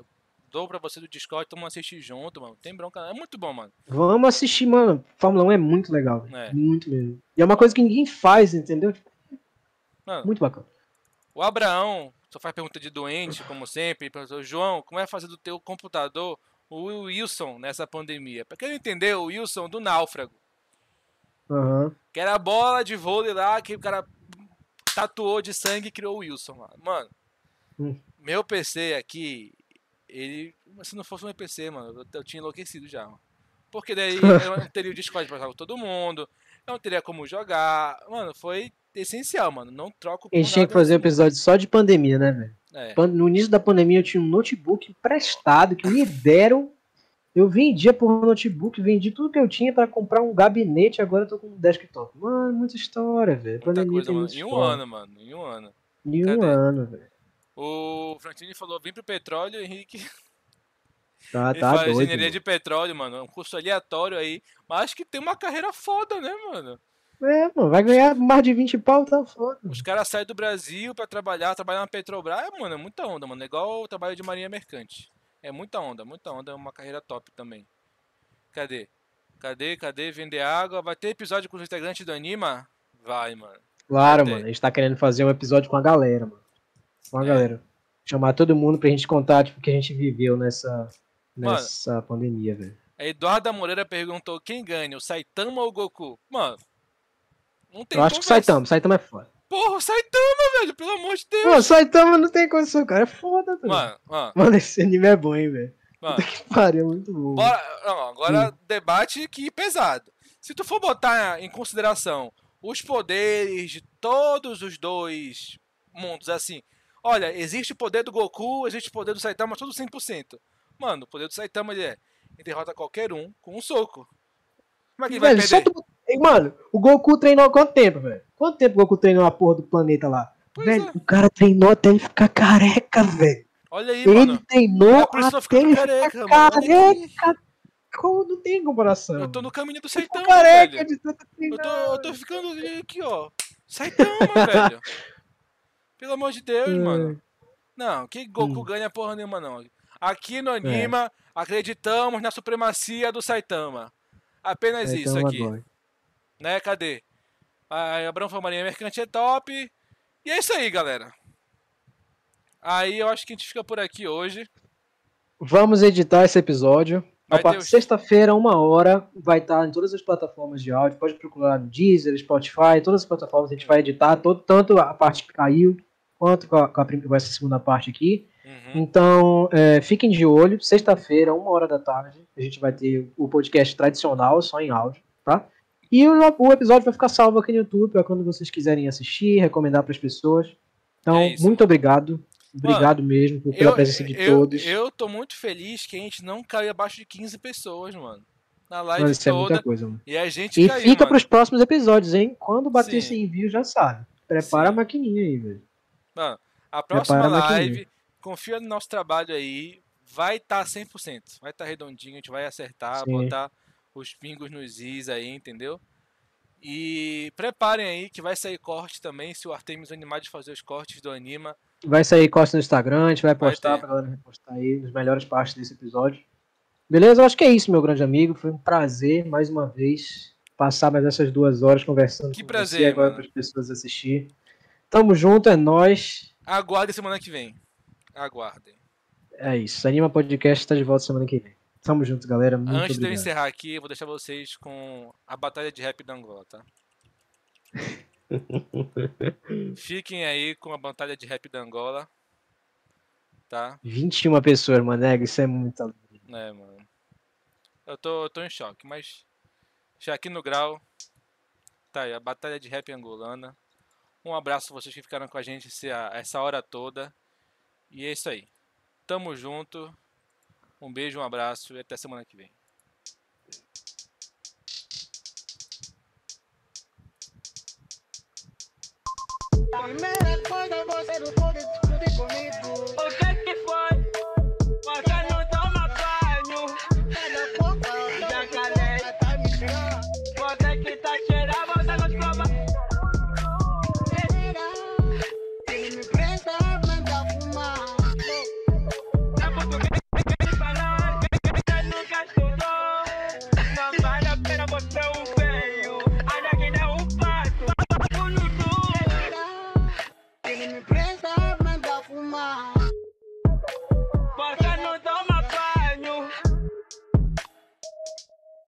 dou pra você do Discord, tamo assistir junto, mano. Tem bronca. É muito bom, mano. Vamos assistir, mano. Fórmula 1 é muito legal, velho. É. Muito mesmo. E é uma coisa que ninguém faz, entendeu? Mano, Muito bacana. O Abraão só faz pergunta de doente, como sempre. perguntou, João, como é fazer do teu computador o Wilson nessa pandemia? Pra quem não entendeu, o Wilson do Náufrago. Aham. Que era a bola de vôlei lá que o cara tatuou de sangue e criou o Wilson lá. Mano, Hum. meu PC aqui, ele. Se não fosse um PC, mano, eu, eu tinha enlouquecido já. Mano. Porque daí eu teria o Discord pra jogar com todo mundo, não teria como jogar. Mano, foi essencial, mano. Não troco A gente tinha que fazer um episódio só de pandemia, né, velho? É. No início da pandemia eu tinha um notebook emprestado que me deram. Eu vendia por notebook, vendi tudo que eu tinha pra comprar um gabinete, agora eu tô com um desktop. Mano, muita história, velho. Pandemia coisa, muita Em um ano, mano. Em um ano. Em um ano, velho. O Frantini falou: vem pro petróleo, Henrique. Tá, Ele tá faz doido. engenharia mano. de petróleo, mano. É um curso aleatório aí. Mas acho que tem uma carreira foda, né, mano? É, mano, vai ganhar mais de 20 pau, tá foda. Os caras saem do Brasil pra trabalhar, trabalhar na Petrobras, é, mano, é muita onda, mano. É igual o trabalho de marinha mercante. É muita onda, muita onda, é uma carreira top também. Cadê? Cadê, cadê? Vender água. Vai ter episódio com os integrantes do Anima? Vai, mano. Claro, mano, a gente tá querendo fazer um episódio com a galera, mano. Com a É. galera. Chamar todo mundo pra gente contar, tipo, o que a gente viveu nessa, nessa pandemia, velho. A Eduarda Moreira perguntou quem ganha, o Saitama ou o Goku? Mano, não tem Eu acho que conversa. Saitama, Saitama é foda. Porra, o Saitama, velho, pelo amor de Deus. Pô, Saitama não tem condição, cara. É foda, velho. Mano, mano, Mano, esse anime é bom, hein, velho. mano. Que pariu, é muito bom. Bora, não, agora debate que pesado. Se tu for botar em consideração os poderes de todos os dois mundos, assim, olha, existe o poder do Goku, existe o poder do Saitama, tudo 100%. Mano, o poder do Saitama ele é, ele derrota qualquer um com um soco. Como é que ele velho, só perder? tu... Ei, Mano, o Goku treinou há quanto tempo, velho? Quanto tempo o Goku treinou a porra do planeta lá? Pois velho, é. o cara treinou até ele ficar careca, velho. Olha aí, Ele mano. treinou É até ele careca, ficar mano. Careca. Como não tem comparação? Eu tô no caminho do Saitama, careca velho. de tanto Eu tô, eu tô ficando aqui, ó. Saitama, velho. Pelo amor de Deus, Ai. mano. Não, que Goku Hum. ganha porra nenhuma, não. Aqui no Anima, acreditamos na supremacia do Saitama. Apenas isso Saitama aqui. boy. Né, cadê? A Abrão Marinha Mercante é top. E é isso aí, galera. Aí eu acho que a gente fica por aqui hoje. Vamos editar esse episódio. Vai a partir de sexta-feira, uma hora, vai estar em todas as plataformas de áudio. Pode procurar no Deezer, Spotify, todas as plataformas. A gente vai editar todo, tanto a parte que caiu, quanto com, a, com, a, com essa segunda parte aqui. Uhum. Então, é, fiquem de olho. Sexta-feira, uma hora da tarde, a gente vai ter o podcast tradicional, só em áudio, tá? E o, o episódio vai ficar salvo aqui no YouTube para quando vocês quiserem assistir, recomendar para as pessoas. Então, É muito obrigado. Obrigado mesmo por- pela presença de eu, todos. Eu tô muito feliz que a gente não caiu abaixo de 15 pessoas, mano. Na live Mano, isso é toda. muita coisa, mano. e a gente E caiu, fica mano. pros próximos episódios, hein? Quando bater Sim. esse envio, já sabe. Prepara Sim. a maquininha aí, velho. Mano, a próxima Prepara a live, confia no nosso trabalho aí, vai estar tá 100%. Vai estar tá redondinho, a gente vai acertar, Sim. botar os pingos nos is aí, entendeu? E preparem aí que vai sair corte também, se o Artemis animar de fazer os cortes do Anima. Vai sair corte no Instagram, a gente vai Vai postar ter. pra galera repostar aí as melhores partes desse episódio. Beleza? Eu acho que é isso, meu grande amigo. Foi um prazer, mais uma vez, passar mais essas duas horas conversando Que com prazer, você agora para as pessoas assistir. Tamo junto, é nóis. Aguardem semana que vem. Aguardem. É isso. Anima Podcast tá de volta semana que vem. Tamo junto, galera. Muito Antes de eu obrigado. encerrar aqui, eu vou deixar vocês com a batalha de rap da Angola, tá? Fiquem aí com a batalha de rap da Angola. Tá? 21 pessoas, Manego. Isso é muito alegria. É, mano. Eu tô, eu tô em choque, mas. Já aqui no grau. Tá aí, a batalha de rap angolana. Um abraço a vocês que ficaram com a gente essa hora toda. E é isso aí. Tamo junto. Um beijo, um abraço e até semana que vem. Primeira coisa é você não pode discutir comigo. O que foi?